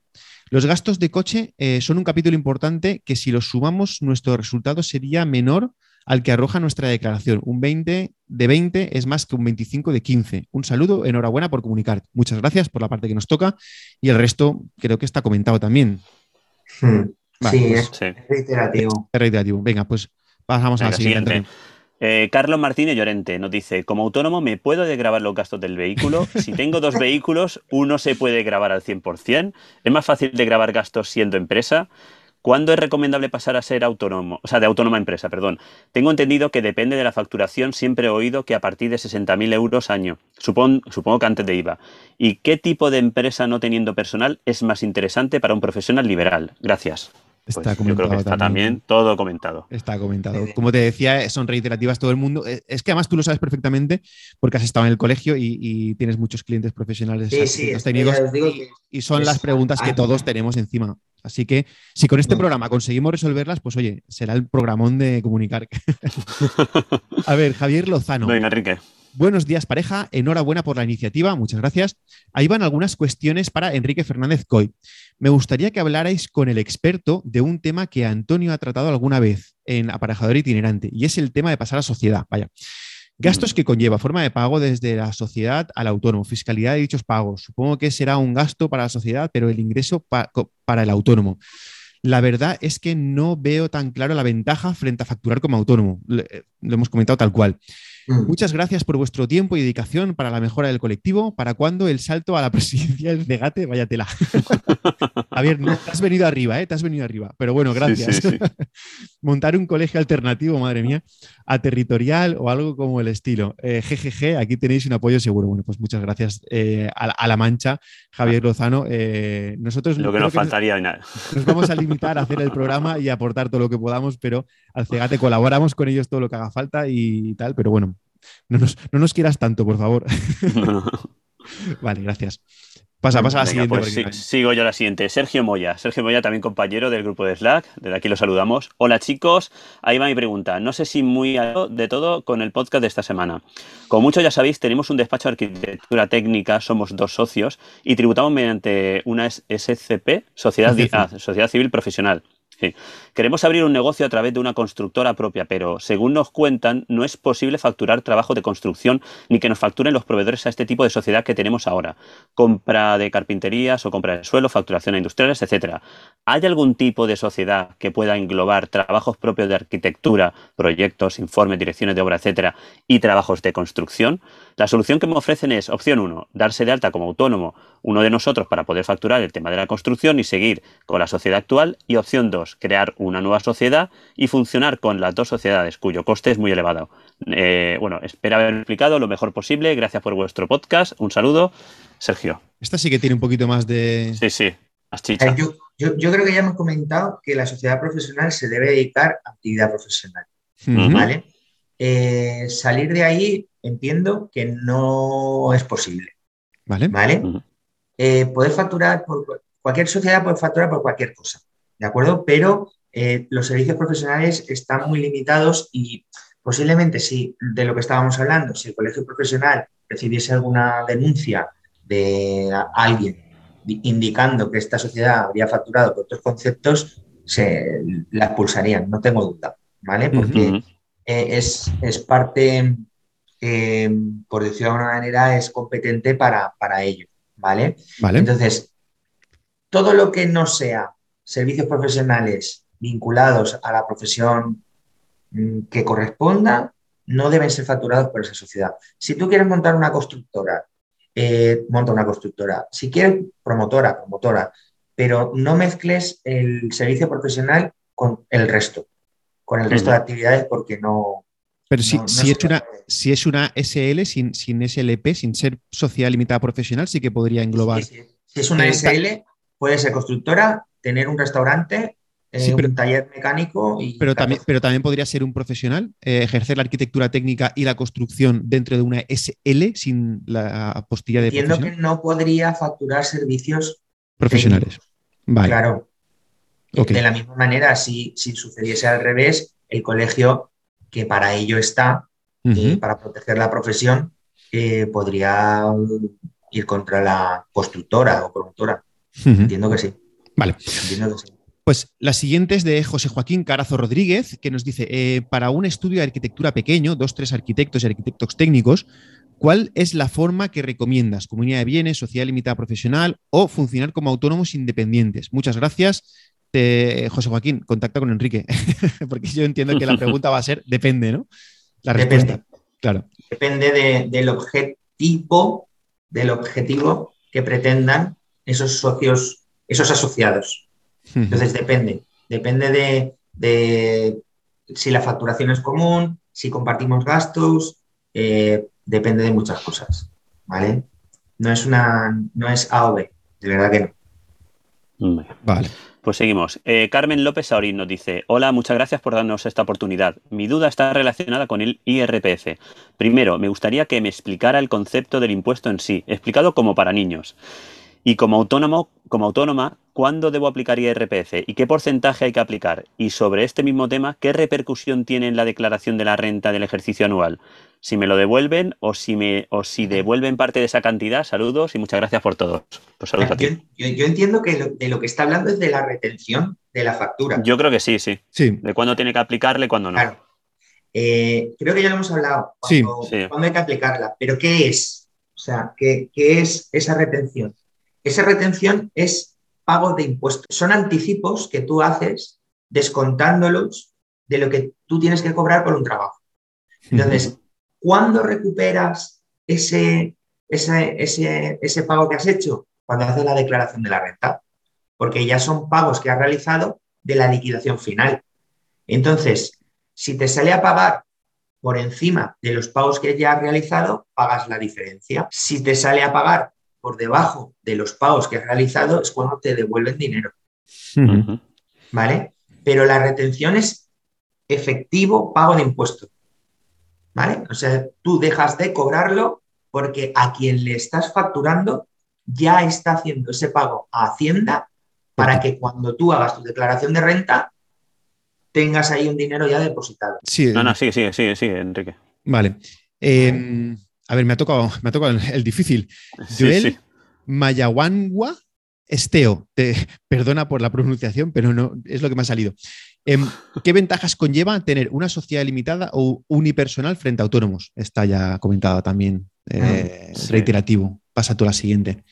Los gastos de coche eh, son un capítulo importante que si los sumamos, nuestro resultado sería menor al que arroja nuestra declaración. Un 20 de 20 es más que un 25 de 15. Un saludo, enhorabuena por comunicar. Muchas gracias por la parte que nos toca y el resto creo que está comentado también. Hmm. Vale, sí, pues- es reiterativo. Es reiterativo. Venga, pues pasamos a Venga, la siguiente. siguiente. Eh, Carlos Martínez Llorente nos dice, como autónomo me puedo desgravar los gastos del vehículo. Si tengo dos vehículos, uno se puede grabar al 100%. Es más fácil de grabar gastos siendo empresa. ¿Cuándo es recomendable pasar a ser autónomo? O sea, de autónoma empresa, perdón. Tengo entendido que depende de la facturación. Siempre he oído que a partir de 60.000 euros año. Supon- supongo que antes de IVA. ¿Y qué tipo de empresa no teniendo personal es más interesante para un profesional liberal? Gracias. Está Pues yo creo comentado que está también. también todo comentado. Está comentado. Como te decía, son reiterativas todo el mundo. Eh, Es que además tú lo sabes perfectamente porque has estado en el colegio y, y tienes muchos clientes profesionales, Sí, sí, que técnicos, y, son es- las preguntas que todos tenemos encima. Así que si con este No. programa conseguimos resolverlas, pues oye, será el programón de comunicar. A ver, Javier Lozano. Venga, Enrique. Buenos días, pareja. Enhorabuena por la iniciativa. Muchas gracias. Ahí van algunas cuestiones para Enrique Fernández Coy. Me gustaría que hablarais con el experto de un tema que Antonio ha tratado alguna vez en aparejador itinerante, y es el tema de pasar a sociedad. Vaya. Gastos que conlleva forma de pago desde la sociedad al autónomo, fiscalidad de dichos pagos. Supongo que será un gasto para la sociedad, pero el ingreso pa- para el autónomo. La verdad es que no veo tan claro la ventaja frente a facturar como autónomo. Le- Lo hemos comentado tal cual. Hmm. Muchas gracias por vuestro tiempo y dedicación para la mejora del colectivo. ¿Para cuándo el salto a la presidencia del Degate? Vaya tela. Javier, no, te has venido arriba, ¿eh? Te has venido arriba. Pero bueno, gracias. Sí, sí, sí. Montar un colegio alternativo, madre mía, a territorial o algo como el estilo. Eh, GGG, aquí tenéis un apoyo seguro. Bueno, pues muchas gracias eh, a, la- a la mancha, Javier Lozano. Eh, nosotros Lo que nos faltaría. nada. nos vamos a limitar a hacer el programa y aportar todo lo que podamos, pero al Cegate colaboramos con ellos todo lo que haga falta y tal, pero bueno, no nos, no nos quieras tanto, por favor. vale, gracias. Pasa, pasa a la Venga, siguiente. pues sigo yo a la siguiente. Sergio Moya. Sergio Moya, también compañero del grupo de Slack. Desde aquí lo saludamos. Hola chicos. Ahí va mi pregunta. No sé si muy de todo con el podcast de esta semana. Como muchos ya sabéis, tenemos un despacho de arquitectura técnica, somos dos socios y tributamos mediante una SCP, Sociedad, ah, Sociedad Civil Profesional. Queremos abrir un negocio a través de una constructora propia, pero según nos cuentan, no es posible facturar trabajo de construcción ni que nos facturen los proveedores a este tipo de sociedad que tenemos ahora. Compra de carpinterías o compra de suelo, facturación a industriales, etcétera. ¿Hay algún tipo de sociedad que pueda englobar trabajos propios de arquitectura, proyectos, informes, direcciones de obra, etcétera, y trabajos de construcción? La solución que me ofrecen es, opción 1, darse de alta como autónomo uno de nosotros para poder facturar el tema de la construcción y seguir con la sociedad actual. Y opción 2, crear una nueva sociedad y funcionar con las dos sociedades, cuyo coste es muy elevado. Eh, bueno, espero haber explicado lo mejor posible. Gracias por vuestro podcast. Un saludo, Sergio. Esta sí que tiene un poquito más de... Sí, sí, chicha. Yo, yo- yo creo que ya hemos comentado que la sociedad profesional se debe dedicar a actividad profesional. ¿vale? Eh, salir de ahí entiendo que no es posible, Vale. ¿vale? Eh, poder facturar por cualquier sociedad puede facturar por cualquier cosa, ¿de acuerdo? Pero eh, los servicios profesionales están muy limitados y posiblemente si de lo que estábamos hablando, si el colegio profesional recibiese alguna denuncia de alguien di- indicando que esta sociedad habría facturado por otros conceptos, se la expulsarían, no tengo duda, ¿vale? Porque eh, es, es parte, eh, por decirlo de alguna manera, es competente para, para ello, ¿vale? Vale. Entonces, todo lo que no sea servicios profesionales vinculados a la profesión mm, que corresponda, no deben ser facturados por esa sociedad. Si tú quieres montar una constructora, eh, monta una constructora. Si quieres, promotora, promotora, pero no mezcles el servicio profesional con el resto, con el resto de actividades porque no... Pero si, no- es una, si es una SL sin, sin SLP, sin ser sociedad limitada profesional, sí que podría englobar. Sí, sí. Si es una SL, puede ser constructora, tener un restaurante eh, un taller mecánico. Y pero, también, pero también podría ser un profesional, eh, ejercer la arquitectura técnica y la construcción dentro de una SL sin la apostilla de Entiendo que no podría facturar servicios profesionales. Vale. Claro. De la misma manera, si, si sucediese al revés, el colegio, que para ello está, eh, para proteger la profesión, podría ir contra la constructora o promotora. Entiendo que sí. Vale. Pues la siguiente es de José Joaquín Carazo Rodríguez, que nos dice, eh, para un estudio de arquitectura pequeño, dos, tres arquitectos y arquitectos técnicos, ¿cuál es la forma que recomiendas? ¿Comunidad de bienes, sociedad limitada profesional o funcionar como autónomos independientes? Muchas gracias. José Joaquín, contacta con Enrique, porque yo entiendo que la pregunta va a ser, depende, ¿no? La respuesta, depende. claro. Depende del objetivo, del objetivo que pretendan esos socios, esos asociados. Entonces depende, depende de, si la facturación es común, si compartimos gastos, eh, depende de muchas cosas, ¿vale? No es una, no es A o B, de verdad que no. Vale. Pues seguimos. Eh, Carmen López Saurín nos dice, hola, muchas gracias por darnos esta oportunidad. Mi duda está relacionada con el IRPF. Primero, me gustaría que me explicara el concepto del impuesto en sí, explicado como para niños. Y como autónomo, como autónoma, ¿cuándo debo aplicar IRPF y qué porcentaje hay que aplicar? Y sobre este mismo tema, ¿qué repercusión tiene en la declaración de la renta del ejercicio anual? Si me lo devuelven o si me o si devuelven parte de esa cantidad, saludos y muchas gracias por todo. Pues saludos a ti. Yo, entiendo que de lo que está hablando es de la retención de la factura. Yo creo que sí, sí. sí. De cuándo tiene que aplicarle y cuándo no. Claro. Eh, creo que ya lo hemos hablado. Cuando, sí. cuándo hay que aplicarla. Pero ¿qué es? O sea, ¿qué, qué es esa retención? Esa retención es pago de impuestos. Son anticipos que tú haces descontándolos de lo que tú tienes que cobrar por un trabajo. Entonces, ¿cuándo recuperas ese, ese, ese, pago que has hecho? Cuando haces la declaración de la renta, porque ya son pagos que has realizado de la liquidación final. Entonces, si te sale a pagar por encima de los pagos que ya has realizado, pagas la diferencia. Si te sale a pagar por debajo de los pagos que has realizado es cuando te devuelven dinero. ¿Vale? Pero la retención es efectivo pago de impuestos. ¿Vale? O sea, tú dejas de cobrarlo porque a quien le estás facturando ya está haciendo ese pago a Hacienda para que cuando tú hagas tu declaración de renta tengas ahí un dinero ya depositado. Sí, no, no, sigue, sigue, sigue, sigue, Enrique. Vale. Eh, a ver, me ha tocado, me ha tocado el, difícil. Joel Mayawanwa Esteo. Te, perdona por la pronunciación, pero no es lo que me ha salido. Em, ¿Qué ventajas conlleva tener una sociedad limitada o unipersonal frente a autónomos? Está ya comentado también, eh, ah, reiterativo. Pasa tú a la siguiente.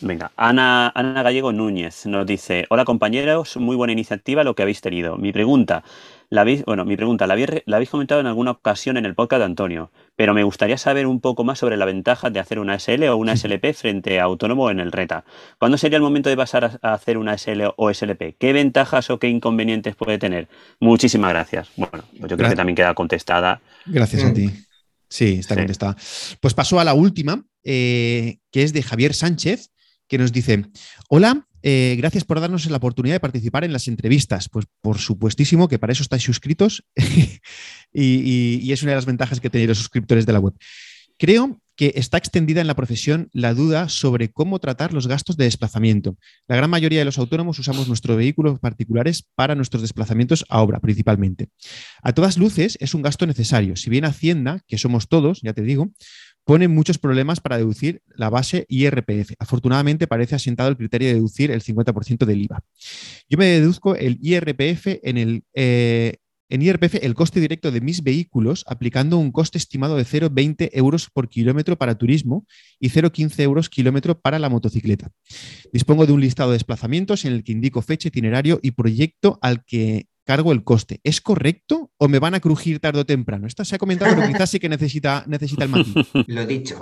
Venga, Ana, Ana Gallego Núñez nos dice: Hola compañeros, muy buena iniciativa lo que habéis tenido. Mi pregunta, la bueno, mi pregunta, la habéis, comentado en alguna ocasión en el podcast de Antonio, pero me gustaría saber un poco más sobre la ventaja de hacer una SL o una SLP frente a autónomo en el RETA. ¿Cuándo sería el momento de pasar a hacer una SL o SLP? ¿Qué ventajas o qué inconvenientes puede tener? Muchísimas gracias. Bueno, pues yo creo que también queda contestada. Gracias a mm. ti. Sí, está contestada. Pues paso a la última, eh, que es de Javier Sánchez, que nos dice, hola, eh, gracias por darnos la oportunidad de participar en las entrevistas. Pues por supuestísimo que para eso estáis suscritos y, es una de las ventajas que tenéis los suscriptores de la web. Creo que está extendida en la profesión la duda sobre cómo tratar los gastos de desplazamiento. La gran mayoría de los autónomos usamos nuestros vehículos particulares para nuestros desplazamientos a obra, principalmente. A todas luces es un gasto necesario. Si bien Hacienda, que somos todos, ya te digo, pone muchos problemas para deducir la base IRPF. Afortunadamente parece asentado el criterio de deducir el 50% del IVA. Yo me deduzco el IRPF en el... Eh, en IRPF el coste directo de mis vehículos aplicando un coste estimado de 0,20 euros por kilómetro para turismo y 0,15 euros kilómetro para la motocicleta. Dispongo de un listado de desplazamientos en el que indico fecha, itinerario y proyecto al que cargo el coste. ¿Es correcto o me van a crujir tarde o temprano? Esto se ha comentado, pero quizás sí que necesita, necesita el matiz. Lo dicho.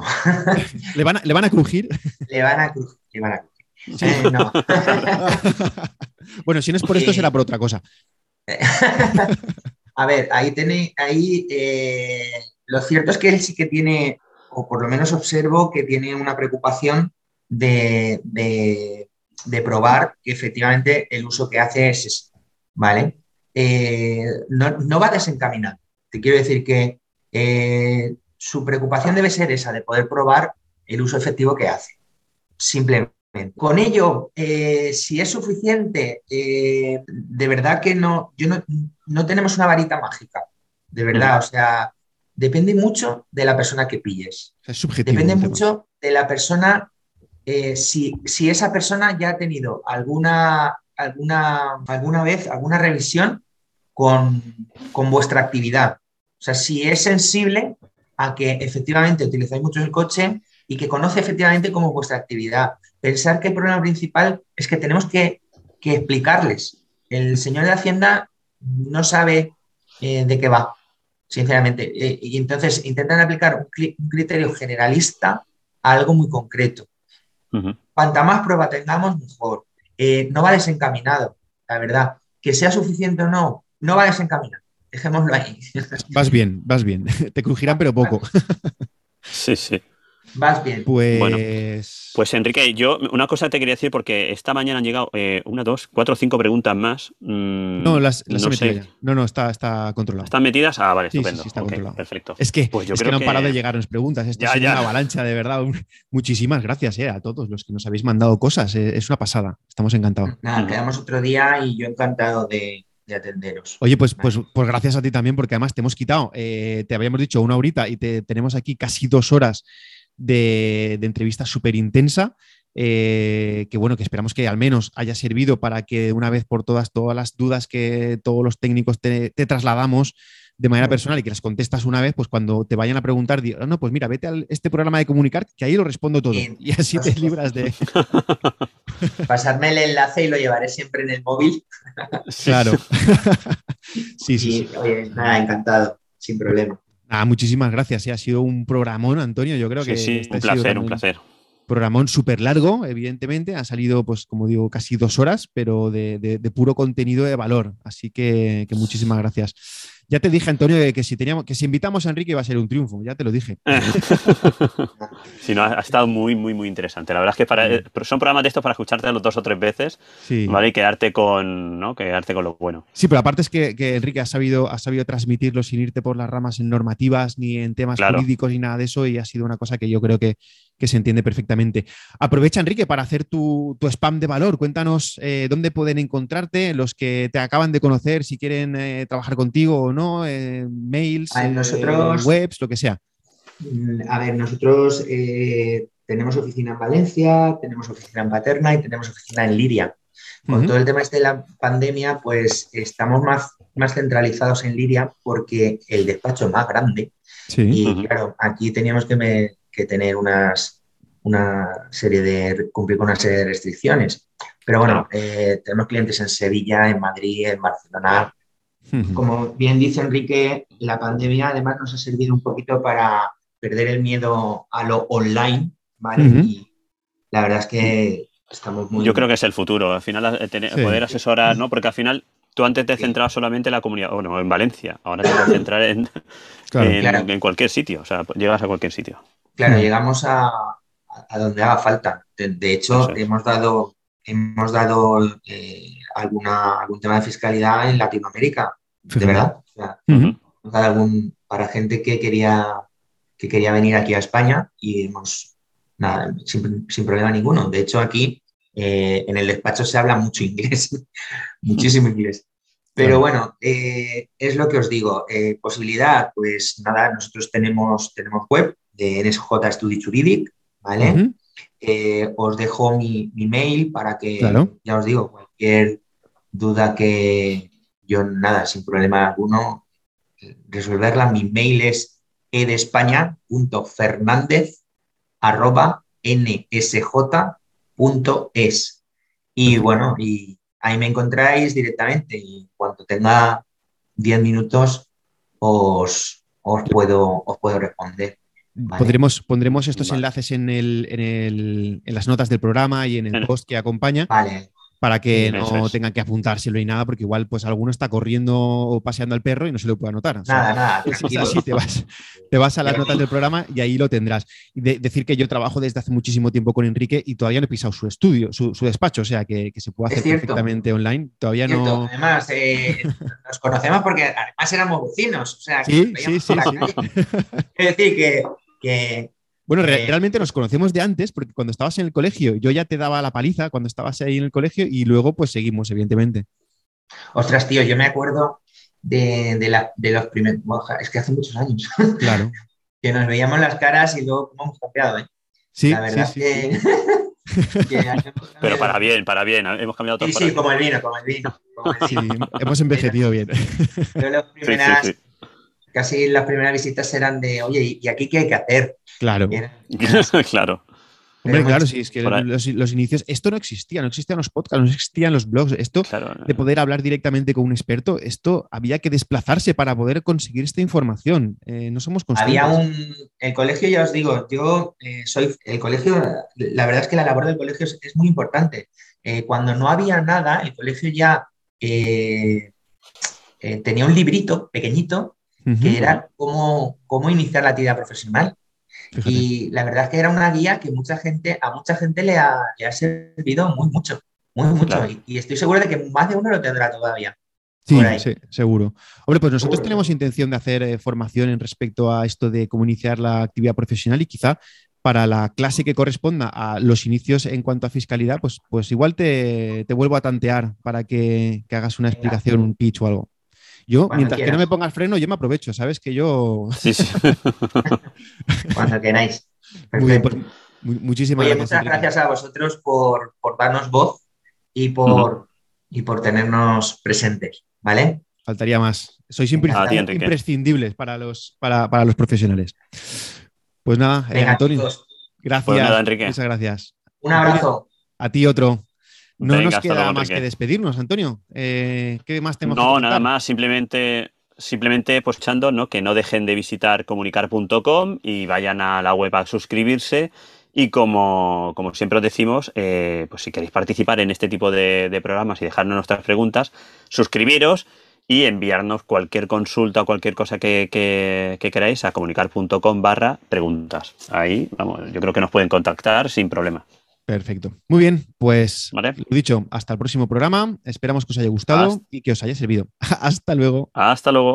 ¿Le van a, ¿le van a crujir? Le van a crujir. Le van a crujir. Eh, no. bueno, si no es por esto, será por otra cosa. a ver, ahí tenéis, ahí eh, lo cierto es que él sí que tiene, o por lo menos observo que tiene una preocupación de, de probar que efectivamente el uso que hace es ¿vale? Eh, no, va desencaminado. Te quiero decir que eh, su preocupación debe ser esa, de poder probar el uso efectivo que hace. Simplemente. Con ello, eh, si es suficiente, de verdad que no, yo no, tenemos una varita mágica, de verdad, o sea, depende mucho de la persona que pilles. Es subjetivo. Depende mucho de la persona, si, si, esa persona ya ha tenido alguna alguna, alguna vez, alguna revisión con, vuestra actividad. O sea, si es sensible a que efectivamente utilizáis mucho el coche y que conoce efectivamente cómo es vuestra actividad. Pensar que el problema principal es que tenemos que, explicarles. El señor de Hacienda no sabe eh, de qué va, sinceramente. Eh, y entonces intentan aplicar un, criterio generalista a algo muy concreto. Cuanta más prueba tengamos, mejor. Eh, no va desencaminado, la verdad. Que sea suficiente o no, no va desencaminado. Dejémoslo ahí. Vas bien, vas bien. Te crujirán, pero poco. Sí, sí. Vas bien. Pues. pues Enrique, yo una cosa te quería decir porque esta mañana han llegado eh, una, dos, cuatro, cinco preguntas más. Mm, no, las, las no, he no, no, está, está controlado. ¿Están metidas? Ah, vale, sí, estupendo. Sí, está controlado. Perfecto. Es que, pues yo creo que no han parado de llegarnos preguntas. Esto es una avalancha, de verdad. Muchísimas gracias eh, a todos los que nos habéis mandado cosas. Eh, es una pasada. Estamos encantados. Nada, quedamos otro día y yo encantado de, atenderos. Oye, pues, pues, pues gracias a ti también, porque además te hemos quitado, te habíamos dicho una horita y te tenemos aquí casi dos horas de, entrevista súper intensa. Eh, que bueno, que esperamos que al menos haya servido para que una vez por todas, todas las dudas que todos los técnicos te, trasladamos de manera personal y que las contestas una vez, pues cuando te vayan a preguntar, digo, no, pues mira, vete a este programa de comunicar, que ahí lo respondo todo. y así te libras de. Pasarme el enlace y lo llevaré siempre en el móvil. claro. sí, sí. Oye, nada, encantado, sin problema. Ah, muchísimas gracias. Ha sido un programón, Antonio. Yo creo que. Sí, este un placer, un placer. Programón súper largo, evidentemente. Ha salido, pues, como digo, casi dos horas, pero de, puro contenido de valor. Así que, que muchísimas gracias. Ya te dije, Antonio, que si teníamos, que si invitamos a Enrique iba a ser un triunfo, ya te lo dije. sí, no, ha estado muy, muy, muy interesante. La verdad es que para, eh, son programas de estos para escucharte los dos o tres veces, ¿vale? Y quedarte con, ¿no? quedarte con lo bueno. Sí, pero aparte es que, Enrique ha sabido, ha sabido transmitirlo sin irte por las ramas en normativas ni en temas jurídicos ni nada de eso y ha sido una cosa que yo creo que, que se entiende perfectamente. Aprovecha, Enrique, para hacer tu, spam de valor. Cuéntanos eh, dónde pueden encontrarte los que te acaban de conocer, si quieren eh, trabajar contigo o no, eh, mails, webs, lo que sea. Mm, a ver, nosotros tenemos oficina en Valencia, tenemos oficina en Paterna y tenemos oficina en Liria. Con todo el tema este de la pandemia, pues estamos más, más centralizados en Liria porque el despacho es más grande. Y claro, aquí teníamos que, me, que tener unas, una serie de, cumplir con una serie de restricciones. Pero bueno, eh, tenemos clientes en Sevilla, en Madrid, en Barcelona. Como bien dice Enrique, la pandemia además nos ha servido un poquito para perder el miedo a lo online, ¿vale? Y la verdad es que estamos muy... Yo creo que es el futuro, al final eh, poder asesorar, ¿no? Porque al final tú antes te centrabas solamente en la comunidad, bueno, en Valencia, ahora te vas a centrar en, en, cualquier sitio, o sea, llegas a cualquier sitio. Claro, llegamos a, donde haga falta. De, hecho, hemos dado, hemos dado eh, alguna, algún tema de fiscalidad en Latinoamérica, de verdad. hemos dado algún, para gente que quería, que quería venir aquí a España y hemos, nada, sin, problema ninguno. De hecho, aquí eh, en el despacho se habla mucho inglés, muchísimo inglés. Pero bueno, eh, es lo que os digo. posibilidad, pues nada, nosotros tenemos, tenemos web, de NSJ Study Juridic, ¿vale? Eh, os dejo mi, mail para que, ya os digo, cualquier duda que yo, nada, sin problema alguno, resolverla. Mi mail es edespaña.fernandez arroba nsj.es. Y bueno, y ahí me encontráis directamente y cuando tenga 10 minutos os, os, puedo, os puedo responder. Pondremos estos enlaces en, el, en, las notas del programa y en el post que acompaña. Vale. para que Eso no es. tengan que apuntárselo ni nada, porque igual pues alguno está corriendo o paseando al perro y no se lo puede anotar. O sea, Nada, nada, es tranquilo. así, te vas, te vas a las notas del programa y ahí lo tendrás. Y de- decir que yo trabajo desde hace muchísimo tiempo con Enrique y todavía no he pisado su estudio, su, su despacho, o sea que, que se puede hacer perfectamente online. Todavía no. Además, eh, nos conocemos porque además éramos vecinos. O sea, que Sí, sí, sí, sí. Es decir, que, que Bueno, re- Eh, realmente nos conocemos de antes, porque cuando estabas en el colegio, yo ya te daba la paliza cuando estabas ahí en el colegio y luego pues seguimos, evidentemente. Ostras, tío, yo me acuerdo de, de la- de los primeros. Es que hace muchos años Claro. que nos veíamos las caras y luego cómo hemos cambiado, ¿eh? Sí, la verdad sí, sí, que. Pero para bien, para bien. Hemos cambiado todo Sí, sí, como el vino, como el vino. Como el sí. hemos envejecido bien. Yo las Sí, sí, primeras, sí. Casi las primeras visitas eran de, oye, ¿y aquí qué hay que hacer? Claro. Claro. Hombre, Pero claro, sí, es que los, los inicios, esto no existía, no existían los podcasts, no existían los blogs, esto Claro. de poder hablar directamente con un experto, esto había que desplazarse para poder conseguir esta información. Eh, no somos conscientes. Había un. El colegio, ya os digo, yo eh, soy. El colegio, la verdad es que la labor del colegio es, es muy importante. Eh, cuando no había nada, el colegio ya eh, eh, tenía un librito pequeñito Que era cómo, cómo iniciar la actividad profesional. fíjate. Y la verdad es que era una guía que mucha gente, a mucha gente le ha, le ha servido muy mucho. Muy mucho. Claro. Y, y estoy seguro de que más de uno lo tendrá todavía. Sí, sí, seguro. Hombre, pues nosotros Seguro. tenemos intención de hacer eh, formación en respecto a esto de cómo iniciar la actividad profesional y quizá para la clase que corresponda a los inicios en cuanto a fiscalidad, pues, pues igual te, te vuelvo a tantear para que, que hagas una explicación, un pitch o algo. Yo, Cuando mientras que no me pongas freno, yo me aprovecho, ¿sabes? Que yo... Sí, sí. Cuando queráis. Muy bien, pues, muchísimas Oye, gracias. muchas gracias a vosotros por, por darnos voz y por, y por tenernos presentes, ¿vale? Faltaría más. Sois Venga, impres- a ti, Enrique. imprescindibles para los, para, para los profesionales. Pues nada, eh, Antonio, chicos, gracias. Pues nada, Enrique. Muchas gracias. un abrazo. A ti otro. No Venga, nos queda más que despedirnos, Antonio. Eh, ¿Qué más tenemos No, nada más, simplemente, simplemente pues echando, ¿no? Que no dejen de visitar comunicar.com y vayan a la web a suscribirse. Y como, como siempre os decimos, eh, pues si queréis participar en este tipo de, de programas y dejarnos nuestras preguntas, suscribiros y enviarnos cualquier consulta o cualquier cosa que, que- que queráis a comunicar.com barra preguntas. Ahí, vamos, yo creo que nos pueden contactar sin problema. Perfecto. Muy bien, pues ¿Vale? lo dicho, hasta el próximo programa. Esperamos que os haya gustado Hasta- y que os haya servido. hasta luego. Hasta luego.